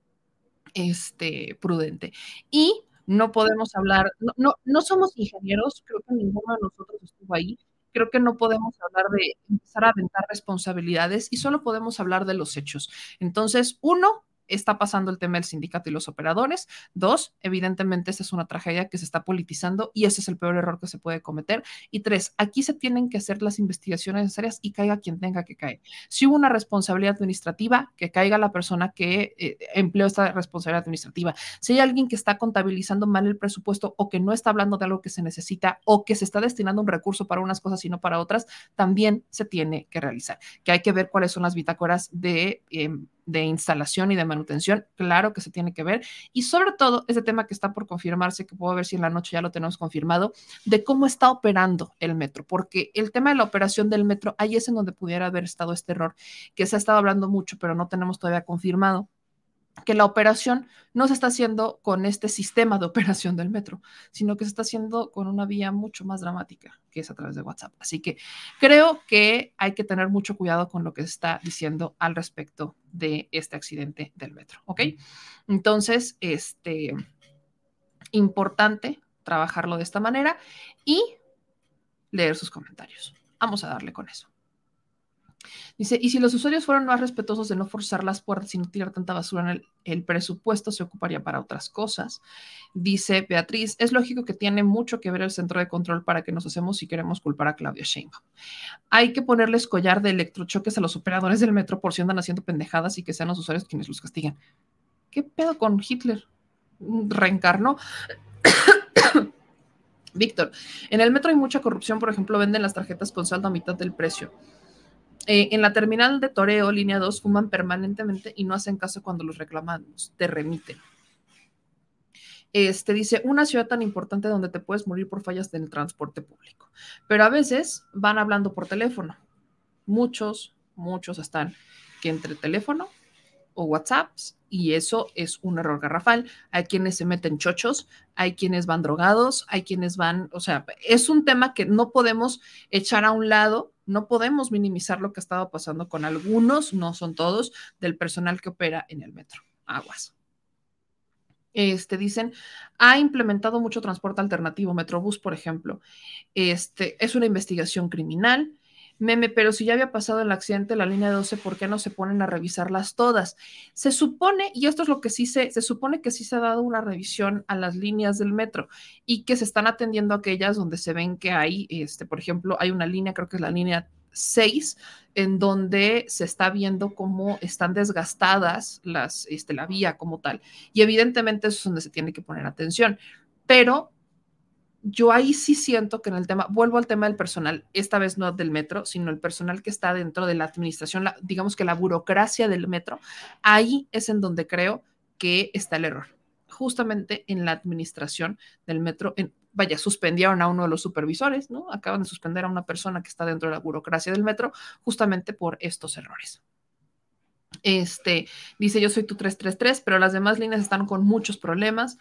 este, prudente. Y no podemos hablar, no, no, no somos ingenieros, creo que ninguno de nosotros estuvo ahí, creo que no podemos hablar de empezar a aventar responsabilidades y solo podemos hablar de los hechos. Entonces, uno, está pasando el tema del sindicato y los operadores. Dos, evidentemente esta es una tragedia que se está politizando y ese es el peor error que se puede cometer. Y tres, aquí se tienen que hacer las investigaciones necesarias y caiga quien tenga que caer. Si hubo una responsabilidad administrativa, que caiga la persona que eh, empleó esta responsabilidad administrativa. Si hay alguien que está contabilizando mal el presupuesto o que no está hablando de algo que se necesita o que se está destinando un recurso para unas cosas y no para otras, también se tiene que realizar. Que hay que ver cuáles son las bitácoras de... Em, de instalación y de manutención, claro que se tiene que ver. Y sobre todo, ese tema que está por confirmarse, que puedo ver si en la noche ya lo tenemos confirmado, de cómo está operando el metro, porque el tema de la operación del metro, ahí es en donde pudiera haber estado este error, que se ha estado hablando mucho, pero no tenemos todavía confirmado que la operación no se está haciendo con este sistema de operación del metro, sino que se está haciendo con una vía mucho más dramática, que es a través de WhatsApp. Así que creo que hay que tener mucho cuidado con lo que se está diciendo al respecto de este accidente del metro, ¿ok? Entonces, este, importante trabajarlo de esta manera y leer sus comentarios. Vamos a darle con eso. Dice, y si los usuarios fueran más respetuosos de no forzar las puertas y no tirar tanta basura en el, presupuesto, se ocuparía para otras cosas. Dice Beatriz, es lógico que tiene mucho que ver el centro de control para que nos hacemos si queremos culpar a Claudia Sheinbaum. Hay que ponerles collar de electrochoques a los operadores del metro por si andan haciendo pendejadas y que sean los usuarios quienes los castiguen. ¿Qué pedo con Hitler? ¿Reencarnó? Víctor, en el metro hay mucha corrupción, por ejemplo, venden las tarjetas con saldo a mitad del precio. Eh, en la terminal de Toreo, línea 2, fuman permanentemente y no hacen caso cuando los reclamamos, te remiten. Este dice, una ciudad tan importante donde te puedes morir por fallas en el transporte público. Pero a veces van hablando por teléfono. Muchos, muchos están que entre teléfono o WhatsApps y eso es un error garrafal. Hay quienes se meten chochos, hay quienes van drogados, hay quienes van, o sea, es un tema que no podemos echar a un lado no podemos minimizar lo que ha estado pasando con algunos, no son todos, del personal que opera en el metro. Aguas. Este, dicen, ha implementado mucho transporte alternativo, Metrobús, por ejemplo. Este, es una investigación criminal. Meme, pero si ya había pasado el accidente la línea 12, ¿por qué no se ponen a revisarlas todas? Se supone, y esto es lo que sí se, se supone que sí se ha dado una revisión a las líneas del metro y que se están atendiendo aquellas donde se ven que hay, este, por ejemplo, hay una línea, creo que es la línea 6, en donde se está viendo cómo están desgastadas las, este, la vía como tal. Y evidentemente eso es donde se tiene que poner atención. Pero yo ahí sí siento que en el tema, vuelvo al tema del personal, esta vez no del metro, sino el personal que está dentro de la administración, digamos que la burocracia del metro, ahí es en donde creo que está el error, justamente en la administración del metro. En, vaya, suspendieron a uno de los supervisores, ¿no? Acaban de suspender a una persona que está dentro de la burocracia del metro justamente por estos errores. Este, dice, yo soy tu 333, pero las demás líneas están con muchos problemas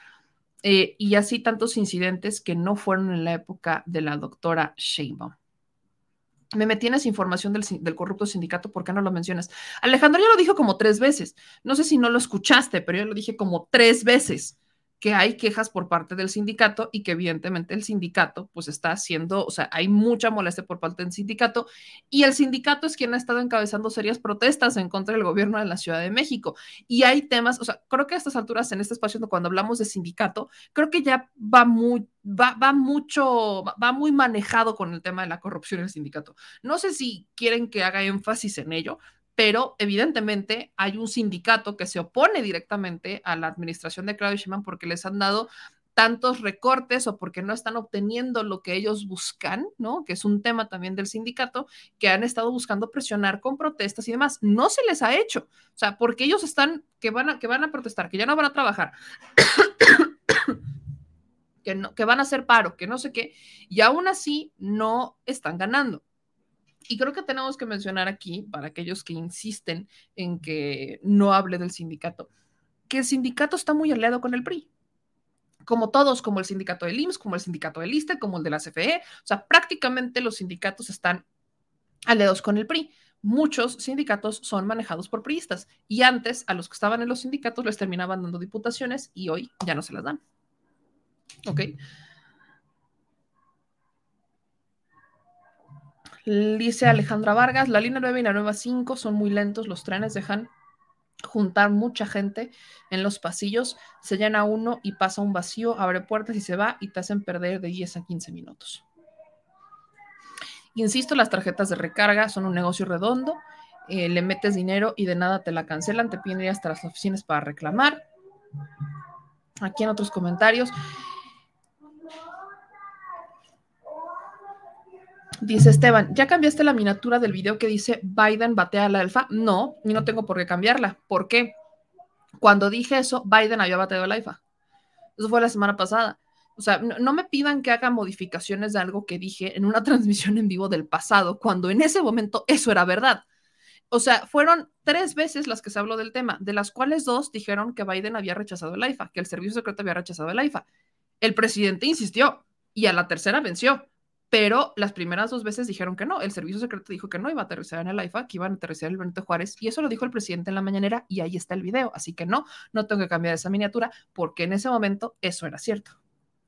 eh, y así tantos incidentes que no fueron en la época de la doctora Sheinbaum. Me metí en esa información del, del, corrupto sindicato, ¿por qué no lo mencionas? Alejandro ya lo dijo como tres veces. No sé si no lo escuchaste, pero yo lo dije como tres veces que hay quejas por parte del sindicato y que evidentemente el sindicato pues está haciendo, o sea, hay mucha molestia por parte del sindicato y el sindicato es quien ha estado encabezando serias protestas en contra del gobierno de la Ciudad de México. Y hay temas, o sea, creo que a estas alturas en este espacio cuando hablamos de sindicato, creo que ya va muy va, va mucho, va muy manejado con el tema de la corrupción en el sindicato. No sé si quieren que haga énfasis en ello, pero evidentemente hay un sindicato que se opone directamente a la administración de Claudio Sheinbaum porque les han dado tantos recortes o porque no están obteniendo lo que ellos buscan, ¿no? Que es un tema también del sindicato, que han estado buscando presionar con protestas y demás. No se les ha hecho, o sea, porque ellos están, que van a, que van a protestar, que ya no van a trabajar, que, no, que van a hacer paro, que no sé qué, y aún así no están ganando. Y creo que tenemos que mencionar aquí, para aquellos que insisten en que no hable del sindicato, que el sindicato está muy aliado con el PRI. Como todos, como el sindicato del IMSS, como el sindicato del ISTE, como el de la CFE. O sea, prácticamente los sindicatos están aliados con el PRI. Muchos sindicatos son manejados por priistas y antes a los que estaban en los sindicatos les terminaban dando diputaciones y hoy ya no se las dan. ¿Ok? Dice Alejandra Vargas, la línea 9 y la nueva 5 son muy lentos, los trenes dejan juntar mucha gente en los pasillos, se llena uno y pasa un vacío, abre puertas y se va y te hacen perder de 10 a 15 minutos. Insisto, las tarjetas de recarga son un negocio redondo, eh, le metes dinero y de nada te la cancelan, te piden ir hasta las oficinas para reclamar. Aquí en otros comentarios, Dice Esteban, ¿ya cambiaste la miniatura del video que dice Biden batea al alfa? No, y no tengo por qué cambiarla. ¿Por qué? Cuando dije eso, Biden había bateado al alfa. Eso fue la semana pasada. O sea, no, no, me pidan que haga modificaciones de algo que dije en una transmisión en vivo del pasado, cuando en ese momento eso era verdad. O sea, fueron tres veces las que se habló del tema, de las cuales dos dijeron que Biden había rechazado el AIFA, que el servicio secreto había rechazado el AIFA. El presidente insistió y a la tercera venció pero las primeras dos veces dijeron que no. El servicio secreto dijo que no iba a aterrizar en el AIFA, que iban a aterrizar en el Benito Juárez, y eso lo dijo el presidente en la mañanera, y ahí está el video. Así que no, no tengo que cambiar esa miniatura, porque en ese momento eso era cierto.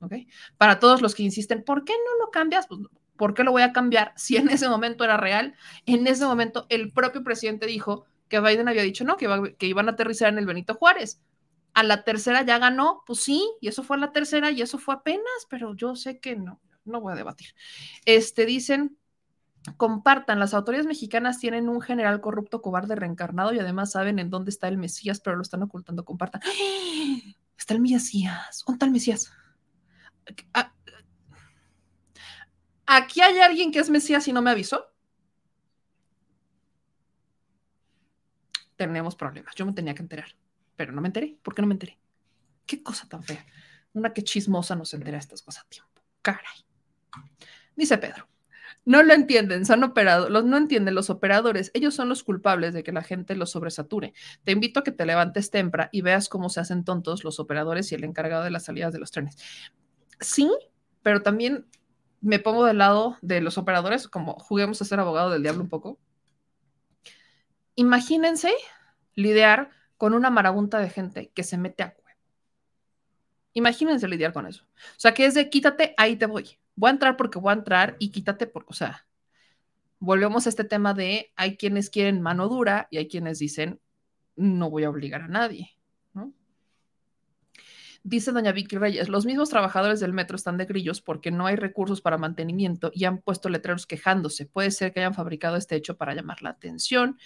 ¿Ok? Para todos los que insisten, ¿por qué no lo cambias? Pues, ¿Por qué lo voy a cambiar si en ese momento era real? En ese momento el propio presidente dijo que Biden había dicho no, que, que iban a aterrizar en el Benito Juárez. A la tercera ya ganó, pues sí, y eso fue a la tercera y eso fue apenas, pero yo sé que no no voy a debatir. Este, dicen, compartan, las autoridades mexicanas tienen un general corrupto cobarde reencarnado y además saben en dónde está el Mesías, pero lo están ocultando, compartan. Está el Mesías, ¿dónde está el Mesías? Ah, ¿Aquí hay alguien que es Mesías y no me avisó? Tenemos problemas, yo me tenía que enterar, pero no me enteré. ¿Por qué no me enteré? Qué cosa tan fea. Una que chismosa nos entera estas cosas a tiempo. Caray. Dice Pedro, no lo entienden, son operados, no entienden los operadores, ellos son los culpables de que la gente los sobresature. Te invito a que te levantes temprano y veas cómo se hacen tontos los operadores y el encargado de las salidas de los trenes. Sí, pero también me pongo del lado de los operadores, como juguemos a ser abogado del diablo un poco. Imagínense lidiar con una marabunta de gente que se mete a cueva. Imagínense lidiar con eso. O sea, que es de quítate, ahí te voy. Voy a entrar porque voy a entrar y quítate por, o sea, volvemos a este tema de hay quienes quieren mano dura y hay quienes dicen no voy a obligar a nadie. Dice doña Vicky Reyes, los mismos trabajadores del metro están de grillos porque no hay recursos para mantenimiento y han puesto letreros quejándose. Puede ser que hayan fabricado este hecho para llamar la atención.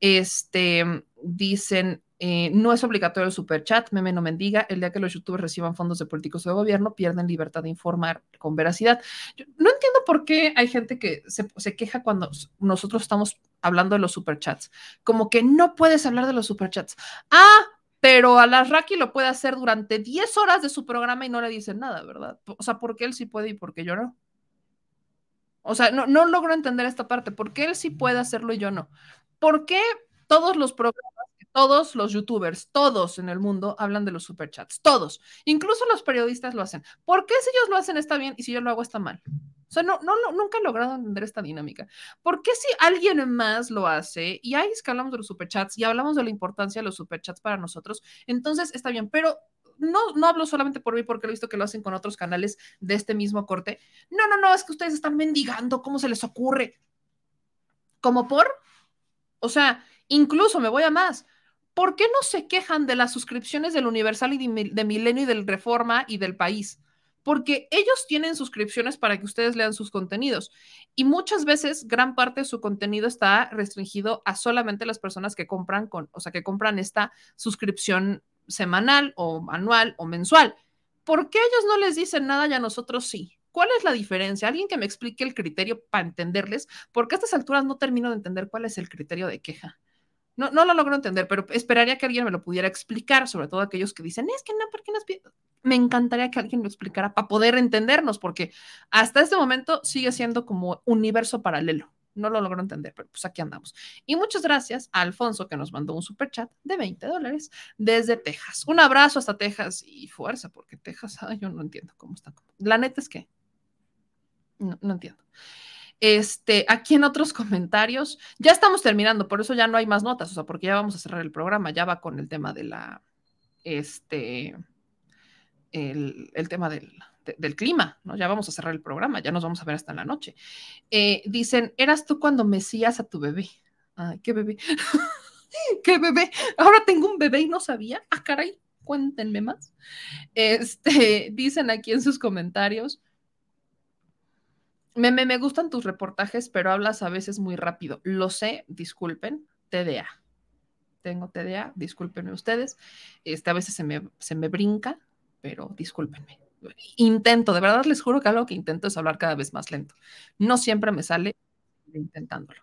Este, dicen, eh, no es obligatorio el superchat, meme no mendiga, el día que los youtubers reciban fondos de políticos de gobierno pierden libertad de informar con veracidad. no entiendo por qué hay gente que se, queja cuando nosotros estamos hablando de los superchats, como que no puedes hablar de los superchats. Ah, pero a la Raki lo puede hacer durante 10 horas de su programa y no le dicen nada, ¿verdad? O sea, ¿por qué él sí puede y por qué yo no? O sea, no, no logro entender esta parte. ¿Por qué él sí puede hacerlo y yo no? ¿Por qué todos los programas, todos los youtubers, todos en el mundo hablan de los superchats? Todos. Incluso los periodistas lo hacen. ¿Por qué si ellos lo hacen está bien y si yo lo hago está mal? O sea, no, no, nunca he logrado entender esta dinámica. ¿Por qué si alguien más lo hace y ahí es que hablamos de los superchats y hablamos de la importancia de los superchats para nosotros, entonces está bien, pero no, no hablo solamente por mí porque he visto que lo hacen con otros canales de este mismo corte. No, no, no, es que ustedes están mendigando, ¿cómo se les ocurre? ¿Como por? O sea, incluso me voy a más. ¿Por qué no se quejan de las suscripciones del Universal y de Milenio y del Reforma y del País? Porque ellos tienen suscripciones para que ustedes lean sus contenidos y muchas veces gran parte de su contenido está restringido a solamente las personas que compran con, o sea, que compran esta suscripción semanal o anual o mensual. ¿Por qué ellos no les dicen nada y a nosotros sí? ¿Cuál es la diferencia? Alguien que me explique el criterio para entenderles, porque a estas alturas no termino de entender cuál es el criterio de queja. No, no lo logro entender, pero esperaría que alguien me lo pudiera explicar, sobre todo aquellos que dicen, es que no, ¿por qué nos Me encantaría que alguien lo explicara para poder entendernos, porque hasta este momento sigue siendo como universo paralelo. No lo logro entender, pero pues aquí andamos. Y muchas gracias a Alfonso que nos mandó un super chat de 20 dólares desde Texas. Un abrazo hasta Texas y fuerza, porque Texas, yo no entiendo cómo está. La neta es que no, entiendo. Este, aquí en otros comentarios, ya estamos terminando, por eso ya no hay más notas, o sea, porque ya vamos a cerrar el programa, ya va con el tema de la, este, el, tema del, del, clima, ¿no? Ya vamos a cerrar el programa, ya nos vamos a ver hasta en la noche. Eh, dicen, eras tú cuando mecías a tu bebé. Ay, qué bebé. qué bebé. Ahora tengo un bebé y no sabía. Ah, caray, cuéntenme más. Este, dicen aquí en sus comentarios, me, me, gustan tus reportajes, pero hablas a veces muy rápido. Lo sé, disculpen, TDA. Tengo TDA, discúlpenme ustedes. Este, a veces se me, se me brinca, pero discúlpenme. Intento, de verdad les juro que algo que intento es hablar cada vez más lento. No siempre me sale intentándolo.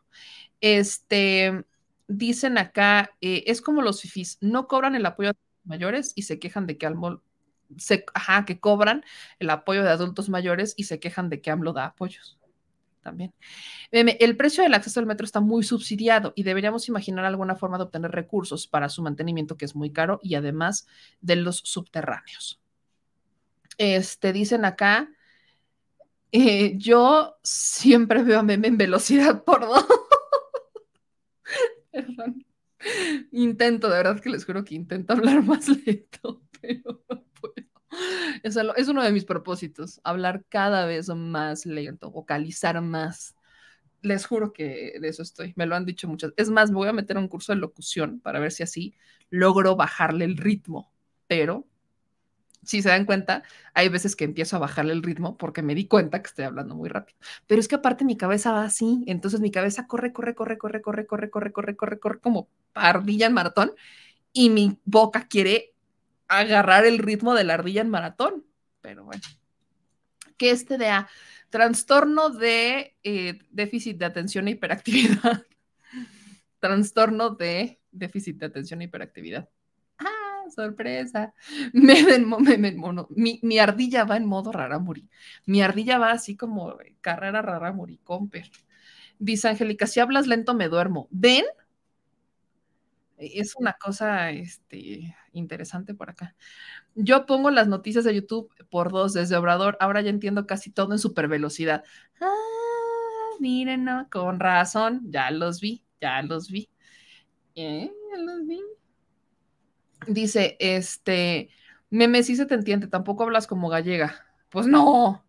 Este, dicen acá, eh, es como los fifis, no cobran el apoyo a los mayores y se quejan de que al se, ajá, que cobran el apoyo de adultos mayores y se quejan de que AMLO da apoyos. También. El precio del acceso al metro está muy subsidiado y deberíamos imaginar alguna forma de obtener recursos para su mantenimiento, que es muy caro, y además de los subterráneos. Este, dicen acá, eh, yo siempre veo a meme en velocidad por dos. Perdón. Intento, de verdad que les juro que intento hablar más lento, pero es, uno de mis propósitos, hablar cada vez más lento, vocalizar más. Les juro que de eso estoy, me lo han dicho muchas. Es más, me voy a meter a un curso de locución para ver si así logro bajarle el ritmo, pero si se dan cuenta, hay veces que empiezo a bajarle el ritmo porque me di cuenta que estoy hablando muy rápido. Pero es que aparte mi cabeza va así, entonces mi cabeza corre, corre, corre, corre, corre, corre, corre, corre, corre, corre como ardilla en maratón y mi boca quiere agarrar el ritmo de la ardilla en maratón. Pero bueno, ¿qué es TDA? Trastorno de eh, déficit de atención e hiperactividad. Trastorno de déficit de atención e hiperactividad. ¡Ah, sorpresa! Me, me, mono. Mi, mi, ardilla va en modo raramuri. Mi ardilla va así como carrera raramuri, comper. Dice Angélica, si hablas lento me duermo. ¿Ven? Es una cosa este, interesante por acá. Yo pongo las noticias de YouTube por dos desde Obrador. Ahora ya entiendo casi todo en super velocidad. Ah, miren, no, con razón. Ya los vi, ya los vi. Eh, ya los vi. Dice, este, meme, sí se te entiende, tampoco hablas como gallega. Pues no,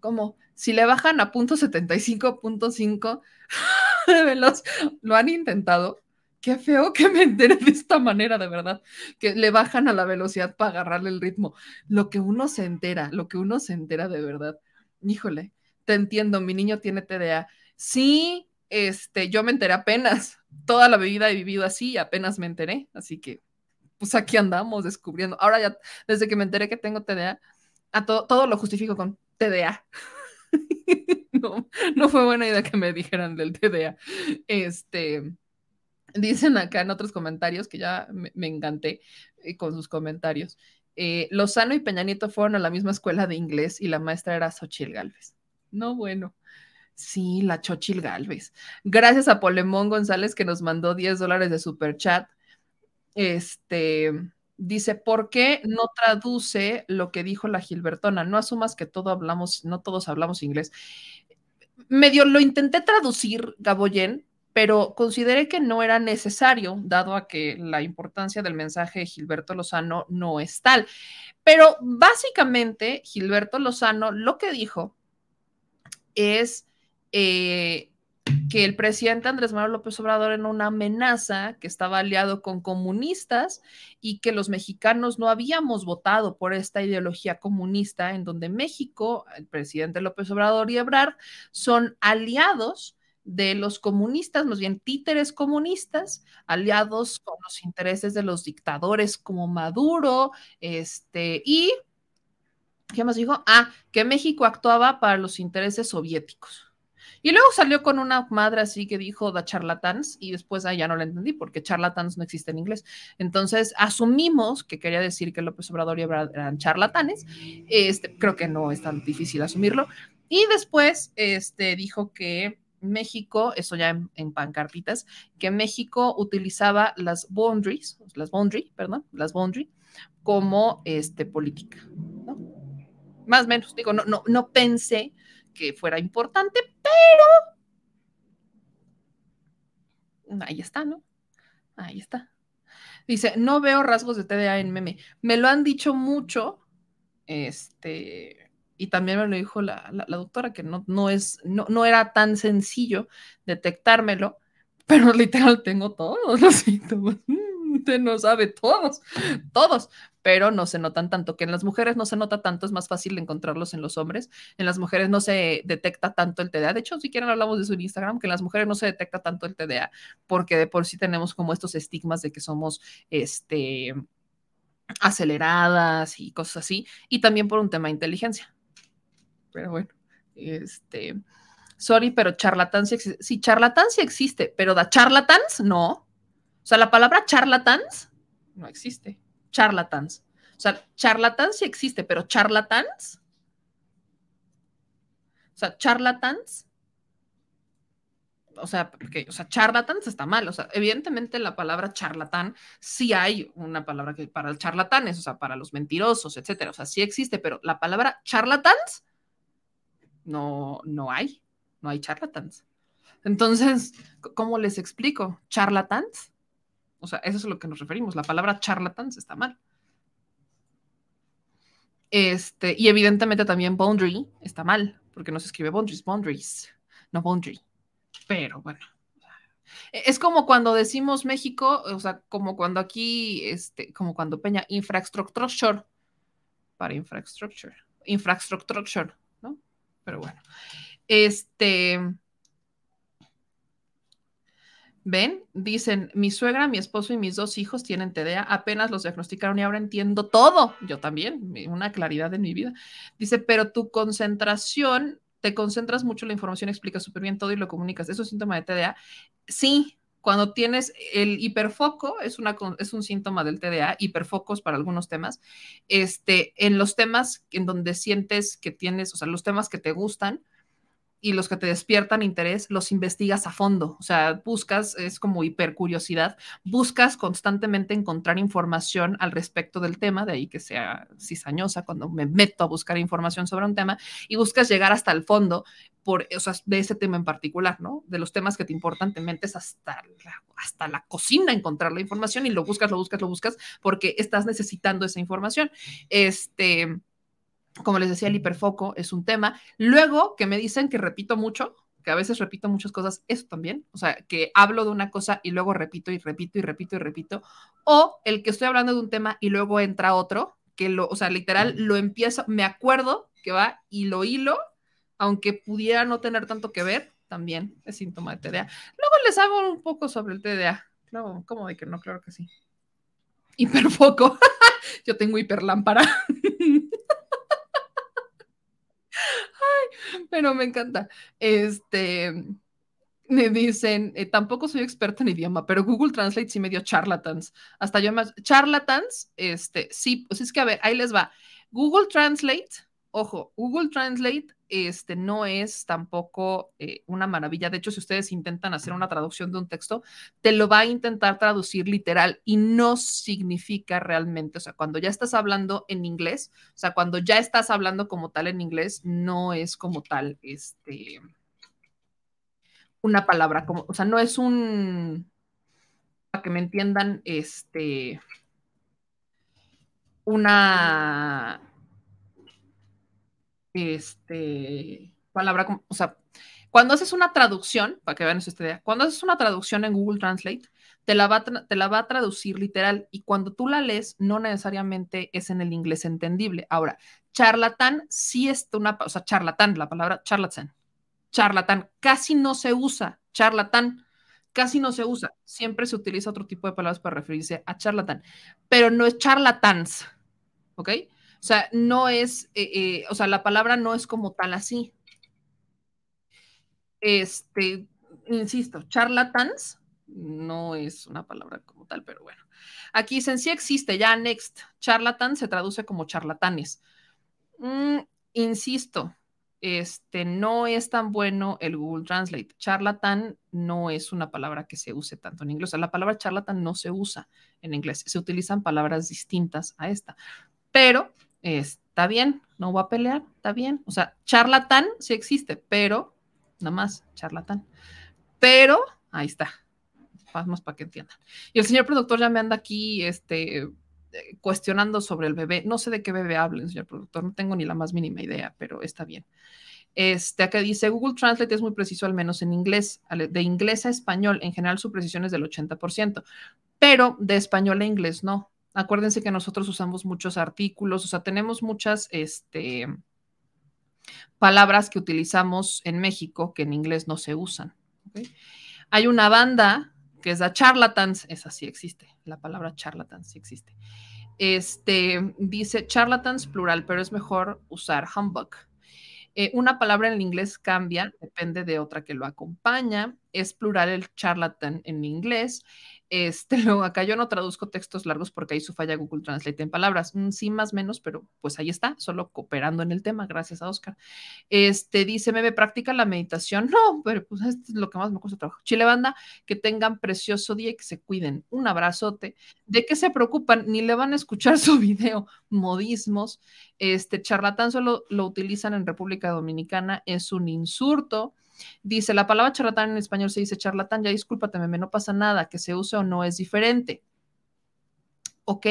como si le bajan a punto 75.5 de veloz, lo han intentado. Qué feo que me entere de esta manera, de verdad, que le bajan a la velocidad para agarrarle el ritmo. Lo que uno se entera, lo que uno se entera de verdad. Híjole, te entiendo, mi niño tiene TDA. Sí, este, yo me enteré apenas. Toda la vida he vivido así y apenas me enteré, así que pues aquí andamos descubriendo. Ahora ya, desde que me enteré que tengo TDA, a todo, todo lo justifico con TDA. no, no fue buena idea que me dijeran del TDA. Este, dicen acá en otros comentarios que ya me, encanté eh, con sus comentarios. Eh, Lozano y Peña Nieto fueron a la misma escuela de inglés y la maestra era Xochil Galvez. No, bueno. Sí, la Xochil Galvez. Gracias a Polemón González que nos mandó 10 dólares de super chat este, dice, ¿por qué no traduce lo que dijo la Gilbertona? No asumas que todo hablamos, no todos hablamos inglés. Medio lo intenté traducir, Gaboyen, pero consideré que no era necesario, dado a que la importancia del mensaje de Gilberto Lozano no es tal. Pero básicamente, Gilberto Lozano lo que dijo es eh, que el presidente Andrés Manuel López Obrador era una amenaza, que estaba aliado con comunistas y que los mexicanos no habíamos votado por esta ideología comunista en donde México, el presidente López Obrador y Ebrard son aliados de los comunistas, más bien títeres comunistas, aliados con los intereses de los dictadores como Maduro, este, y, ¿qué más dijo? Ah, que México actuaba para los intereses soviéticos. Y luego salió con una madre así que dijo da charlatans y después ah, ya no la entendí porque charlatans no existe en inglés. Entonces asumimos que quería decir que López Obrador y eran charlatanes. Este, creo que no es tan difícil asumirlo. Y después este, dijo que México, eso ya en, pancartitas, que México utilizaba las boundaries, las boundary, perdón, las boundary como este, política. Más o menos, digo, no, no, no pensé que fuera importante, pero ahí está, ¿no? Ahí está. Dice, no veo rasgos de TDA en meme. Me lo han dicho mucho, este, y también me lo dijo la, doctora, que no, no, es, no, no era tan sencillo detectármelo, pero literal tengo todos los síntomas. Usted no sabe todos, todos pero no se notan tanto. Que en las mujeres no se nota tanto, es más fácil encontrarlos en los hombres. En las mujeres no se detecta tanto el TDA. De hecho, si quieren hablamos de su Instagram, que en las mujeres no se detecta tanto el TDA, porque de por sí tenemos como estos estigmas de que somos, este, aceleradas y cosas así, y también por un tema de inteligencia. Pero bueno, este, sorry, pero charlatancia existe. Sí, charlatancia existe, pero da charlatans, no. O sea, la palabra charlatans no existe charlatans. O sea, charlatans sí existe, pero charlatans. O sea, charlatans. O sea, porque, o sea, charlatans está mal. O sea, evidentemente la palabra charlatán sí hay una palabra que para charlatanes, o sea, para los mentirosos, etcétera. O sea, sí existe, pero la palabra charlatans no, no hay. No hay charlatans. Entonces, ¿cómo les explico? ¿Charlatans? O sea, eso es a lo que nos referimos. La palabra charlatans está mal. Este, y evidentemente también boundary está mal, porque no se escribe boundaries, boundaries, no boundary. Pero bueno, es como cuando decimos México, o sea, como cuando aquí, este, como cuando Peña, infrastructure, para infrastructure, infrastructure. Pero bueno, este, ¿Ven? Dicen, mi suegra, mi esposo y mis dos hijos tienen TDA, apenas los diagnosticaron y ahora entiendo todo. Yo también, una claridad en mi vida. Dice, pero tu concentración, te concentras mucho la información, explicas súper bien todo y lo comunicas. ¿Eso es síntoma de TDA? Sí, cuando tienes el hiperfoco, es, una, es un síntoma del TDA, hiperfocos para algunos temas. Este, en los temas en donde sientes que tienes, o sea, los temas que te gustan, y los que te despiertan interés, los investigas a fondo. O sea, buscas, es como hipercuriosidad, buscas constantemente encontrar información al respecto del tema, de ahí que sea cizañosa cuando me meto a buscar información sobre un tema, y buscas llegar hasta el fondo por, o de ese tema en particular, ¿no? De los temas que te importan, te metes hasta la, hasta la cocina encontrar la información y lo buscas, lo buscas, lo buscas, porque estás necesitando esa información. Este como les decía, el hiperfoco es un tema. Luego, que me dicen que repito mucho, que a veces repito muchas cosas, eso también, o sea, que hablo de una cosa y luego repito y repito y repito y repito, o el que estoy hablando de un tema y luego entra otro, que lo, o sea, literal, lo empiezo, me acuerdo que va y lo hilo, aunque pudiera no tener tanto que ver, también es síntoma de TDA. Luego les hago un poco sobre el TDA. Claro, ¿cómo de que no? Claro que sí. Hiperfoco. Yo tengo hiperlámpara. pero me encanta. Este, me dicen, eh, tampoco soy experta en idioma, pero Google Translate sí me dio charlatans. Hasta yo más, charlatans, este, sí, pues es que a ver, ahí les va. Google Translate, ojo, Google Translate este, no es tampoco eh, una maravilla. De hecho, si ustedes intentan hacer una traducción de un texto, te lo va a intentar traducir literal y no significa realmente, o sea, cuando ya estás hablando en inglés, o sea, cuando ya estás hablando como tal en inglés, no es como tal, este, una palabra, como, o sea, no es un, para que me entiendan, este, una este, palabra, o sea, cuando haces una traducción, para que vean esta idea, cuando haces una traducción en Google Translate, te la, va te la va a traducir literal y cuando tú la lees, no necesariamente es en el inglés entendible. Ahora, charlatán sí es una, o sea, charlatán, la palabra charlatán, charlatán, casi no se usa, charlatán, casi no se usa, siempre se utiliza otro tipo de palabras para referirse a charlatán, pero no es charlatans, ¿ok? O sea, no es, eh, eh, o sea, la palabra no es como tal así. Este, insisto, charlatans no es una palabra como tal, pero bueno. Aquí dicen, sí existe, ya next. Charlatan se traduce como charlatanes. Mm, insisto, este, no es tan bueno el Google Translate. Charlatan no es una palabra que se use tanto en inglés. O sea, la palabra charlatan no se usa en inglés. Se utilizan palabras distintas a esta. Pero está bien, no voy a pelear, está bien. O sea, charlatán sí existe, pero nada más charlatán. Pero ahí está, más para que entiendan. Y el señor productor ya me anda aquí este, eh, cuestionando sobre el bebé. No sé de qué bebé hablen, señor productor, no tengo ni la más mínima idea, pero está bien. Este, acá dice, Google Translate es muy preciso, al menos en inglés. De inglés a español, en general su precisión es del 80%, pero de español a inglés no. Acuérdense que nosotros usamos muchos artículos, o sea, tenemos muchas este, palabras que utilizamos en México que en inglés no se usan. Hay una banda que es la charlatans, esa sí existe, la palabra charlatans sí existe. Este dice charlatans plural, pero es mejor usar humbug. Eh, una palabra en inglés cambia, depende de otra que lo acompaña. Es plural el charlatan en inglés. Este, luego acá yo no traduzco textos largos porque ahí su falla Google Translate en palabras. Mm, sí, más menos, pero pues ahí está, solo cooperando en el tema, gracias a Oscar. Este dice, me practica la meditación. No, pero pues esto es lo que más me cuesta trabajo. Chile banda, que tengan precioso día y que se cuiden. Un abrazote. ¿De qué se preocupan? Ni le van a escuchar su video. Modismos. Este charlatán solo lo utilizan en República Dominicana. Es un insulto. Dice, la palabra charlatán en español se dice charlatán, ya discúlpate, me no pasa nada, que se use o no es diferente. Ok,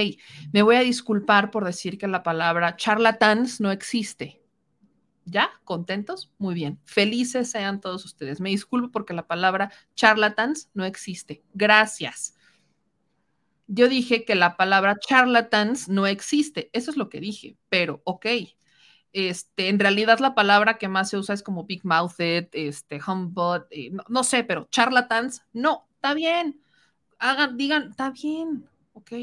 me voy a disculpar por decir que la palabra charlatans no existe. ¿Ya? ¿Contentos? Muy bien. Felices sean todos ustedes. Me disculpo porque la palabra charlatans no existe. Gracias. Yo dije que la palabra charlatans no existe. Eso es lo que dije, pero ok, este, en realidad la palabra que más se usa es como big mouthed, este, humble, eh, no, sé, pero charlatans, no, está bien. Hagan, digan, está bien, ok.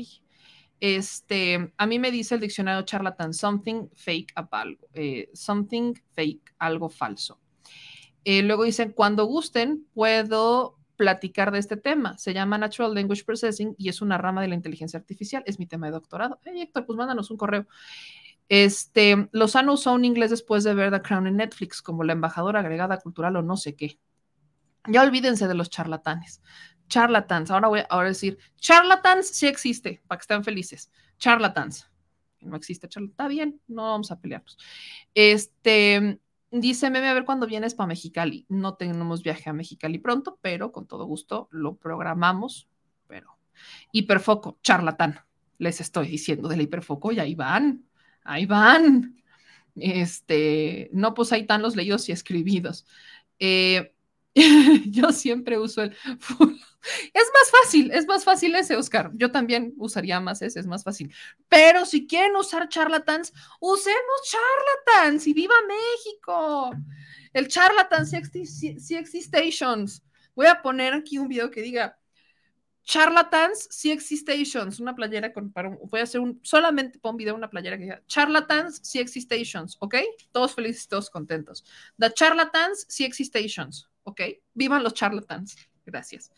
Este, a mí me dice el diccionario charlatan, something fake algo, eh, something fake, algo falso. Eh, luego dicen, cuando gusten, puedo platicar de este tema. Se llama Natural Language Processing y es una rama de la inteligencia artificial. Es mi tema de doctorado. Hey, Héctor, pues mándanos un correo. Este, Lozano usó un inglés después de ver The Crown en Netflix como la embajadora agregada cultural o no sé qué. Ya olvídense de los charlatanes. Charlatans. Ahora voy a decir, charlatans sí existe, para que estén felices. Charlatans. No existe charlatán. Está bien, no vamos a pelearnos. Este, dice Meme, a ver cuándo vienes para Mexicali. No tenemos viaje a Mexicali pronto, pero con todo gusto lo programamos. Pero, hiperfoco, charlatán. Les estoy diciendo del hiperfoco y ahí van, ahí van. Este, no, pues ahí están los leídos y escribidos. Eh, yo siempre uso el Es más fácil, es más fácil ese, Oscar. Yo también usaría más ese, es más fácil. Pero si quieren usar charlatans, usemos charlatans y viva México. El charlatans sí existations. Voy a poner aquí un video que diga charlatans sí existations, una playera con, para voy a hacer un, solamente pon video, una playera que diga charlatans sí existations, ¿ok? Todos felices, todos contentos. The charlatans sí existations. ¿ok? Vivan los charlatans. Gracias.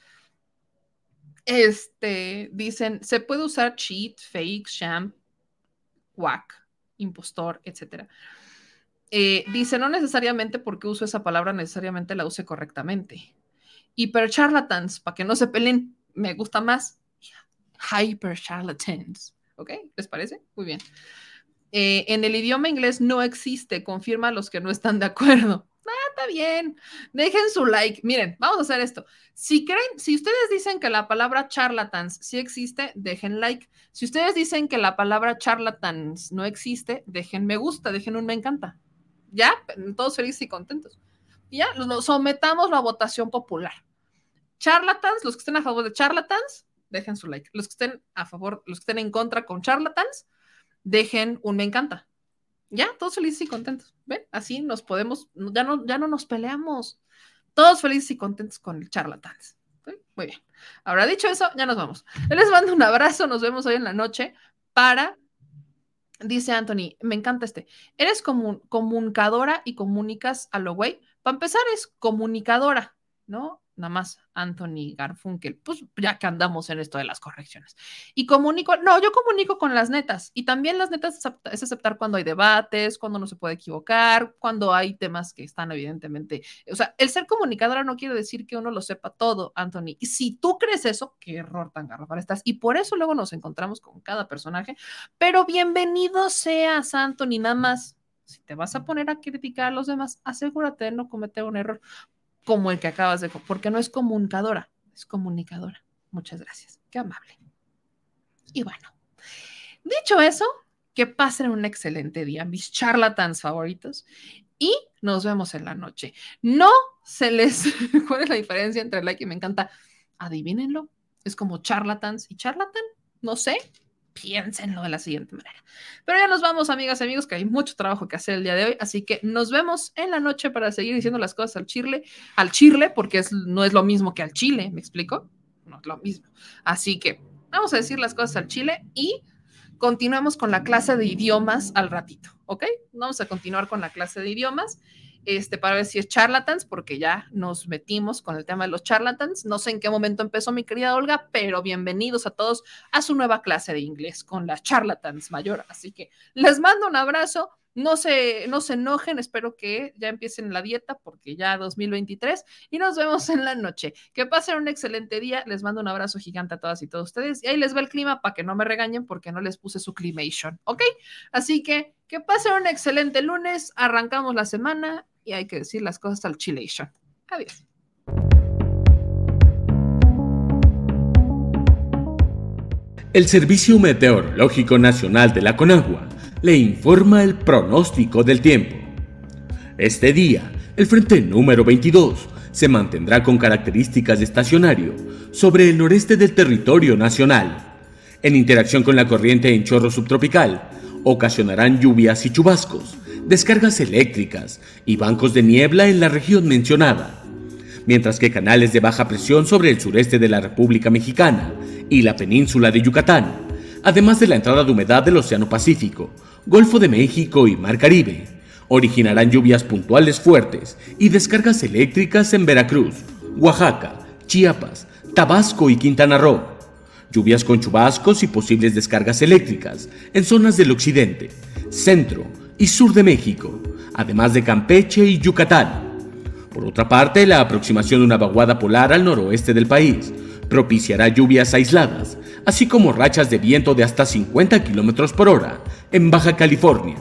Este, dicen, se puede usar cheat, fake, sham, whack, impostor, etc. Eh, dice, no necesariamente porque uso esa palabra, necesariamente la use correctamente. Hyper charlatans, para que no se peleen, me gusta más. Hyper charlatans. ¿Ok? ¿Les parece? Muy bien. Eh, en el idioma inglés no existe, confirma a los que no están de acuerdo. Ah, está bien. Dejen su like. Miren, vamos a hacer esto. Si creen, si ustedes dicen que la palabra charlatans sí existe, dejen like. Si ustedes dicen que la palabra charlatans no existe, dejen me gusta, dejen un me encanta. Ya, todos felices y contentos. ya, sometamos la votación popular. Charlatans, los que estén a favor de charlatans, dejen su like. Los que estén a favor, los que estén en contra con charlatans, dejen un me encanta. Ya, todos felices y contentos. ¿Ven? Así nos podemos, ya no, ya no nos peleamos. Todos felices y contentos con charlatans. Muy bien. Ahora dicho eso, ya nos vamos. Les mando un abrazo, nos vemos hoy en la noche para, dice Anthony, me encanta este, eres comunicadora y comunicas a lo güey. Para empezar es comunicadora, ¿no? Nada más Anthony Garfunkel, pues ya que andamos en esto de las correcciones. Y comunico, no, yo comunico con las netas y también las netas es aceptar cuando hay debates, cuando no se puede equivocar, cuando hay temas que están evidentemente, o sea, el ser comunicadora no quiere decir que uno lo sepa todo, Anthony. Y si tú crees eso, qué error tan garrafal estás. Y por eso luego nos encontramos con cada personaje, pero bienvenido seas, Anthony, nada más. Si te vas a poner a criticar a los demás, asegúrate de no cometer un error, como el que acabas de, porque no es comunicadora, es comunicadora. Muchas gracias, qué amable. Y bueno, dicho eso, que pasen un excelente día, mis charlatans favoritos, y nos vemos en la noche. No se les, ¿cuál es la diferencia entre like y me encanta? Adivínenlo, es como charlatans y charlatan, no sé, piénsenlo de la siguiente manera. Pero ya nos vamos, amigas y amigos, que hay mucho trabajo que hacer el día de hoy, así que nos vemos en la noche para seguir diciendo las cosas al chile, al chile, porque es, no es lo mismo que al chile, ¿me explico? No es lo mismo. Así que vamos a decir las cosas al chile y continuamos con la clase de idiomas al ratito, ¿ok? Vamos a continuar con la clase de idiomas este, para ver si es charlatans, porque ya nos metimos con el tema de los charlatans. No sé en qué momento empezó mi querida Olga, pero bienvenidos a todos a su nueva clase de inglés con las charlatans mayor. Así que les mando un abrazo. No se, no se enojen, espero que ya empiecen la dieta porque ya 2023 y nos vemos en la noche. Que pasen un excelente día. Les mando un abrazo gigante a todas y todos ustedes. Y ahí les va el clima para que no me regañen porque no les puse su climation, ¿ok? Así que que pasen un excelente lunes. Arrancamos la semana y hay que decir las cosas al chilation. Adiós. El Servicio Meteorológico Nacional de la Conagua le informa el pronóstico del tiempo. Este día, el frente número 22 se mantendrá con características de estacionario sobre el noreste del territorio nacional. En interacción con la corriente en chorro subtropical, ocasionarán lluvias y chubascos, descargas eléctricas y bancos de niebla en la región mencionada, mientras que canales de baja presión sobre el sureste de la República Mexicana y la península de Yucatán, además de la entrada de humedad del Océano Pacífico, Golfo de México y Mar Caribe, originarán lluvias puntuales fuertes y descargas eléctricas en Veracruz, Oaxaca, Chiapas, Tabasco y Quintana Roo. Lluvias con chubascos y posibles descargas eléctricas en zonas del occidente, centro y sur de México, además de Campeche y Yucatán. Por otra parte, la aproximación de una vaguada polar al noroeste del país propiciará lluvias aisladas, así como rachas de viento de hasta 50 km por hora en Baja California.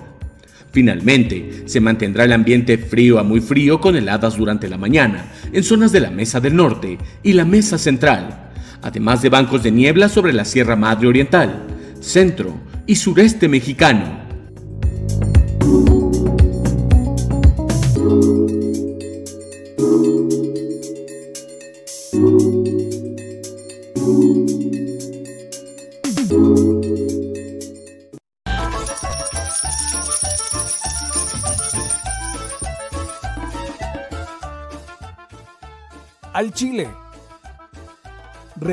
Finalmente, se mantendrá el ambiente frío a muy frío con heladas durante la mañana en zonas de la Mesa del Norte y la Mesa Central, además de bancos de niebla sobre la Sierra Madre Oriental, centro y sureste mexicano.